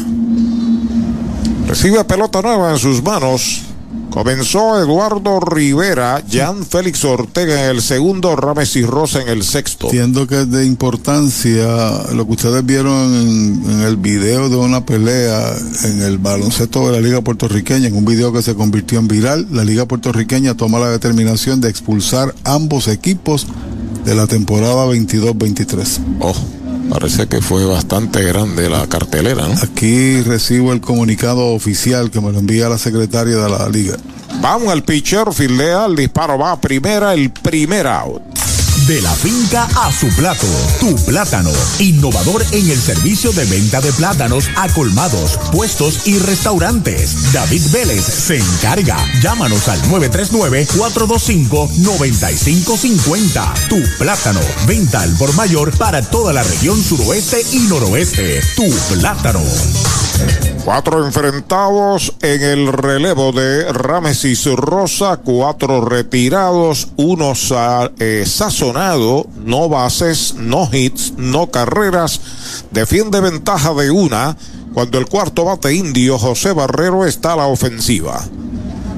Recibe pelota nueva en sus manos. Comenzó Eduardo Rivera, Jan Félix Ortega en el segundo, Rames y Rosa en el sexto. Entiendo que es de importancia lo que ustedes vieron en, en, el video de una pelea en el baloncesto de la Liga Puertorriqueña, en un video que se convirtió en viral. La Liga Puertorriqueña toma la determinación de expulsar ambos equipos de la temporada 22-23. Oh. Parece que fue bastante grande la cartelera, ¿no? Aquí recibo el comunicado oficial que me lo envía la secretaria de la liga. Vamos al pitcher, fildea, el disparo va a primera, el primer out. De la finca a su plato, tu plátano, innovador en el servicio de venta de plátanos a colmados, puestos y restaurantes. David Vélez se encarga. Llámanos al 939-425-9550. Tu plátano, venta al por mayor para toda la región suroeste y noroeste. Tu plátano. Cuatro enfrentados en el relevo de Ramesis Rosa, cuatro retirados, uno eh, no bases, no hits, no carreras, defiende ventaja de una cuando el cuarto bate indio José Barrero está a la ofensiva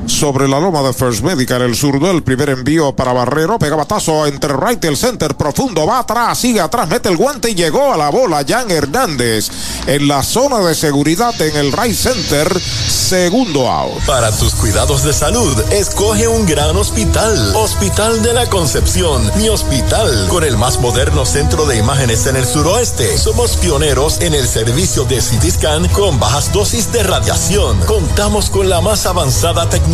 sobre la loma de First Medical, el zurdo, el primer envío para Barrero, pega batazo entre right y el center profundo, va atrás, sigue atrás, mete el guante y llegó a la bola Jan Hernández en la zona de seguridad en el right center, segundo out. Para tus cuidados de salud, escoge un gran hospital, Hospital de la Concepción, mi hospital, con el más moderno centro de imágenes en el suroeste. Somos pioneros en el servicio de CT scan con bajas dosis de radiación. Contamos con la más avanzada tecnología,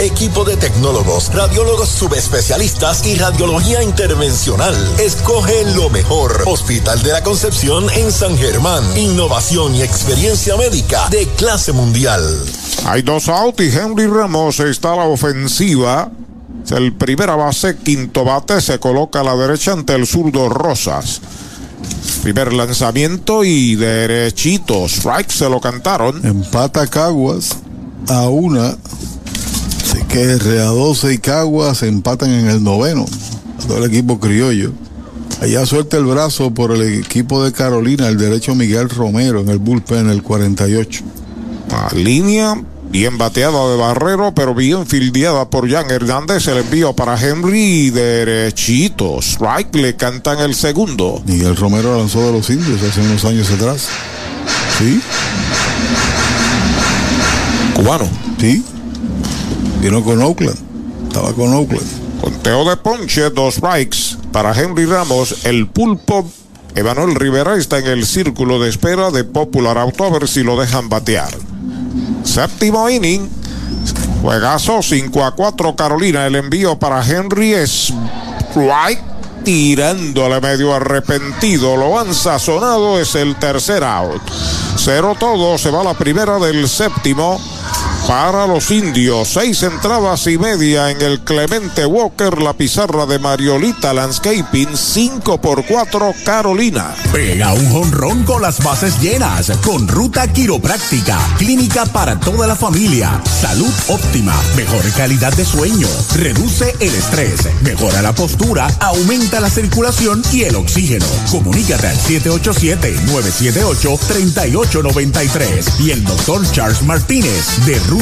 equipo de tecnólogos, radiólogos subespecialistas y radiología intervencional. Escoge lo mejor. Hospital de la Concepción en San Germán. Innovación y experiencia médica de clase mundial. Hay dos out y Henry Ramos está a la ofensiva. Es el primera base, quinto bate, se coloca a la derecha ante el zurdo Rosas. Primer lanzamiento y derechito. Strike se lo cantaron. Empata Caguas a una. Que RA12 y Caguas se empatan en el noveno. Todo el equipo criollo. Allá suelta el brazo por el equipo de Carolina, el derecho Miguel Romero en el bullpen, el 48. A línea bien bateada de Barrero, pero bien fildeada por Jan Hernández. El envío para Henry derechito. Strike le cantan el segundo. Miguel Romero lanzó de los indios hace unos años atrás. Sí. Cubano. Sí. Vino con Oakland. Estaba con Oakland. Conteo de ponche, dos strikes para Henry Ramos. El pulpo Emanuel Rivera está en el círculo de espera de Popular Auto a ver si lo dejan batear. Séptimo inning. Juegazo 5 a 4 Carolina. El envío para Henry es tirándole medio arrepentido. Lo han sazonado. Es el tercer out. Cero todo. Se va la primera del séptimo para los indios. Seis entradas y media en el Clemente Walker, la pizarra de Mariolita Landscaping, 5 por 4 Carolina. Pega un jonrón con las bases llenas, con ruta quiropráctica, clínica para toda la familia, salud óptima, mejor calidad de sueño, reduce el estrés, mejora la postura, aumenta la circulación y el oxígeno. Comunícate al 787-978-3893 y el doctor Charles Martínez de Ruta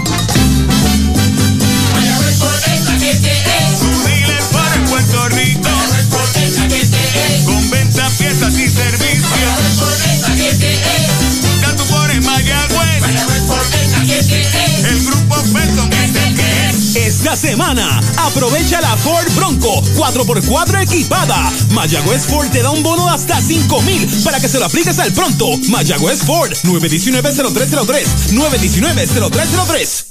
Puerto Rico. Con venta, piezas y servicios. Ya tú pones Mayagüez. El grupo que. Esta semana, aprovecha la Ford Bronco 4x4 equipada. Mayagüez Ford te da un bono de hasta 5 mil para que se lo apliques al pronto. Mayagüez Ford 919-0303. 919-0303.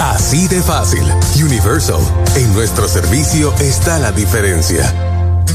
Así de fácil. Universal. En nuestro servicio está la diferencia.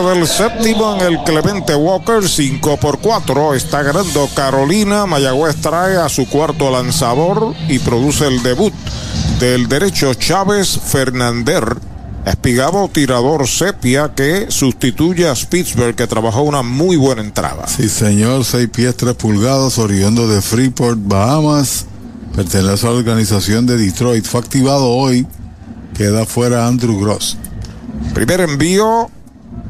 Cierre del séptimo en el Clemente Walker, 5 por 4. Está ganando Carolina. Mayagüez trae a su cuarto lanzador y produce el debut del derecho Chávez Fernander. Espigabo tirador sepia que sustituye a Spitzberg que trabajó una muy buena entrada. Sí, señor, 6 pies 3 pulgadas, oriundo de Freeport, Bahamas. Pertenece a la organización de Detroit. Fue activado hoy. Queda fuera Andrew Gross. Primer envío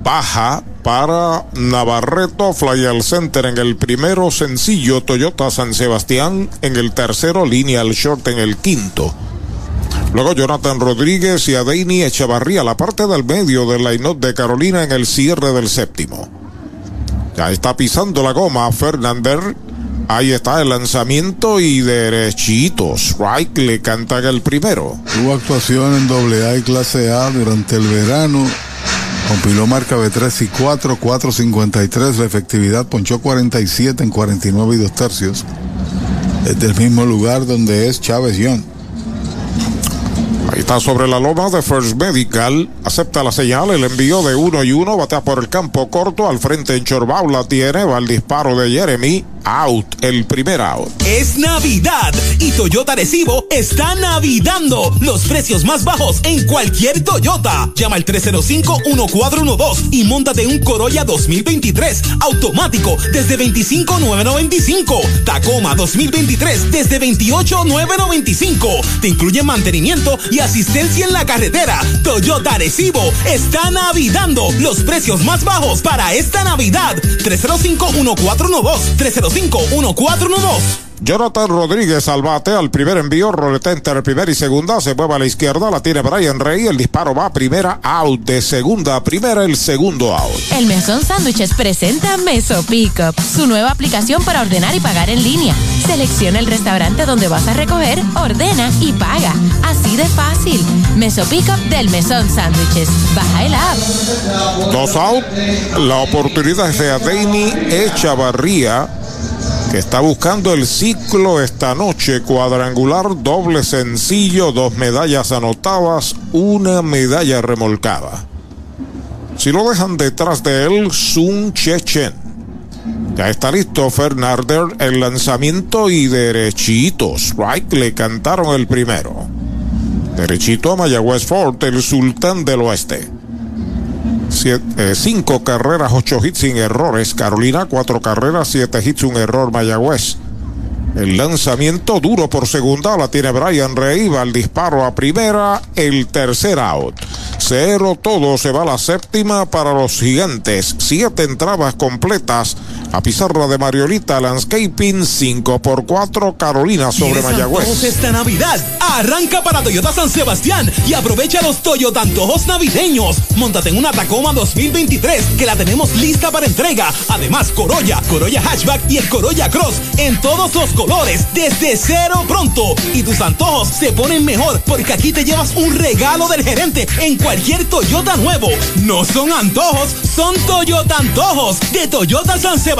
baja para Navarreto Fly al Center en el primero sencillo Toyota San Sebastián en el tercero línea al short en el quinto. Luego Jonathan Rodríguez y Adeini Echevarría, la parte del medio del line de Carolina en el cierre del séptimo. Ya está pisando la goma Fernander. Ahí está el lanzamiento y derechitos. Right le cantan el primero. Tuvo actuación en AA y clase A durante el verano. Compiló marca B3 y 4, 4.53. La efectividad ponchó 47 en 49 y 2 tercios. Es del mismo lugar donde es Chávez Young. Ahí está sobre la loma de First Medical. Acepta la señal, el envío de uno y uno. Batea por el campo corto. Al frente en Chorbau la tiene. Va el disparo de Jeremy. Out. El primer out. Es Navidad y Toyota Recibo está navidando los precios más bajos en cualquier Toyota. Llama al 305-1412 y montate un Corolla 2023 automático desde 25,995. Tacoma 2023 desde 28,995. Te incluye mantenimiento y asistencia en la carretera. Toyota Recibo está navidando los precios más bajos para esta Navidad. 305-1412. 305-1412. Jonathan Rodríguez al bate al primer envío, roleta entre primera y segunda, se mueve a la izquierda, la tiene Brian Rey, el disparo va a primera, out de segunda a primera, el segundo out. El Mesón Sándwiches presenta Meso Pickup, su nueva aplicación para ordenar y pagar en línea. Selecciona el restaurante donde vas a recoger, ordena y paga. Así de fácil. Meso Pickup del Mesón Sándwiches. Baja el app. Dos out, la oportunidad es de Adeini Echavarría que está buscando el ciclo esta noche, cuadrangular, doble sencillo, dos medallas anotadas, una medalla remolcada. Si lo dejan detrás de él, Sun Chechen. Ya está listo Fernander, el lanzamiento y derechitos. Right, le cantaron el primero. Derechito a Mayagüez Fort, el sultán del oeste. Siete, eh, cinco carreras, ocho hits sin errores. Carolina, cuatro carreras, siete hits, un error. Mayagüez. El lanzamiento duro por segunda la tiene Brian Rey. Va el disparo a primera. El tercer out. Cero todo. Se va a la séptima para los gigantes. Siete entradas completas. A pizarra de Mariolita Landscaping. 5 por 4. Carolina sobre Mayagüez. esta Navidad? Arranca para Toyota San Sebastián y aprovecha los Toyota Antojos navideños. Móntate en una Tacoma 2023 que la tenemos lista para entrega. Además, Corolla, Corolla Hatchback y el Corolla Cross en todos los colores desde cero pronto. Y tus antojos se ponen mejor porque aquí te llevas un regalo del gerente en cualquier Toyota nuevo. No son antojos, son Toyota Antojos de Toyota San Sebastián.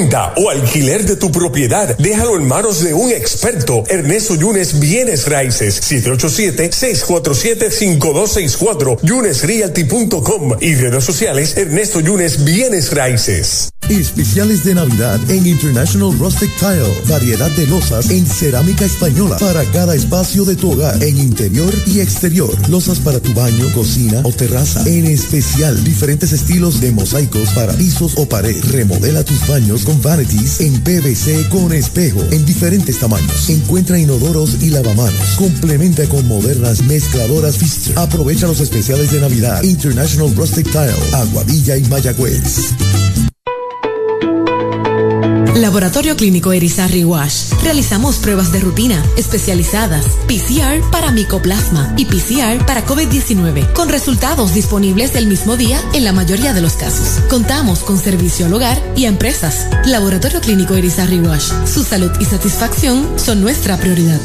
o alquiler de tu propiedad, déjalo en manos de un experto. Ernesto Yunes Bienes Raíces, 787-647-5264, yunesrealty.com y redes sociales Ernesto Yunes Bienes Raíces. Especiales de Navidad en International Rustic Tile. Variedad de losas en cerámica española para cada espacio de tu hogar, en interior y exterior. Losas para tu baño, cocina o terraza. En especial, diferentes estilos de mosaicos para pisos o pared. Remodela tus baños con vanities en PVC con espejo en diferentes tamaños. Encuentra inodoros y lavamanos. Complementa con modernas mezcladoras Pfister. Aprovecha los especiales de Navidad. International Rustic Tile, Aguadilla y Mayagüez. Laboratorio Clínico Erizarri Wash. Realizamos pruebas de rutina especializadas, PCR para micoplasma y PCR para COVID-19, con resultados disponibles el mismo día en la mayoría de los casos. Contamos con servicio al hogar y a empresas. Laboratorio Clínico Erizarri Wash. Su salud y satisfacción son nuestra prioridad.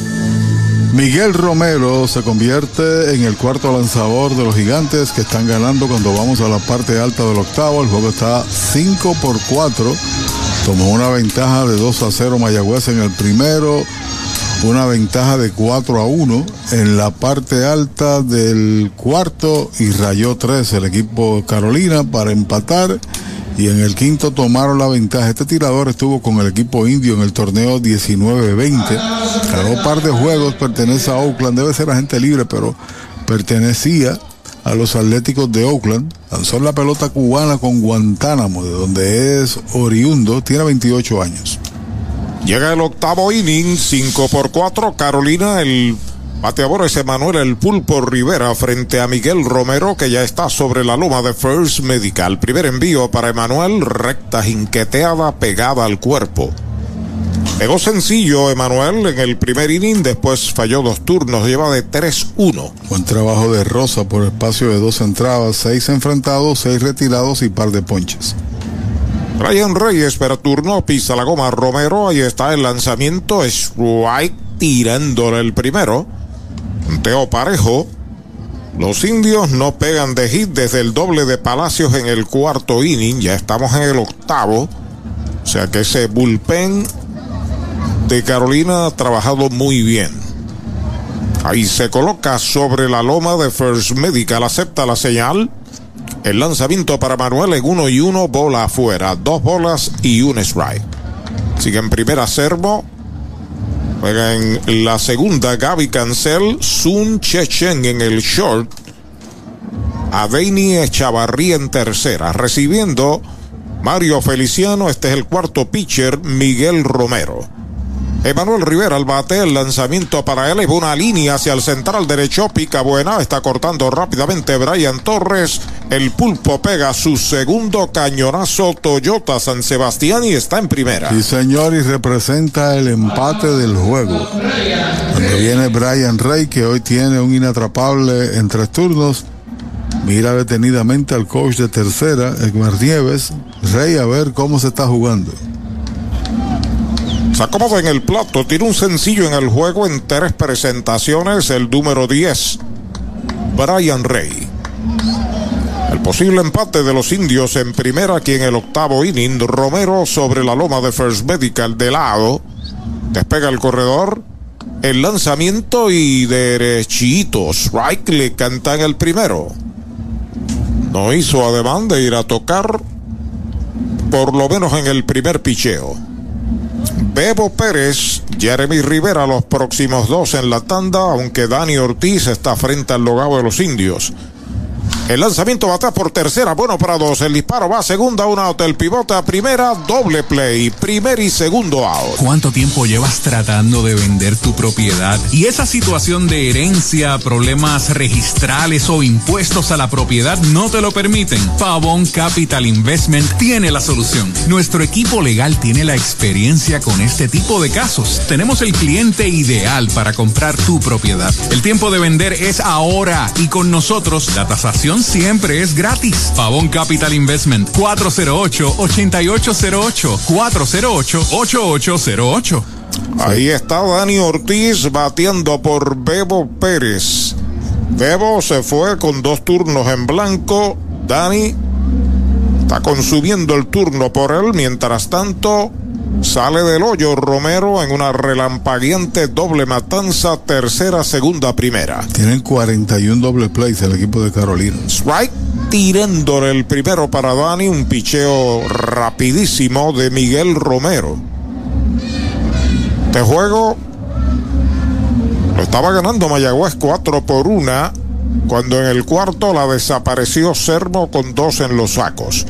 Miguel Romero se convierte en el cuarto lanzador de los gigantes que están ganando cuando vamos a la parte alta del octavo. El juego está 5 por 4. Tomó una ventaja de 2 a 0 Mayagüez en el primero, una ventaja de 4 a 1 en la parte alta del cuarto y rayó 3 el equipo Carolina para empatar y en el quinto tomaron la ventaja. Este tirador estuvo con el equipo indio en el torneo 19-20. Ganó un par de juegos, pertenece a Oakland, debe ser agente libre, pero pertenecía a los Atléticos de Oakland. Lanzó la pelota cubana con Guantánamo, de donde es oriundo, tiene 28 años. Llega el octavo inning, 5 por 4. Carolina, el bateador es Emanuel El Pulpo Rivera frente a Miguel Romero, que ya está sobre la loma de First Medical. Primer envío para Emanuel, recta jinqueteada pegada al cuerpo. Pegó sencillo Emanuel en el primer inning, después falló dos turnos, lleva de 3-1. Buen trabajo de Rosa por espacio de dos entradas, seis enfrentados, seis retirados y par de ponches. Brian Reyes para turno, pisa la goma Romero, ahí está el lanzamiento, strike tirándole el primero. Teo parejo. Los indios no pegan de hit desde el doble de Palacios en el cuarto inning, ya estamos en el octavo. O sea que ese bullpen de Carolina ha trabajado muy bien. Ahí se coloca sobre la loma de First Medical, acepta la señal. El lanzamiento para Manuel en uno y uno, bola afuera, dos bolas y un strike. Sigue en primera Servo. Juega en la segunda Gaby Cancel, Sun Chechen en el short. Adeini Echavarría en tercera, recibiendo Mario Feliciano. Este es el cuarto pitcher, Miguel Romero. Emanuel Rivera al bate, el lanzamiento para él, y una línea hacia el central derecho, pica buena, está cortando rápidamente Brian Torres, el pulpo pega su segundo cañonazo Toyota San Sebastián y está en primera. Sí señor, y representa el empate del juego. Donde viene Brian Rey, que hoy tiene un inatrapable en tres turnos. Mira detenidamente al coach de tercera, Edgar Nieves. Rey, a ver cómo se está jugando. Se acomoda en el plato, tiene un sencillo en el juego en tres presentaciones, el número 10, Brian Rey. El posible empate de los indios en primera, aquí en el octavo inning, Romero sobre la loma de First Medical de lado, despega el corredor, el lanzamiento y derechito, strike le cantan el primero. No hizo ademán de ir a tocar, por lo menos en el primer picheo. Bebo Pérez, Jeremy Rivera los próximos dos en la tanda, aunque Dani Ortiz está frente al logado de los indios. El lanzamiento va atrás por tercera, bueno para dos. El disparo va a segunda, un out. El pivote primera, doble play. Primer y segundo out. ¿Cuánto tiempo llevas tratando de vender tu propiedad? Y esa situación de herencia, problemas registrales o impuestos a la propiedad no te lo permiten. Pavón Capital Investment tiene la solución. Nuestro equipo legal tiene la experiencia con este tipo de casos. Tenemos el cliente ideal para comprar tu propiedad. El tiempo de vender es ahora y con nosotros la tasación siempre es gratis. Pavón Capital Investment 408-8808 408-8808. Ahí está Dani Ortiz bateando por Bebo Pérez. Bebo se fue con dos turnos en blanco. Dani está consumiendo el turno por él. Mientras tanto, sale del hoyo Romero en una relampagueante doble matanza, tercera, segunda, primera. Tienen 41 doble plays el equipo de Carolina. Strike tirándole el primero para Dani, un picheo rapidísimo de Miguel Romero. Este juego lo estaba ganando Mayagüez 4 por 1 cuando en el cuarto la desapareció Sermo con dos en los sacos.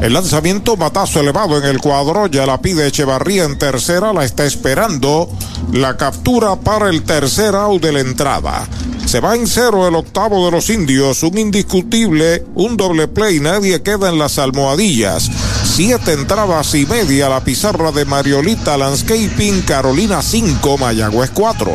El lanzamiento matazo elevado en el cuadro, ya la pide Echevarría en tercera, la está esperando la captura para el tercer out de la entrada. Se va en cero el octavo de los indios, un indiscutible, un doble play, nadie queda en las almohadillas. Siete entradas y media la pizarra de Mariolita Landscaping, Carolina 5, Mayagüez 4.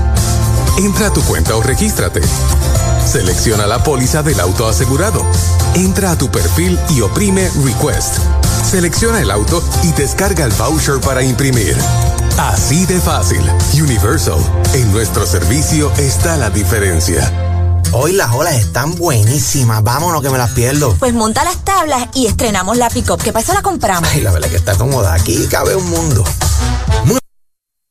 Entra a tu cuenta o regístrate. Selecciona la póliza del auto asegurado. Entra a tu perfil y oprime Request. Selecciona el auto y descarga el voucher para imprimir. Así de fácil. Universal. En nuestro servicio está la diferencia. Hoy las olas están buenísimas. Vámonos que me las pierdo. Pues monta las tablas y estrenamos la pick-up. ¿Qué pasa? La compramos. Ay, la verdad que está cómoda. Aquí cabe un mundo.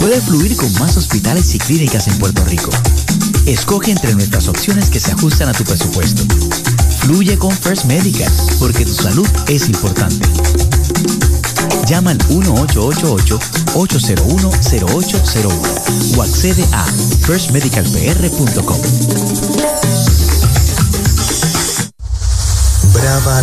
Puedes fluir con más hospitales y clínicas en Puerto Rico. Escoge entre nuestras opciones que se ajustan a tu presupuesto. Fluye con First Medical, porque tu salud es importante. Llama al 1888-801-0801 o accede a firstmedicalpr.com. Brava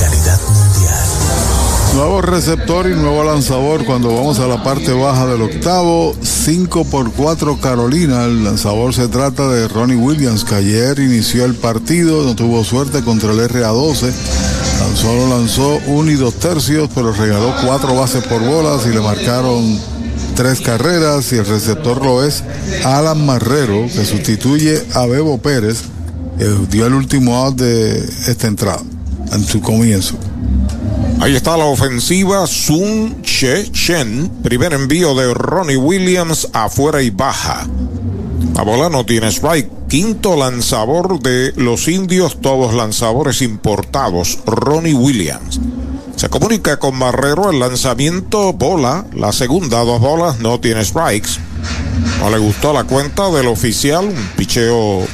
Nuevo receptor y nuevo lanzador cuando vamos a la parte baja del octavo. 5 por 4 Carolina. El lanzador se trata de Ronnie Williams, que ayer inició el partido, no tuvo suerte contra el RA12. Solo lanzó uno y dos tercios, pero regaló cuatro bases por bolas y le marcaron tres carreras. Y el receptor lo es Alan Marrero, que sustituye a Bebo Pérez, dio el último out de esta entrada, en su comienzo. Ahí está la ofensiva Sun Che Chen. Primer envío de Ronnie Williams afuera y baja. La bola no tiene strike. Quinto lanzador de los indios, todos lanzadores importados. Ronnie Williams. Se comunica con Marrero el lanzamiento bola. La segunda, dos bolas, no tiene strikes. No le gustó la cuenta del oficial, un picheo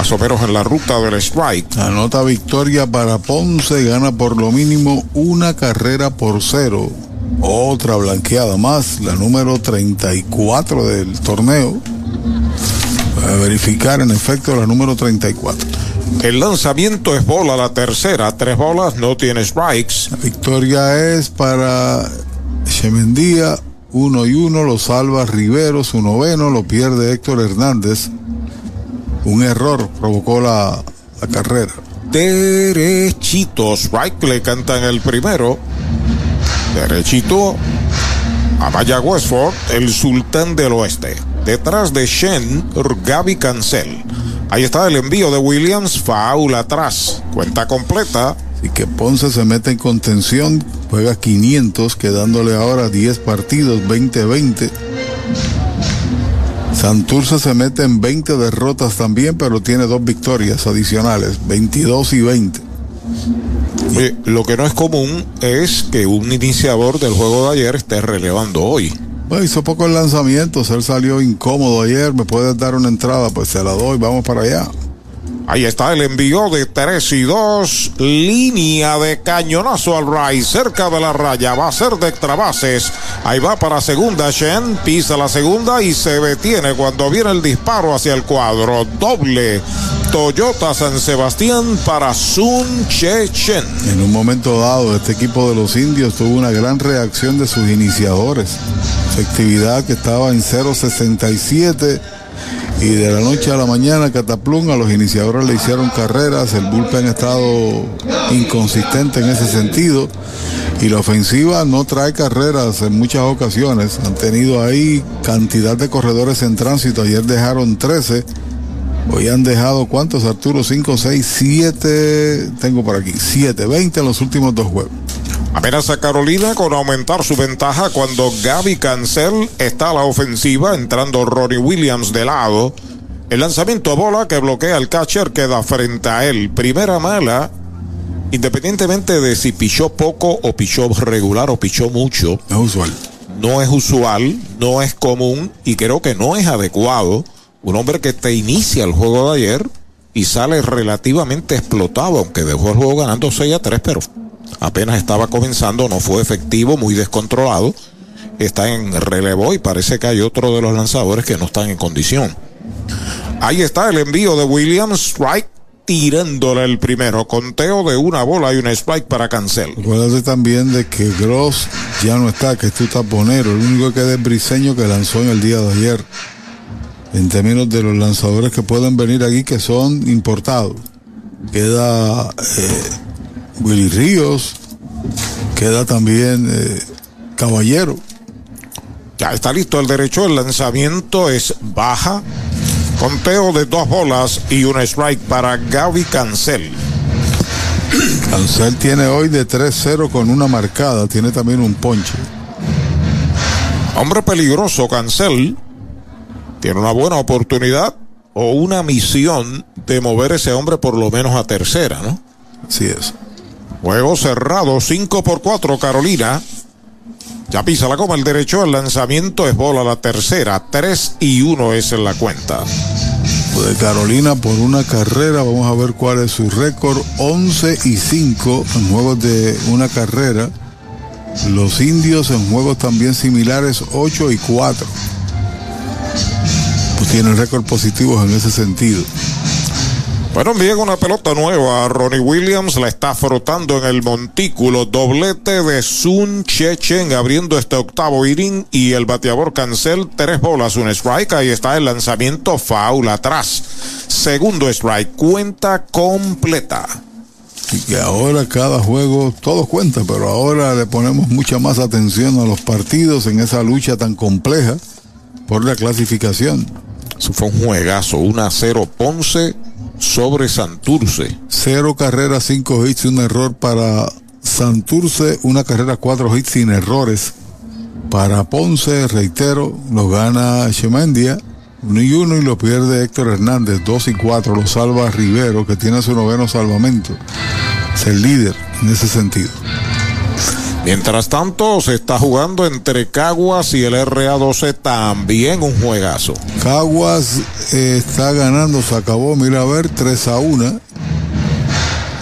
menos en la ruta del strike. Anota victoria para Ponce, gana por lo mínimo una carrera por cero. Otra blanqueada más, la número 34 del torneo. A verificar en efecto la número 34. El lanzamiento es bola, la tercera, tres bolas, no tiene strikes. La victoria es para Chemendía, uno y uno, lo salva Rivero, su noveno, lo pierde Héctor Hernández. Un error provocó la, la carrera. Derechito, strike le cantan el primero. Derechito a Maya Westford, el sultán del oeste. Detrás de Shen, Gaby Cancel. Ahí está el envío de Williams, foul atrás. Cuenta completa. Así que Ponce se mete en contención, juega 500, quedándole ahora 10 partidos, 20-20. Santurce se mete en 20 derrotas también, pero tiene dos victorias adicionales, 22 y 20. Oye, lo que no es común es que un iniciador del juego de ayer esté relevando hoy. Bueno, hizo pocos lanzamientos, él salió incómodo ayer, me puedes dar una entrada, pues se la doy, vamos para allá. Ahí está el envío de 3 y 2. Línea de cañonazo al right. Cerca de la raya. Va a ser de extra bases. Ahí va para segunda. Shen pisa la segunda y se detiene cuando viene el disparo hacia el cuadro. Doble. Toyota San Sebastián para Sun Che Chen. En un momento dado, este equipo de los indios tuvo una gran reacción de sus iniciadores. Efectividad que estaba en 0.67 y de la noche a la mañana Cataplum a los iniciadores le hicieron carreras, el bullpen ha estado inconsistente en ese sentido y la ofensiva no trae carreras en muchas ocasiones, han tenido ahí cantidad de corredores en tránsito, ayer dejaron 13, hoy han dejado cuántos Arturo, 5, 6, 7, tengo por aquí, 7, 20 en los últimos dos juegos. Amenaza Carolina con aumentar su ventaja cuando Gaby Cancel está a la ofensiva, entrando Ronnie Williams de lado. El lanzamiento a bola que bloquea al catcher queda frente a él. Primera mala, independientemente de si pichó poco o pichó regular o pichó mucho. Es usual. No es usual, no es común y creo que no es adecuado. Un hombre que te inicia el juego de ayer y sale relativamente explotado, aunque dejó el juego ganando 6 a 3, pero apenas estaba comenzando, no fue efectivo, muy descontrolado. Está en relevo y parece que hay otro de los lanzadores que no están en condición. Ahí está el envío de Williams, strike, tirándole el primero. Conteo de una bola y un strike para Cancel. Acuérdate también de que Gross ya no está, que es tu taponero. El único que queda es Briseño que lanzó en el día de ayer. En términos de los lanzadores que pueden venir aquí que son importados. Queda eh, Willy Ríos, queda también eh, Caballero. Ya está listo el derecho, el lanzamiento es baja. Conteo de dos bolas y un strike para Gaby Cancel. Cancel tiene hoy de 3-0 con una marcada, tiene también un ponche. Hombre peligroso, Cancel. Tiene una buena oportunidad o una misión de mover ese hombre por lo menos a tercera, ¿no? Así es. Juego cerrado, 5 por 4, Carolina. Ya pisa la coma el derecho, el lanzamiento es bola la tercera, 3 y 1 es en la cuenta. De Carolina por una carrera, vamos a ver cuál es su récord, 11 y 5 en juegos de una carrera. Los indios en juegos también similares, 8 y 4. Pues tienen récord positivos en ese sentido. Bueno, bien una pelota nueva. Ronnie Williams la está frotando en el montículo. Doblete de Sun Chechen abriendo este octavo inning y el bateador Cancel tres bolas, un strike. Ahí está el lanzamiento foul atrás. Segundo strike, cuenta completa. Y que ahora cada juego, todo cuenta, pero ahora le ponemos mucha más atención a los partidos en esa lucha tan compleja por la clasificación. Eso fue un juegazo, 1 a 0 Ponce sobre Santurce. Cero carreras, cinco hits, un error para Santurce, una carrera, cuatro hits sin errores. Para Ponce, reitero, lo gana Chemendia, uno y uno y lo pierde Héctor Hernández, dos y cuatro, lo salva Rivero, que tiene su noveno salvamento. Es el líder en ese sentido. Mientras tanto, se está jugando entre Caguas y el RA12 también un juegazo. Caguas eh, está ganando, se acabó, mira a ver, 3 a 1.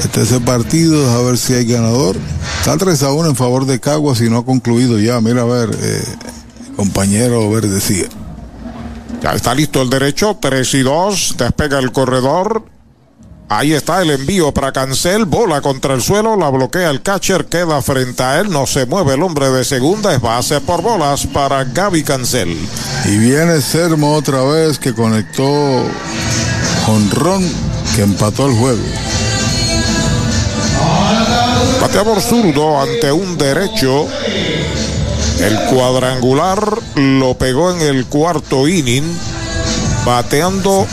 Este es el partido, a ver si hay ganador. Está 3 a 1 en favor de Caguas y no ha concluido ya. Mira a ver, eh, compañero Verdecía. Ya está listo el derecho, 3 y 2, despega el corredor. Ahí está el envío para Cancel, bola contra el suelo, la bloquea el catcher, queda frente a él, no se mueve el hombre de segunda, es base por bolas para Gaby Cancel. Y viene Sermo otra vez que conectó Honrón que empató el juego. Bateador zurdo ante un derecho. El cuadrangular lo pegó en el cuarto inning, bateando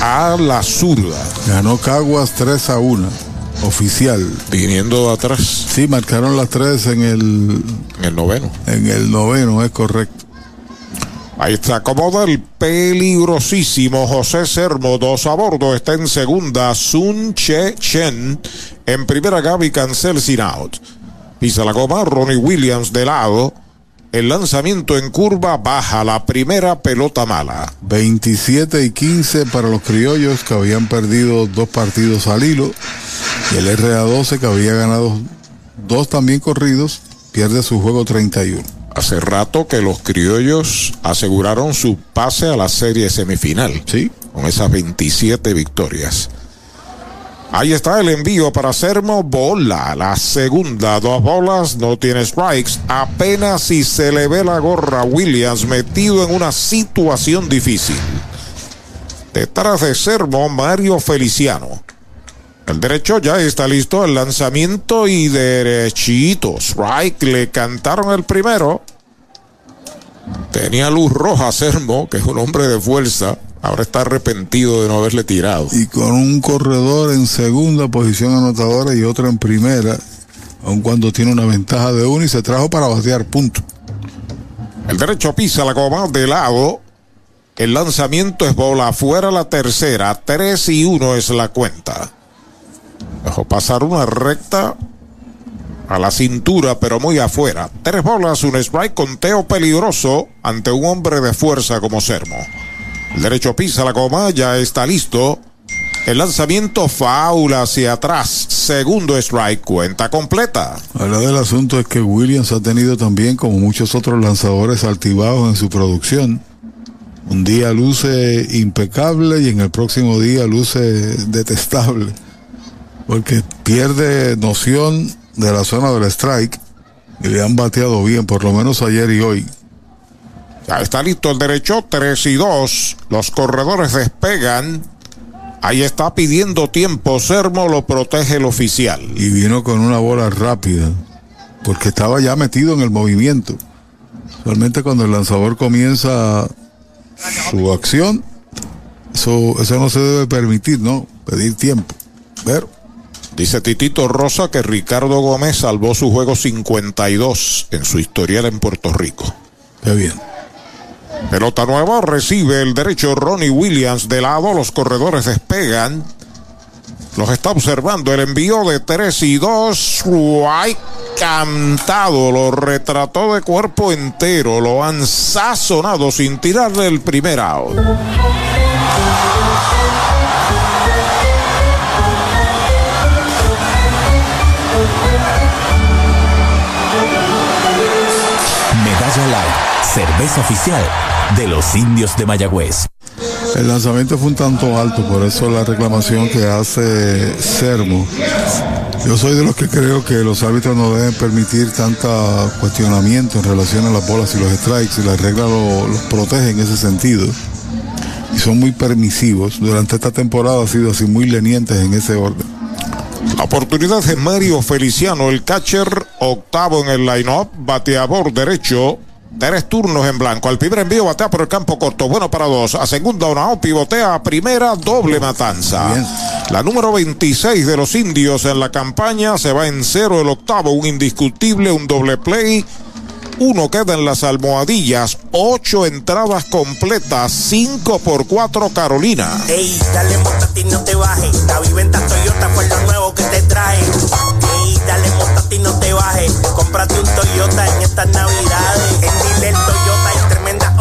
a la zurda. Ganó Caguas 3 a 1, oficial. Viniendo de atrás. Sí, marcaron las 3 en el. En el noveno. En el noveno, es correcto. Ahí está, acomoda el peligrosísimo José Sermo, dos a bordo, está en segunda, Sun Che Chen, en primera Gaby Cancel sin out. Pisa la goma, Ronnie Williams de lado, el lanzamiento en curva baja, la primera pelota mala. 27 y 15 para los criollos que habían perdido dos partidos al hilo. Y el RA12 que había ganado dos también corridos, pierde su juego 31. Hace rato que los criollos aseguraron su pase a la serie semifinal. Sí. Con esas 27 victorias. Ahí está el envío para Sermo. Bola. La segunda. Dos bolas. No tiene strikes. Apenas si se le ve la gorra Williams metido en una situación difícil. Detrás de Sermo, Mario Feliciano. El derecho ya está listo. El lanzamiento y derechito. Strike. Le cantaron el primero. Tenía luz roja Sermo, que es un hombre de fuerza. Ahora está arrepentido de no haberle tirado. Y con un corredor en segunda posición anotadora y otro en primera, aun cuando tiene una ventaja de uno y se trajo para batear punto. El derecho pisa la goma de lado. El lanzamiento es bola afuera la tercera. 3 y 1 es la cuenta. Dejó pasar una recta a la cintura, pero muy afuera. Tres bolas, un strike, conteo peligroso ante un hombre de fuerza como Sermo. El derecho pisa la goma, ya está listo. El lanzamiento faula hacia atrás. Segundo strike, cuenta completa. Ahora del asunto es que Williams ha tenido también, como muchos otros lanzadores, altibados en su producción. Un día luce impecable y en el próximo día luce detestable. Porque pierde noción de la zona del strike y le han bateado bien, por lo menos ayer y hoy. Ya está listo el derecho, 3 y 2. Los corredores despegan. Ahí está pidiendo tiempo. Sermo lo protege el oficial. Y vino con una bola rápida, porque estaba ya metido en el movimiento. Realmente cuando el lanzador comienza su acción, eso, eso no se debe permitir, ¿no? Pedir tiempo. Ver. Dice Titito Rosa que Ricardo Gómez salvó su juego 52 en su historial en Puerto Rico. Qué bien. Pelota nueva, recibe el derecho Ronnie Williams de lado, los corredores despegan. Los está observando el envío de 3 y 2. Guay, cantado, lo retrató de cuerpo entero, lo han sazonado sin tirarle el primer out. Cerveza oficial de los indios de Mayagüez. El lanzamiento fue un tanto alto, por eso la reclamación que hace Sermo. Yo soy de los que creo que los árbitros no deben permitir tanta cuestionamiento en relación a las bolas y los strikes y las reglas lo- los protegen en ese sentido. Y son muy permisivos. Durante esta temporada ha sido así muy lenientes en ese orden. La oportunidad de Mario Feliciano, el catcher, octavo en el line-up, bateador derecho. Tres turnos en blanco. Al primer envío batea por el campo corto. Bueno para dos. A segunda una out, pivotea a primera, doble matanza. La número 26 de los indios en la campaña se va en cero el octavo. Un indiscutible, un doble play. Uno queda en las almohadillas, ocho entradas completas, cinco por cuatro Carolina. Ey, dale montate y no te bajes. La viventa Toyota fue lo nuevo que te trae. Ey, dale montate y no te bajes. Cómprate un Toyota en estas navidades. En Dile Toyota hay tremenda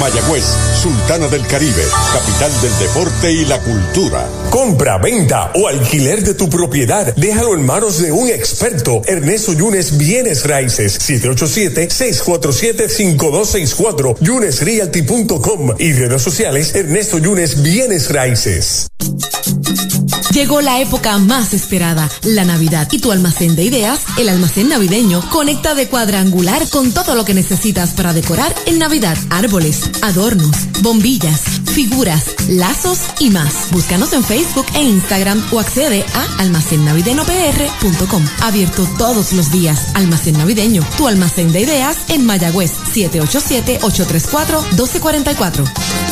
Mayagüez, Sultana del Caribe, capital del deporte y la cultura. Compra, venta o alquiler de tu propiedad. Déjalo en manos de un experto. Ernesto Yunes Bienes Raíces. 787-647-5264. YunesRealty.com y redes sociales Ernesto Yunes Bienes Raíces. Llegó la época más esperada, la Navidad. Y tu almacén de ideas, el almacén navideño, conecta de cuadrangular con todo lo que necesitas para decorar en Navidad. Árboles, adornos, bombillas, figuras, lazos y más. Búscanos en Facebook e Instagram o accede a almacennavideñopr.com. Abierto todos los días. Almacén navideño, tu almacén de ideas en Mayagüez 787-834-1244.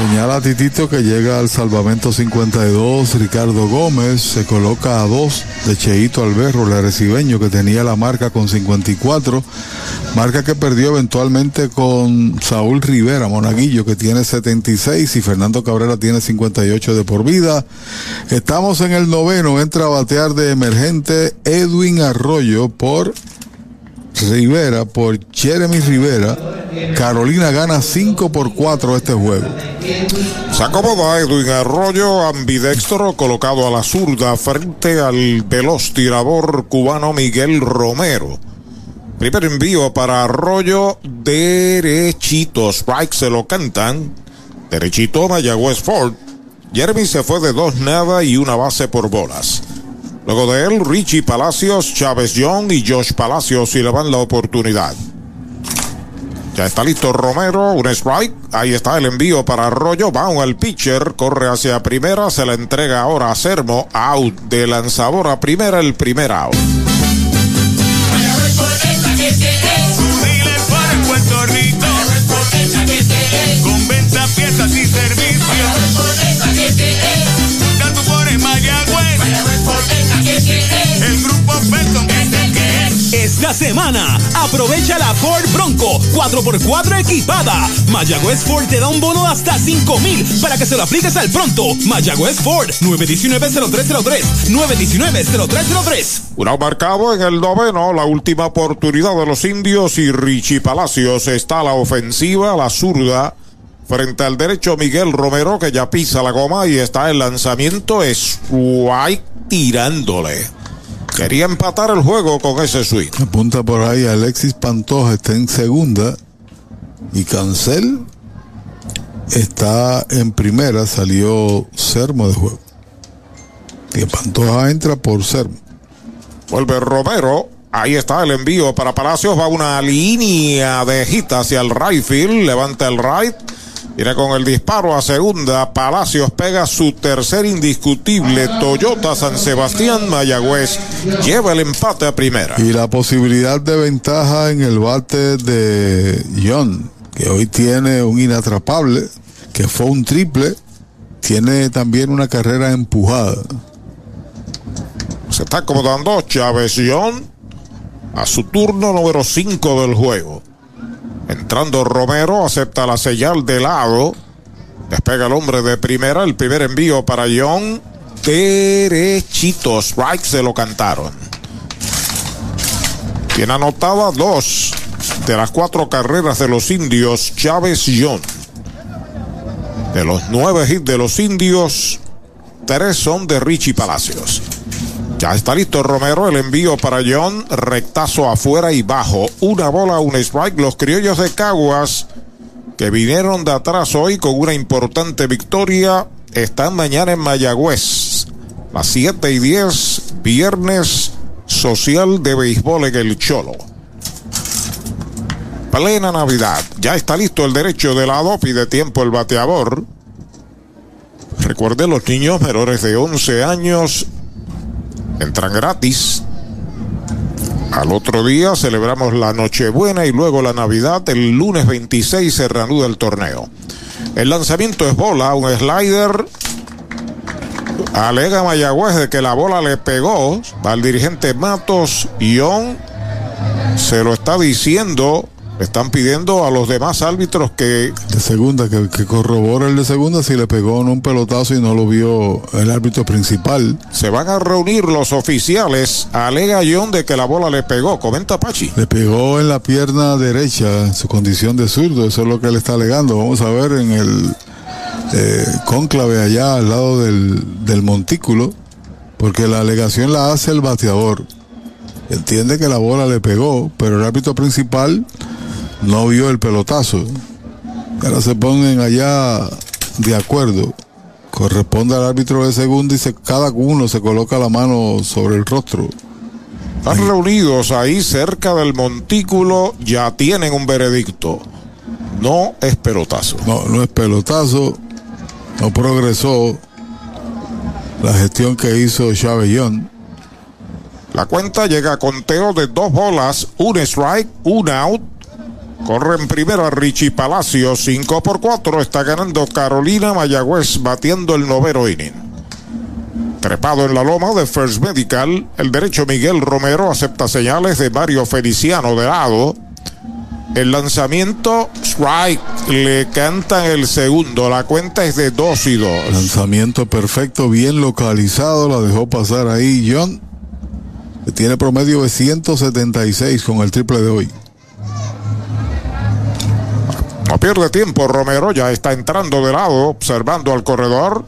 Señala Titito que llega al salvamento 52. Ricardo Gómez se coloca a dos de Cheito Alberro, el arecibeño que tenía la marca con 54. Marca que perdió eventualmente con Saúl Rivera, Monaguillo, que tiene 76 y Fernando Cabrera tiene 58 de por vida. Estamos en el noveno. Entra a batear de emergente Edwin Arroyo por Rivera, por Jeremy Rivera. Carolina gana 5 por 4 este juego. Se acomoda Edwin Arroyo, ambidextro, colocado a la zurda frente al veloz tirador cubano Miguel Romero. Primer envío para Arroyo, derechito. Strike se lo cantan. Derechito Mayagüez Ford. Jeremy se fue de dos nada y una base por bolas. Luego de él, Richie Palacios, Chávez Young y Josh Palacios y le van la oportunidad. Ya está listo Romero, un strike. Ahí está el envío para Arroyo. Va al pitcher, corre hacia primera, se la entrega ahora a Sermo. Out de lanzador a primera, el primer out. Con piezas y servicios. Esta semana, aprovecha la Ford Bronco 4x4 equipada. Mayagüez Ford te da un bono de hasta 5 mil para que se lo apliques al pronto. Mayagüez Ford 919-0303. 919-0303. Un marcado en el noveno, la última oportunidad de los indios y Richie Palacios está la ofensiva, la zurda. Frente al derecho Miguel Romero que ya pisa la goma y está el lanzamiento Strike tirándole. Quería empatar el juego con ese swing. Apunta por ahí Alexis Pantoja está en segunda y Cancel está en primera, salió Sermo de juego. Y Pantoja entra por Sermo. Vuelve Romero. Ahí está el envío para Palacios. Va una línea de hit hacia el right field. Levanta el right. Viene con el disparo a segunda. Palacios pega su tercer indiscutible. Toyota San Sebastián Mayagüez lleva el empate a primera. Y la posibilidad de ventaja en el bate de John, que hoy tiene un inatrapable, que fue un triple, tiene también una carrera empujada. Se está acomodando Chávez John. a su turno número 5 del juego. Entrando Romero, acepta la señal de lado. Despega el hombre de primera, el primer envío para John. Derechito, strike se lo cantaron. Tiene anotada dos de las cuatro carreras de los indios, Chávez John. De los nueve hits de los indios, tres son de Richie Palacios. Ya está listo Romero, el envío para John, rectazo afuera y bajo. Una bola, un strike. Los criollos de Caguas, que vinieron de atrás hoy con una importante victoria, están mañana en Mayagüez. Las 7 y 10, viernes social de béisbol en el Cholo. Plena Navidad. Ya está listo el derecho de lado, pide tiempo el bateador. Recuerden, los niños menores de 11 años entran gratis. Al otro día celebramos la Nochebuena y luego la Navidad. El lunes 26 se reanuda el torneo. El lanzamiento es bola, un slider. Alega Mayagüez de que la bola le pegó al dirigente Matos. Ion se lo está diciendo están pidiendo a los demás árbitros que. De segunda, que, que corrobora el de segunda si le pegó en un pelotazo y no lo vio el árbitro principal. Se van a reunir los oficiales. Alega John de que la bola le pegó. Comenta Pachi. Le pegó en la pierna derecha en su condición de zurdo. Eso es lo que él está alegando. Vamos a ver en el eh, cónclave allá al lado del, del montículo. Porque la alegación la hace el bateador. Entiende que la bola le pegó, pero el árbitro principal no vio el pelotazo. Ahora se ponen allá de acuerdo. Corresponde al árbitro de segundo y se, cada uno se coloca la mano sobre el rostro. Están reunidos ahí cerca del montículo, ya tienen un veredicto. No es pelotazo. No, no es pelotazo. No progresó la gestión que hizo Chavellón. La cuenta llega a conteo de dos bolas, un strike, un out. Corre en primero a Richie Palacio, 5 por 4. Está ganando Carolina Mayagüez, batiendo el noveno inning. Trepado en la loma de First Medical, el derecho Miguel Romero acepta señales de Mario Feliciano de lado. El lanzamiento, strike, le cantan el segundo. La cuenta es de 2 y 2. Lanzamiento perfecto, bien localizado. La dejó pasar ahí John. Tiene promedio de 176 con el triple de hoy. No pierde tiempo, Romero ya está entrando de lado, observando al corredor.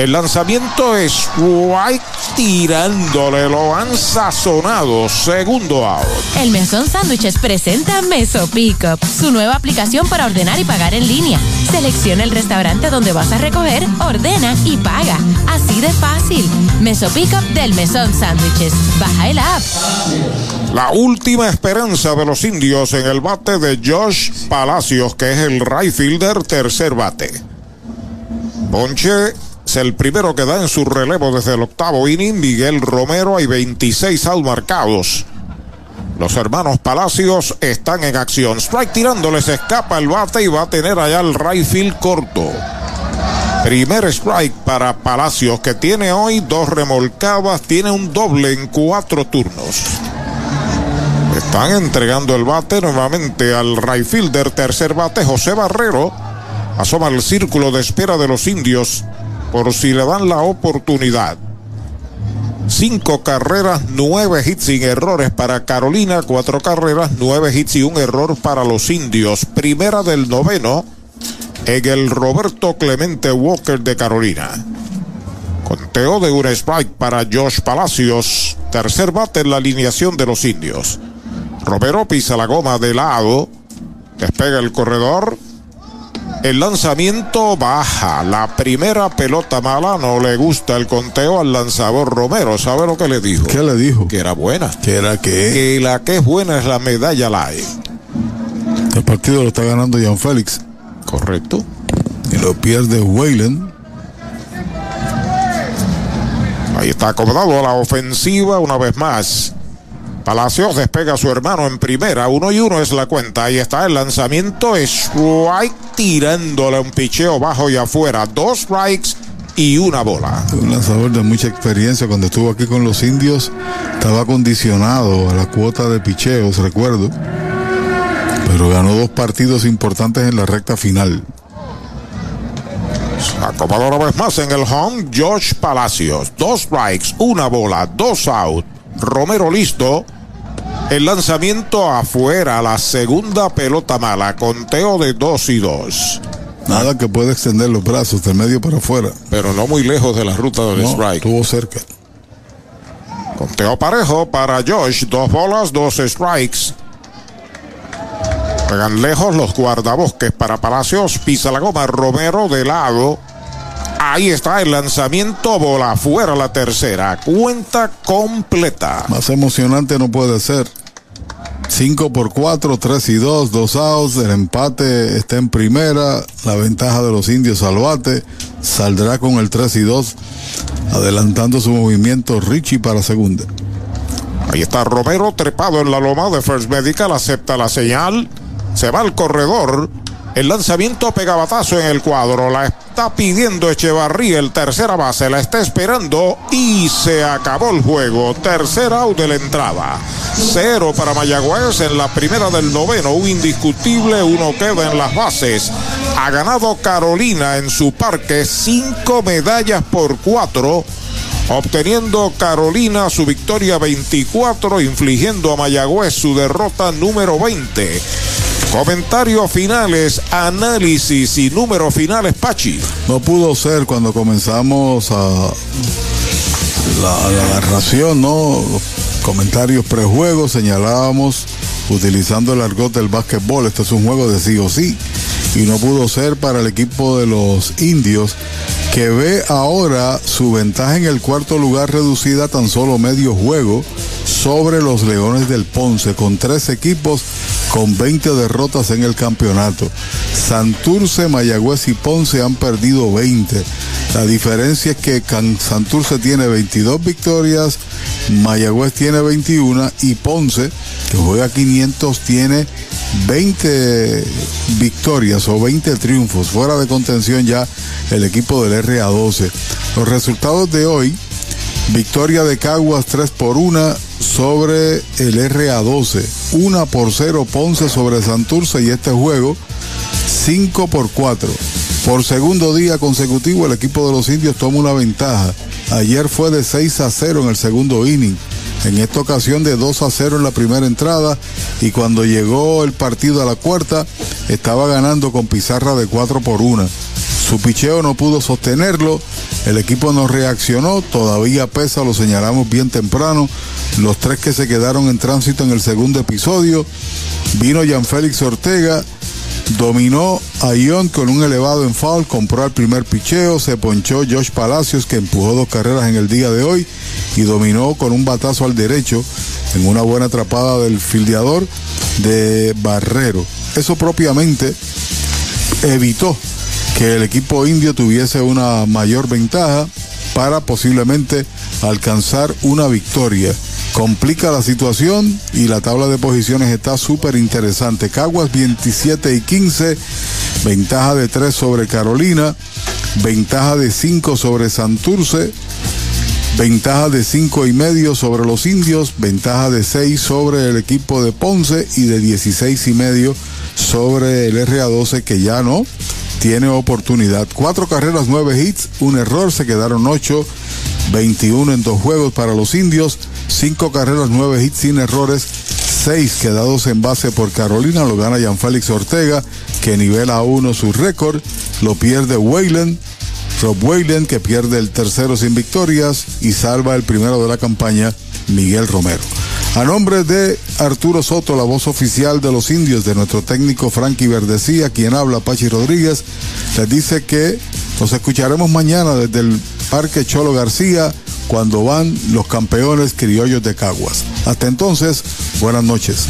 El lanzamiento es White tirándole, lo han sazonado. Segundo out. El Mesón Sándwiches presenta Meso Pickup, su nueva aplicación para ordenar y pagar en línea. Selecciona el restaurante donde vas a recoger, ordena y paga. Así de fácil. Meso Pickup del Mesón Sándwiches. Baja el app. La última esperanza de los indios en el bate de Josh Palacios, que es el right fielder, tercer bate. Bonche es el primero que da en su relevo desde el octavo inning. Miguel Romero hay 26 out marcados. Los hermanos Palacios están en acción. Strike tirándoles escapa el bate y va a tener allá el right corto. Primer strike para Palacios que tiene hoy dos remolcadas, tiene un doble en cuatro turnos. Están entregando el bate nuevamente al right fielder, tercer bate, José Barrero. Asoma el círculo de espera de los indios por si le dan la oportunidad. Cinco carreras, nueve hits sin errores para Carolina, cuatro carreras, nueve hits y un error para los indios. Primera del noveno en el Roberto Clemente Walker de Carolina. Conteo de un strike para Josh Palacios. Tercer bate en la alineación de los indios. Romero pisa la goma de lado. Despega el corredor. El lanzamiento baja. La primera pelota mala no le gusta el conteo al lanzador Romero. ¿Sabe lo que le dijo? ¿Qué le dijo? Que era buena. ¿Que era qué? Que la que es buena es la medalla live. El partido lo está ganando John Félix. Correcto. Y lo pierde Wayland. Ahí está acomodado a la ofensiva una vez más. Palacios despega a su hermano en primera. Uno y uno es la cuenta. Ahí está el lanzamiento. Strike tirándole un picheo bajo y afuera. Dos strikes y una bola. Un lanzador de mucha experiencia. Cuando estuvo aquí con los indios, estaba condicionado a la cuota de picheos, recuerdo. Pero ganó dos partidos importantes en la recta final. Acomodó una vez más en el home, Josh Palacios. Dos strikes, una bola, dos out. Romero listo. El lanzamiento afuera, la segunda pelota mala, conteo de dos y dos. Nada que pueda extender los brazos de medio para afuera. Pero no muy lejos de la ruta del No, strike. Estuvo cerca. Conteo parejo para Josh. Dos bolas, dos strikes. Juegan lejos los guardabosques para Palacios. Pisa la goma Romero de lado. Ahí está el lanzamiento. Bola afuera la tercera. Cuenta completa. Más emocionante no puede ser. 5 por 4, 3 y 2, 2 outs. El empate está en primera. La ventaja de los indios al bate. Saldrá con el 3 y 2. Adelantando su movimiento Richie para segunda. Ahí está Romero trepado en la loma de First Medical. Acepta la señal. Se va al corredor. El lanzamiento pegabatazo en el cuadro. La está pidiendo Echevarría, el tercera base. La está esperando y se acabó el juego. Tercera out de la entrada. Cero para Mayagüez en la primera del noveno. Un indiscutible. Uno queda en las bases. Ha ganado Carolina en su parque. Cinco medallas por cuatro. Obteniendo Carolina su victoria 24, infligiendo a Mayagüez su derrota número 20. Comentarios finales, análisis y números finales, Pachi. No pudo ser cuando comenzamos a la, narración, ¿no? Comentarios prejuegos señalábamos utilizando el argot del básquetbol. Este es un juego de sí o sí. Y no pudo ser para el equipo de los indios que ve ahora su ventaja en el cuarto lugar reducida a tan solo medio juego sobre los Leones del Ponce, con tres equipos con 20 derrotas en el campeonato. Santurce, Mayagüez y Ponce han perdido 20. La diferencia es que Santurce tiene 22 victorias, Mayagüez tiene 21 y Ponce, que juega 500, tiene 20 victorias o 20 triunfos. Fuera de contención ya el equipo del RA12. Los resultados de hoy, victoria de Caguas 3 por 1 sobre el RA12. 1 por 0 Ponce sobre Santurce y este juego 5 por 4. Por segundo día consecutivo el equipo de los indios toma una ventaja. Ayer fue de 6 a 0 en el segundo inning. En esta ocasión de 2 a 0 en la primera entrada y cuando llegó el partido a la cuarta estaba ganando con pizarra de 4 por 1. Su picheo no pudo sostenerlo, el equipo no reaccionó, todavía pesa, lo señalamos bien temprano. Los tres que se quedaron en tránsito en el segundo episodio, vino Jan Félix Ortega, dominó a Ion con un elevado en foul, compró el primer picheo, se ponchó Josh Palacios que empujó dos carreras en el día de hoy y dominó con un batazo al derecho en una buena atrapada del fildeador de Barrero. Eso propiamente evitó que el equipo indio tuviese una mayor ventaja para posiblemente alcanzar una victoria. Complica la situación y la tabla de posiciones está súper interesante. Caguas 27 y 15, ventaja de 3 sobre Carolina, ventaja de 5 sobre Santurce, ventaja de 5 y medio sobre los indios, ventaja de 6 sobre el equipo de Ponce y de 16 y medio sobre el RA12 que ya no tiene oportunidad. Cuatro carreras, nueve hits, un error, se quedaron ocho, 21 en dos juegos para los indios, cinco carreras, nueve hits sin errores, seis quedados en base por Carolina, lo gana Jan Félix Ortega, que nivela a uno su récord, lo pierde Wayland, Rob Wayland, que pierde el tercero sin victorias y salva el primero de la campaña, Miguel Romero. A nombre de Arturo Soto, la voz oficial de los indios, de nuestro técnico Frankie Verdecía, quien habla, Pachi Rodríguez, les dice que nos escucharemos mañana desde el Parque Cholo García cuando van los campeones criollos de Caguas. Hasta entonces, buenas noches.